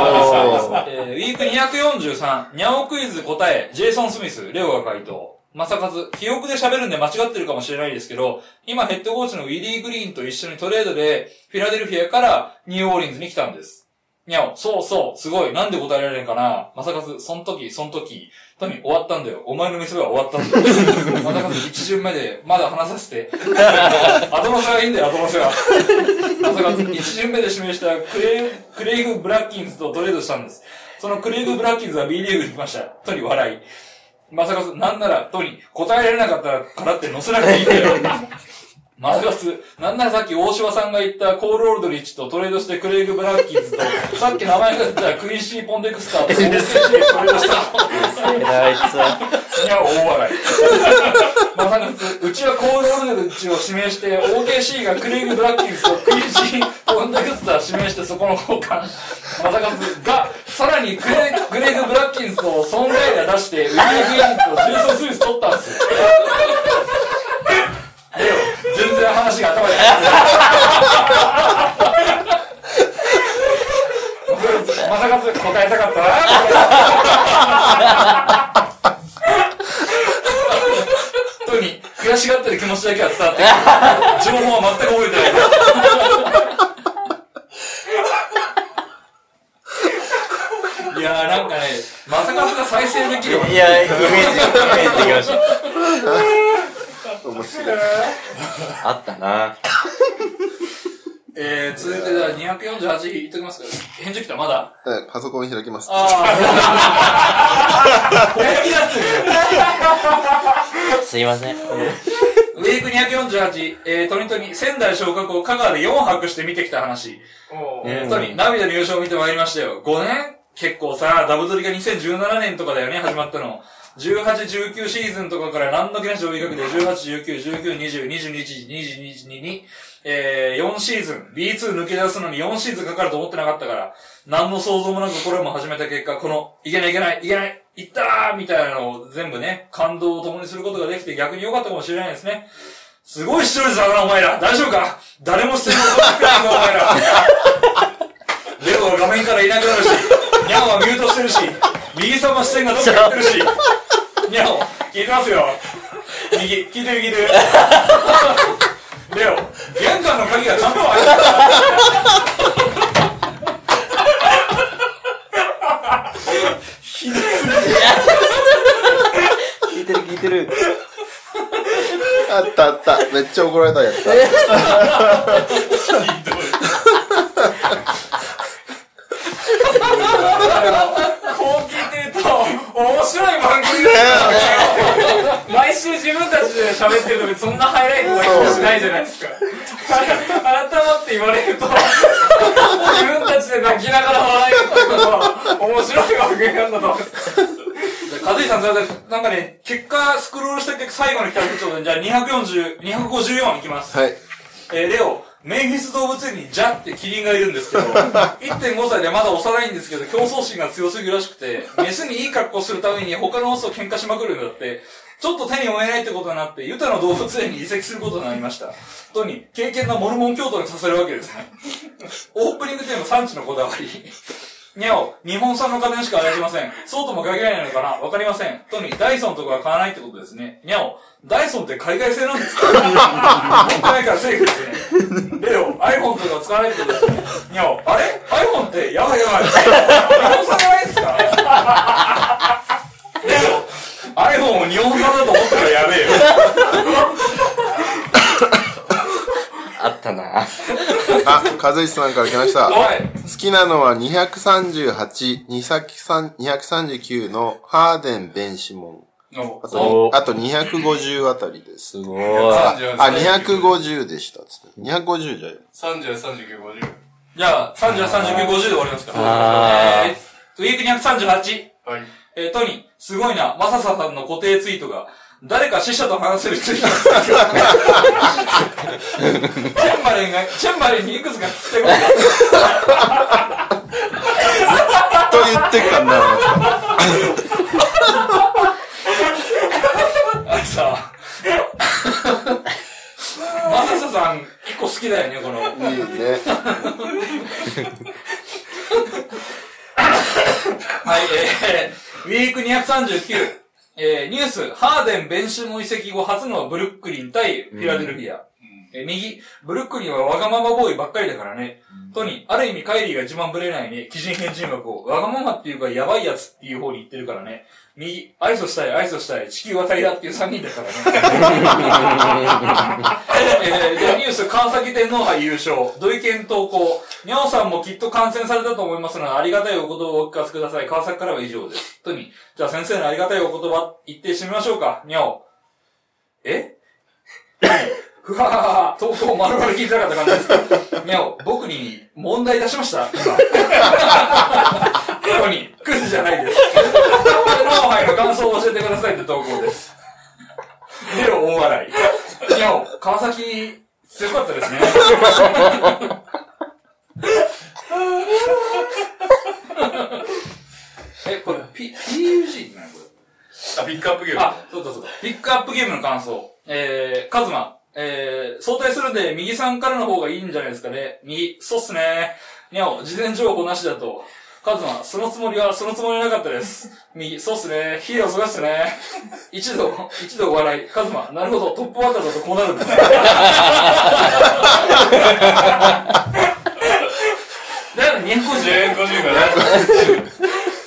そうえー、ウィーク243、ニャオクイズ答え、ジェイソン・スミス、レオが回答。まさかず、記憶で喋るんで間違ってるかもしれないですけど、今ヘッドコーチのウィリー・グリーンと一緒にトレードで、フィラデルフィアからニューオーリンズに来たんです。ニャオ、そうそう、すごい、なんで答えられるんかな？まさかず、そん時、そん時、トミー、終わったんだよ。お前の店は終わったんだよ。*laughs* まさかず、一巡目で、まだ話させて。*laughs* 後の世はいいんだよ、後の世は。まさかず、一巡目で指名したクレイ、クレイグ・ブラッキンズとトレードしたんです。そのクレイグ・ブラッキンズは B リーグに来ました。トニー笑い。まさか、なんなら、とに、答えられなかったからって載せなくていいんだよ。*laughs* まさかず、なんならさっき大島さんが言ったコール・オールドリッチとトレードしてクレイグ・ブラッキンズと、*laughs* さっき名前が出たクイシー・ポンデクスターと、*laughs* トレードしたいつは。いや、大笑い。*laughs* まさかつ、うちはコール・オルネルチを指名して、OKC がクレイグ・ブラッキンスとクイージー・ポンダクスター指名してそこの交換。まさかつが、さらにクレイグ・グレイグ・ブラッキンスとソン・ガイラ出して、ウィリー・グリーンとジェイソン・スミス取ったんですよ。全然話が頭に入って。まさかつ答えたかったな。本当に悔しがってる気持ちだけは伝わって情報は全く覚えてない。いやーなんかね、まさかが再生できる。いや、イメージ、イメージできました。面白い。*laughs* あったな *laughs* えー、続いてじゃあ248いっときますか返事来た？まだ？はいパソコン開きます。ああ。*laughs* すいません。ウィーク248、えー、トニトニ、仙台昇格を香川で4泊して見てきた話。おうん本当に、涙の優勝を見てまいりましたよ。5年？結構さ、ダブドリが2017年とかだよね、始まったの。18、19シーズンとかから何の気なし追いかけて、18、19、19、20、22、22、22に、えー、4シーズン、B2 抜け出すのに4シーズンかかると思ってなかったから、何の想像もなくこれも始めた結果、この、いけないいけない、いけない、いったーみたいなのを全部ね、感動を共にすることができて逆に良かったかもしれないですね。すごい視聴率だな、お前ら。大丈夫か？誰も視線を送ってくれないぞ、お前ら。レオは画面からいなくなるし、ニャオはミュートしてるし、右さんは視線がどっか行ってるし、ニャオ、聞いてますよ。右、聞いてる聞いてる。レオ、玄関の鍵がちゃんと開いてた。ひどすぎ聞いてる聞いてる。あったあった。めっちゃ怒られたやつだ。こう聞いてると、面白い番組だな毎週自分たちで喋ってるのにそんなハイライトが気もしないじゃないですか。改まって言われると、自分たちで泣きながら笑えるってことは、面白い番組なんだと思います。和井さん、なんかね、結果、スクロールした結果、最後の企画ちょうど、じゃあ240、254いきます。はい。えー、レオ、メンフィス動物園にジャってキリンがいるんですけど、*laughs* 1.5歳でまだ幼いんですけど、競争心が強すぎるらしくて、メスにいい格好するために他のオスと喧嘩しまくるんだって、ちょっと手に負えないってことになって、ユタの動物園に移籍することになりました。とに、経験なモルモン教徒にさせるわけですね。オープニングテーマ産地のこだわり。にゃお、日本産の家電しか愛しません。そうとも限らないのかな？わかりません。とに、ダイソンとかは買わないってことですね。にゃお、ダイソンって海外製なんですか？持ってないからセーフですね。レオ、iPhone とか使わないってことですね。にゃお、あれ ?iPhone ってやばいやばい。日本産じゃないですか？レオ、iPhone を日本産だと思ったらやべえよ。あ、和石さんから来ました。好はい。きなのは238、239のハーデン・ベンシモン。おあとおあと250あたりです。すごい。あ、30あ250でした。つって。250じゃ30、39、50。じゃあ、30、39、50で終わりますか。あーえー、ウィーク238。はい。えー、トニー、すごいな。マササさんの固定ツイートが、誰か死者と話せるツイートチェンバレンが、チェンバレンにいくつか聞きたいことと言ってっかな。あのさ、マササさん、一個好きだよね、この。いいね。はい、えー、ウィーク239。えー、ニュース、ハーデン・ベンシモ移籍後初のブルックリン対フィラデルフィア。えー右、ブルックリンはわがままボーイばっかりだからね。トニー、ある意味カイリーが一番ブレないね。基人変人枠を。わがままっていうかやばいやつっていう方に言ってるからね。右、愛想したい、愛想したい、地球は平らっていう3人だからね。*laughs* えー、で、ニュース、川崎天皇杯優勝。土井健投稿。にゃおさんもきっと感染されたと思いますので、ありがたいお言葉をお聞かせください。川崎からは以上です。トニー、じゃあ先生のありがたいお言葉、言ってしてみましょうか。にゃお。え？ふははは、投稿丸々聞いてなかった感じですか？にゃお、僕に問題出しました？今。トニー、クズじゃないです。天皇杯の感想を教えてくださいって投稿です。でろ、大笑い。にゃお、川崎、強かったですね。*laughs* え、これ、P、PUG なのこれ。あ、ピックアップゲーム。あ、そうだそうだ。ピックアップゲームの感想。えー、カズマ。えー、相対するんで、右さんからの方がいいんじゃないですかね。右、そうっすね。にゃお、事前情報なしだと。カズマ、そのつもりは、そのつもりなかったです。右、そうっすね。ヒーローすごいっすね。一度、一度笑い。カズマ、なるほど、トップバッターだとこうなるんですね。だよね、250。250がね。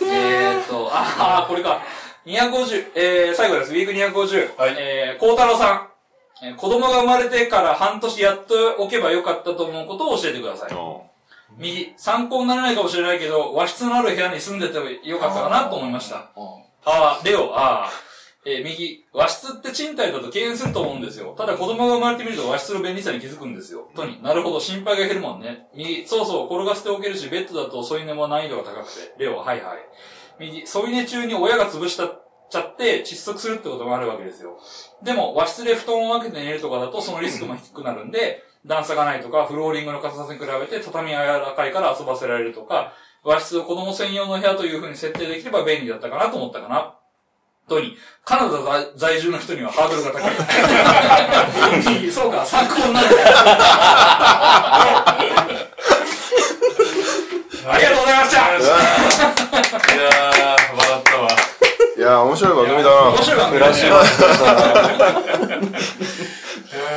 えーっと、ああ、これか。250、えー、最後です。ウィーク250。はいえー、孝太郎さん。えー子供が生まれてから半年やっておけばよかったと思うことを教えてください。右、参考にならないかもしれないけど、和室のある部屋に住んでてもよかったかなと思いました。ああ、レオ、ああ。えー右、和室って賃貸だと敬遠すると思うんですよ。ただ子供が生まれてみると和室の便利さに気づくんですよ。とに、なるほど、心配が減るもんね。右、そうそう、転がしておけるし、ベッドだと添い寝も難易度が高くて。レオ、はいはい。右、添い寝中に親が潰したちゃって窒息するってこともあるわけですよ。でも、和室で布団を分けて寝るとかだとそのリスクも低くなるんで、段差がないとか、フローリングの硬さに比べて畳が柔らかいから遊ばせられるとか、和室を子供専用の部屋という風に設定できれば便利だったかなと思ったかな。とに、カナダ在在住の人にはハードルが高い。*laughs* そうか、参考になるね。*laughs* ありがとうございましたいやー、笑ったわ。いやー、面白い番組だな面。白い番組だね。*laughs*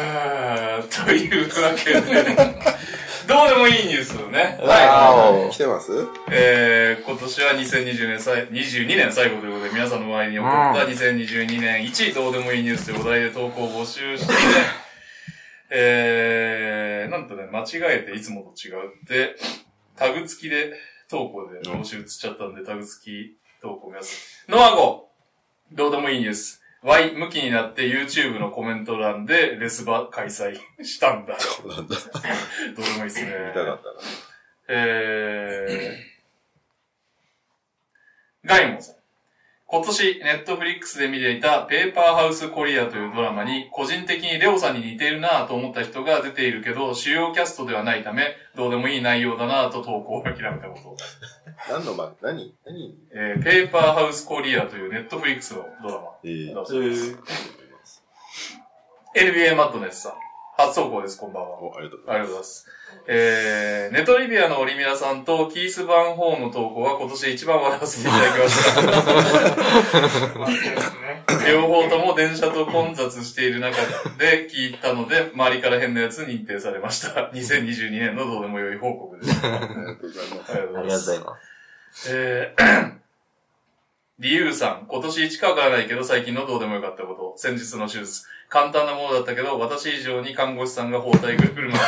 えーというわけで、*laughs* どうでもいいニュースをね。はい。来てます？えー、今年は2020年さい、22年最後ということで、皆さんの周りに起こった2022年1どうでもいいニュースというお題で投稿を募集して、えー、なんとね、間違えていつもと違うって、タグ付きで投稿で募集移っちゃったんで、タグ付き投稿皆さん。ノアゴどうでもいいニュース。Y 向きになって YouTube のコメント欄でレスバ開催したんだ。そうなんだ。*laughs* どうでもいいですね。見たかったな。えー、ガイモンさん。今年、ネットフリックスで見ていたペーパーハウスコリアというドラマに、個人的にレオさんに似ているなぁと思った人が出ているけど、主要キャストではないため、どうでもいい内容だなぁと投稿を諦めたこと。何の番何？何？えー、ペーパーハウスコリアというネットフリックスのドラマ。えーだそうです NBA マットネスさん。初投稿です、こんばんは。お、ありがとうごあざいりがとうございます。えー、ネトリビアのオリミラさんとキース・バンホーンの投稿は今年一番笑わせていただきました。*laughs* 両方とも電車と混雑している中で聞いたので、周りから変なやつに認定されました。*laughs* 2022年のどうでもよい報告です。ありがとうございます。ありがとうございます。えー *clears throat* 理由さん、今年1かわからないけど最近のどうでもよかったこと。先日の手術。簡単なものだったけど、私以上に看護師さんが包帯ぐるぐる巻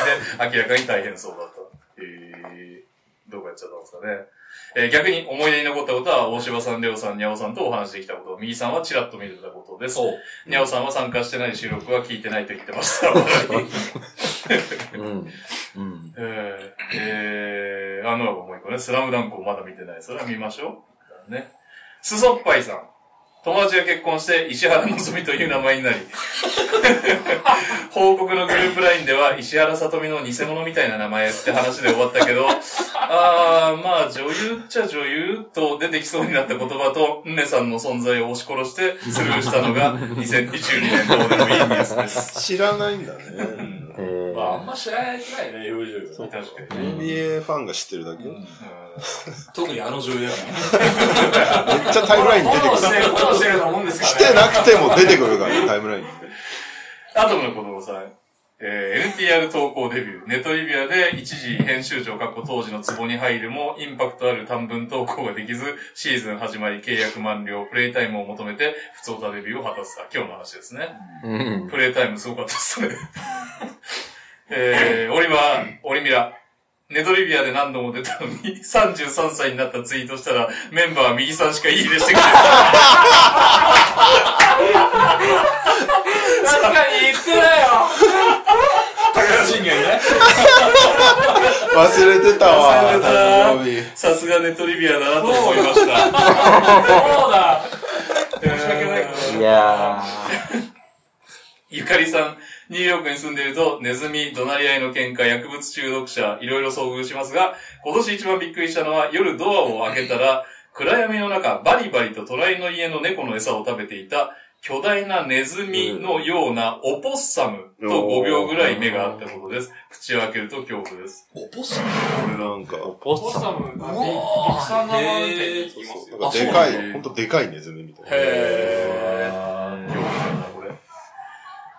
きで明らかに大変そうだった。えー、どうかやっちゃったんですかね。えー逆に思い出に残ったことは、大柴さん、レオさん、ニャオさんとお話しできたこと。右さんはチラッと見れたことです。そう。ニャオさんは参加してない収録は聞いてないと言ってました。うん。うん。*laughs* えー、えー、あの、もう一個ね、スラムダンクをまだ見てない。それは見ましょう。ね。スソッパイさん。友達が結婚して、石原のぞみという名前になり、*laughs* 報告のグループラインでは、石原さとみの偽物みたいな名前って話で終わったけど、あー、まあ、女優っちゃ女優と出てきそうになった言葉と、ンネさんの存在を押し殺して、スルーしたのが、*laughs* 2022年どうでもいいニュースです。知らないんだね。えーまあ、あんま知らないくらいね、表情がね。確かに。NBA ファンが知ってるだけ？めっ特にあの女優だから。*laughs* ちゃタイムラインに出てくる。フォローしてる、と思うんですしてなくても出てくるからね、タイムラインに。アトムの子供さん。えー NTR 投稿デビュー。ネトリビアで一時編集長過去当時の壺に入るも、インパクトある短文投稿ができず、シーズン始まり契約満了、プレイタイムを求めて、普通歌デビューを果たす。あ今日の話ですね。うん。プレイタイムすごかったですね。えー、オリマー、オリミラ。ネトリビアで何度も出たのに、*laughs* 33歳になったツイートしたら、メンバーは右さんしかいいねしてくれない。確かに言ってないよ武田信玄ね。忘れてたわ。忘れた誕生日さすがネトリビアだなと思いました。そうだ *laughs* 申し訳ない。いやゆかりさん、ニューヨークに住んでいると、ネズミ、怒鳴り合いの喧嘩、薬物中毒者、いろいろ遭遇しますが、今年一番びっくりしたのは、夜ドアを開けたら、暗闇の中、バリバリと隣の家の猫の餌を食べていた、巨大なネズミのようなオポッサムと5秒ぐらい目があったことです。口を開けると恐怖です。おポッサムなんか、ー、ポポッ。サムがビッグサンダーマウンテンに行きますよ。なんかでかい、ほんとでかいネズミみたいな。へー。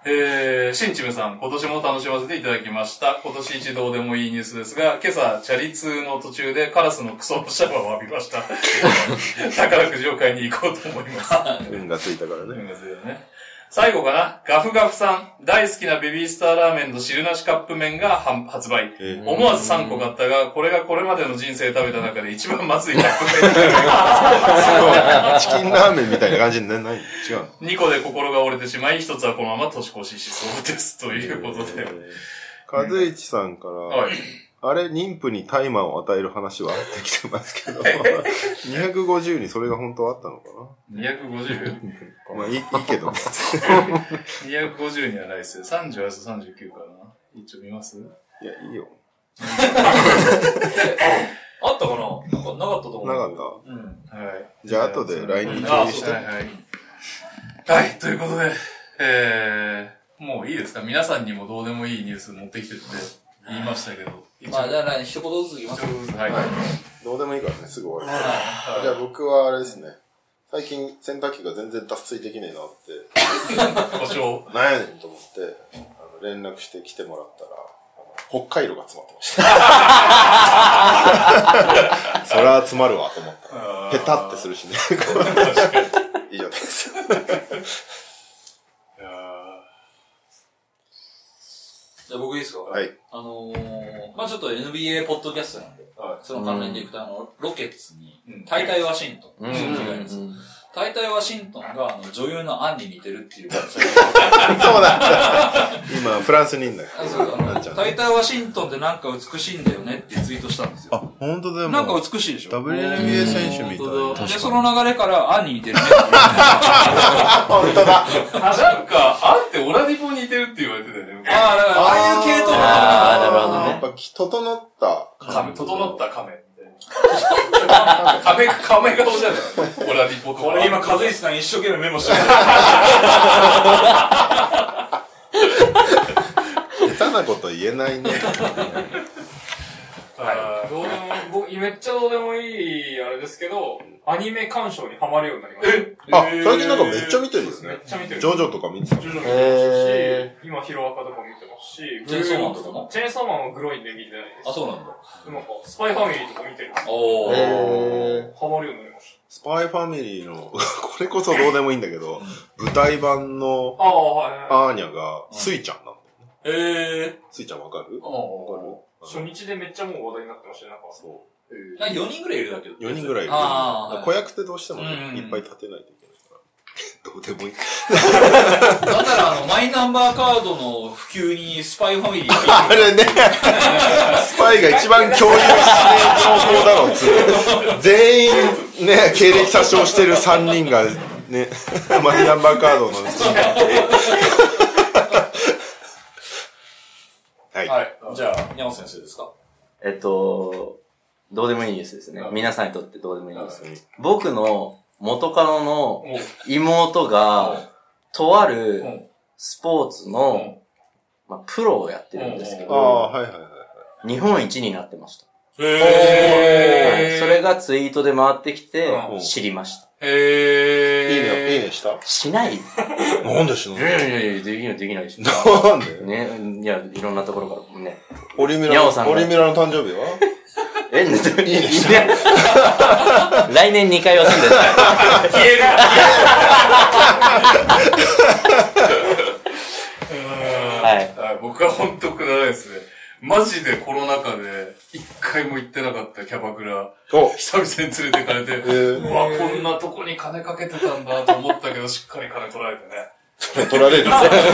えー、しんちむさん、今年も楽しませていただきました。今年一どうでもいいニュースですが、今朝、チャリ通の途中でカラスのクソのシャワーを浴びました。*laughs* 宝くじを買いに行こうと思います。*laughs* 運がついたからね。うんですよね最後かな、ガフガフさん、大好きなベビースターラーメンと汁なしカップ麺がは発売。えー思わず3個買ったが、これがこれまでの人生食べた中で一番まずいカップ麺。*laughs* チキンラーメンみたいな感じになない？違うの？2個で心が折れてしまい、1つはこのまま年越ししそうです。ということで。和一さんから、はい。あれ、妊婦に大麻を与える話は？*laughs* できてますけど、250にそれが本当はあったのか 250?250 なまあいいいいけど、にはないですよ。38と39かな。一応見ます？いや、いいよ。*laughs* あったかな？なんかなかったと思う。なかっうん。はい。じゃあ後で LINE にあ、共有してはいはい。はい、ということで、えー、もういいですか？皆さんにもどうでもいいニュース持ってきてって言いましたけど。まあ、じゃあ何、一言ずつ言いますはい。た。どうでもいいからね、すぐ終わる。じゃあ僕はあれですね。最近洗濯機が全然脱水できねえなって、故障。なんやねんと思って、あの連絡して来てもらったら、あの北海道が詰まってました。*laughs* そりゃ詰まるわと思った。ペタってするしね。*laughs* 以上です。いやじゃあ僕いいですか？はい。あのー、まあちょっと NBA ポッドキャストなんで、はいその関連でいくと、あの、ロケッツにうん、大体ワシントン、うん新違いです。大体ワシントンが、あの、女優のアンに似てるっていう話 *laughs* そうなんだ。今、フランスにいんだよ。大体ワシントンってなんか美しいんだよねってツイートしたんですあよ。、本当でも。なんか美しいでしょ？WNBA 選手みたいな。で、その流れから、アンに似てるね。本当だ。なんか、あんってオラディポに似てるって言われてたよね。ああ、だから、ああいう系統のあーなるほどねやっぱ、整った。亀、整った亀。亀、亀顔じゃないオラディポとか。俺今、和石さん一生懸命メモしてる。下手なこと言えないね。はい。どうでも、僕、めっちゃどうでもいい、あれですけど、アニメ鑑賞にハマるようになりました。あ、最近なんかめっちゃ見てるよめっね。ちゃ見てる。ジョジョとか見てた。ジョジョ見てへますし、今、ヒロアカとか見てますし、チェーンソーマンとか？もチェーンソーマンはグロいんで見てないです。あ、そうなんだ。でもなんか、スパイファミリーとか見てるんですおー。えハマるようになりましススパイファミリーの、*laughs* これこそどうでもいいんだけど、舞台版のああ、はいはい。アーニャが、スイちゃんなんだよね。えスイちゃんわかる？あわかる？初日でめっちゃもう話題になってましたね、なんか。そー、なんか4人ぐらいいるだけど。う。4人ぐらいいる。子役ってどうしてもねうんいっぱい立てないといけないから。*laughs* どうでもいい。*laughs* なんならあの、マイナンバーカードの普及にスパイファミリーが *laughs* あれね、スパイが一番共有して情報だろうっつ。全員ね、経歴詐称してる3人がね、マイナンバーカードの。はい。はい。じゃあ、山本先生ですか？えっと、どうでもいいニュースですねう。ん皆さんにとってどうでもいいニュースうん。僕の元カノのお妹が、とあうるんスポーツの、まあ、プロをやってるんですけど。日本一になってました。へーそれがツイートで回ってきてう、ん知りました。へー。いいね、いいねした？しないい *laughs* なんでしのやいやいや、できないできないでしょ。なんで？ね、いや、いろんなところからね。オリミラの、オリミラの誕生日は？*laughs* え、ね、いいねしいや来年2回は住んでた。*laughs* 消えるはい。はい、僕は本当くだらないですね。マジでコロナ禍で一回も行ってなかったキャバクラ、お久々に連れてかれて、ーうわ、こんなとこに金かけてたんだと思ったけど、しっかり金取られてね。取られる？3年経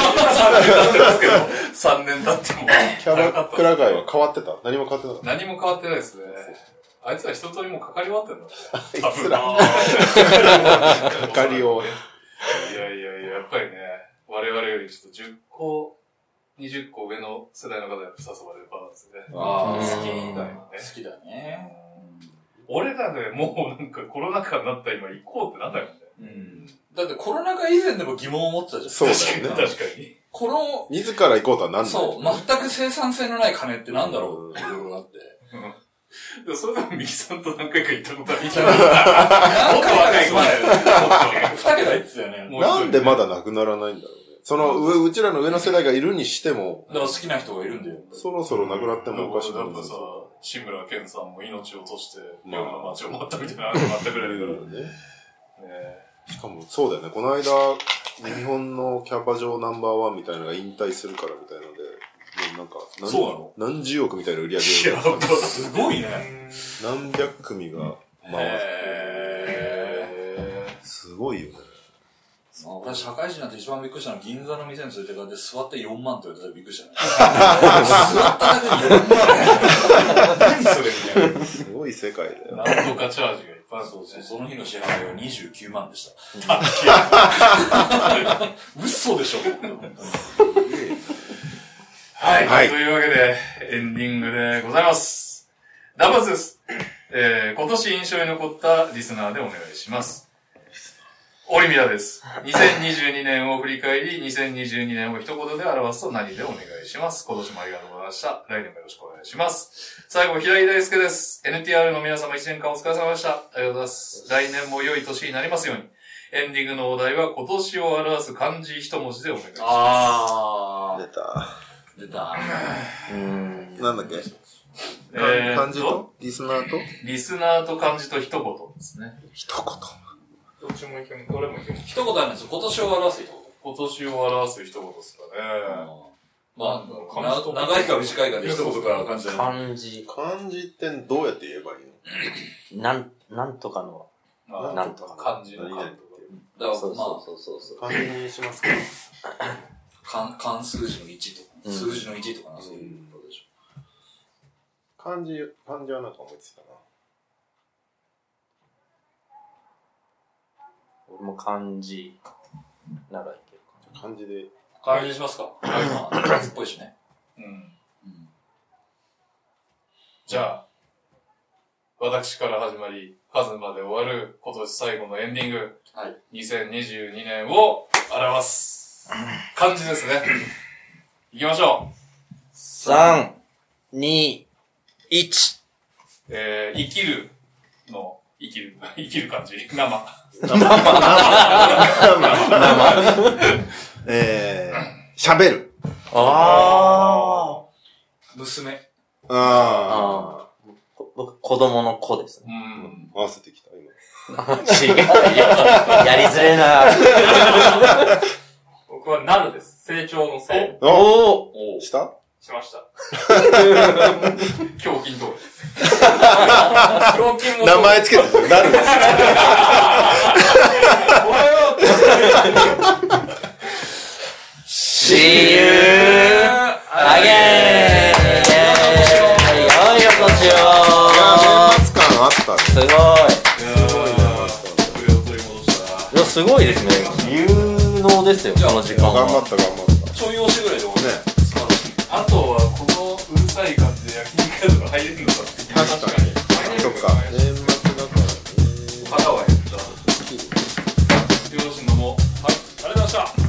ってますけど、3年経っても。キャバクラ界は変わってた？何も変わってなかっ何も変わってないですね。あいつら一通りもうかかり終わってんだ。あいつら、かかかりを。いやいやいや、やっぱりね、我々よりちょっと10個、20個上の世代の方が誘われるパターンですね。あー好きだよね。好きだね。俺らでもうなんかコロナ禍になった今行こうってなんだよね。うん。だってコロナ禍以前でも疑問を持ってたじゃん。そうだ確かに、よね。確かに。この、自ら行こうとはなんない。そう、全く生産性のない金ってなんだろうっていろいろあって。でもそれでもミキさんと何回か行ったことある。もっと何回若い子かすまないだよね。二桁言ってたよね。もっとなんでまだなくならないんだろうね。その、ううちらの上の世代がいるにしても、だから好きな人がいるんだよ。そろそろなくなってもおかしくないだってさ、志村けんさんも命を落として夜の街を回ったみたいな話もあったぐらいだから。ねね。しかも、そうだよね。この間、日本のキャバ嬢ナンバーワンみたいなのが引退するからみたいなので、もうなんか、何そうなの？何十億みたいな売り上いや、げが、本当すごいね。何百組が回って、へすごいよね。ー俺社会人になって一番びっくりしたのは銀座の店に連れてかれて座って4万って言われたらびっくりしたね。座っただけで4万何それみたいな。すごい世界だよ。なんとかチャージがいっぱいある。そうそう、その日の支払いは29万でした。嘘でしょ？はい。はいというわけで、エンディングでございます。ダバスです。えー、今年印象に残ったリスナーでお願いします。オリミラです。2022年を振り返り、2022年を一言で表すと何でお願いします。今年もありがとうございました。来年もよろしくお願いします。最後、平井大輔です。NTR の皆様1年間お疲れ様でした。ありがとうございます。来年も良い年になりますように。エンディングのお題は今年を表す漢字一文字でお願いします。あ出た。ー、出た。うーん。なんだっけ？え漢字と？リスナーと？リスナーと漢字と一言ですね。一言。どっちもいける。どれもいける。一言あるんですよ。今年を表す一言。今年を表す一言ですかね。まあ、な長いか短いかで一言から感じ。漢字、漢字ってどうやって言えばいいの？*coughs* なん、なんとかの、まあなんとか漢字の漢。だから、まあ、そうそうそう。漢字にしますか？*coughs* 漢漢数字の1とか、うん数字の1とかな、そういうことでし漢字、漢字はなんか思いついたな。俺も漢字ならいけるか漢字で。ょ。漢字にしますかまあ、夏っぽいしね。うん。うんじゃあ、私から始まり、カズまで終わる今年最後のエンディング。はい。2022年を表す漢字ですね。行きましょう。な。三、二、一。えー、生きるの、生きる、生きる漢字。生。生、生。えー、喋る。あ。あ。あああ。僕、子供の子ですね。うん。合わせてきた、今。違うよ。やりづれえな。僕はなるです。成長のせい。おおしたしました。*laughs* 胸筋通り。胸筋も名前つけてる。なる。です。おはよう See you again! よいよこしよ年末感あったね。すごい。いやー、これを取り戻したいや、すごいですね。有能ですよ、この時間は。頑張った頑張っちょい押しぐらいで終わた。ね。あとはこのうるさい感じで焼肉屋とか入れるのかってい確かにそっか。年末だからね。腹は減った。しも。はい。ありがとうございました。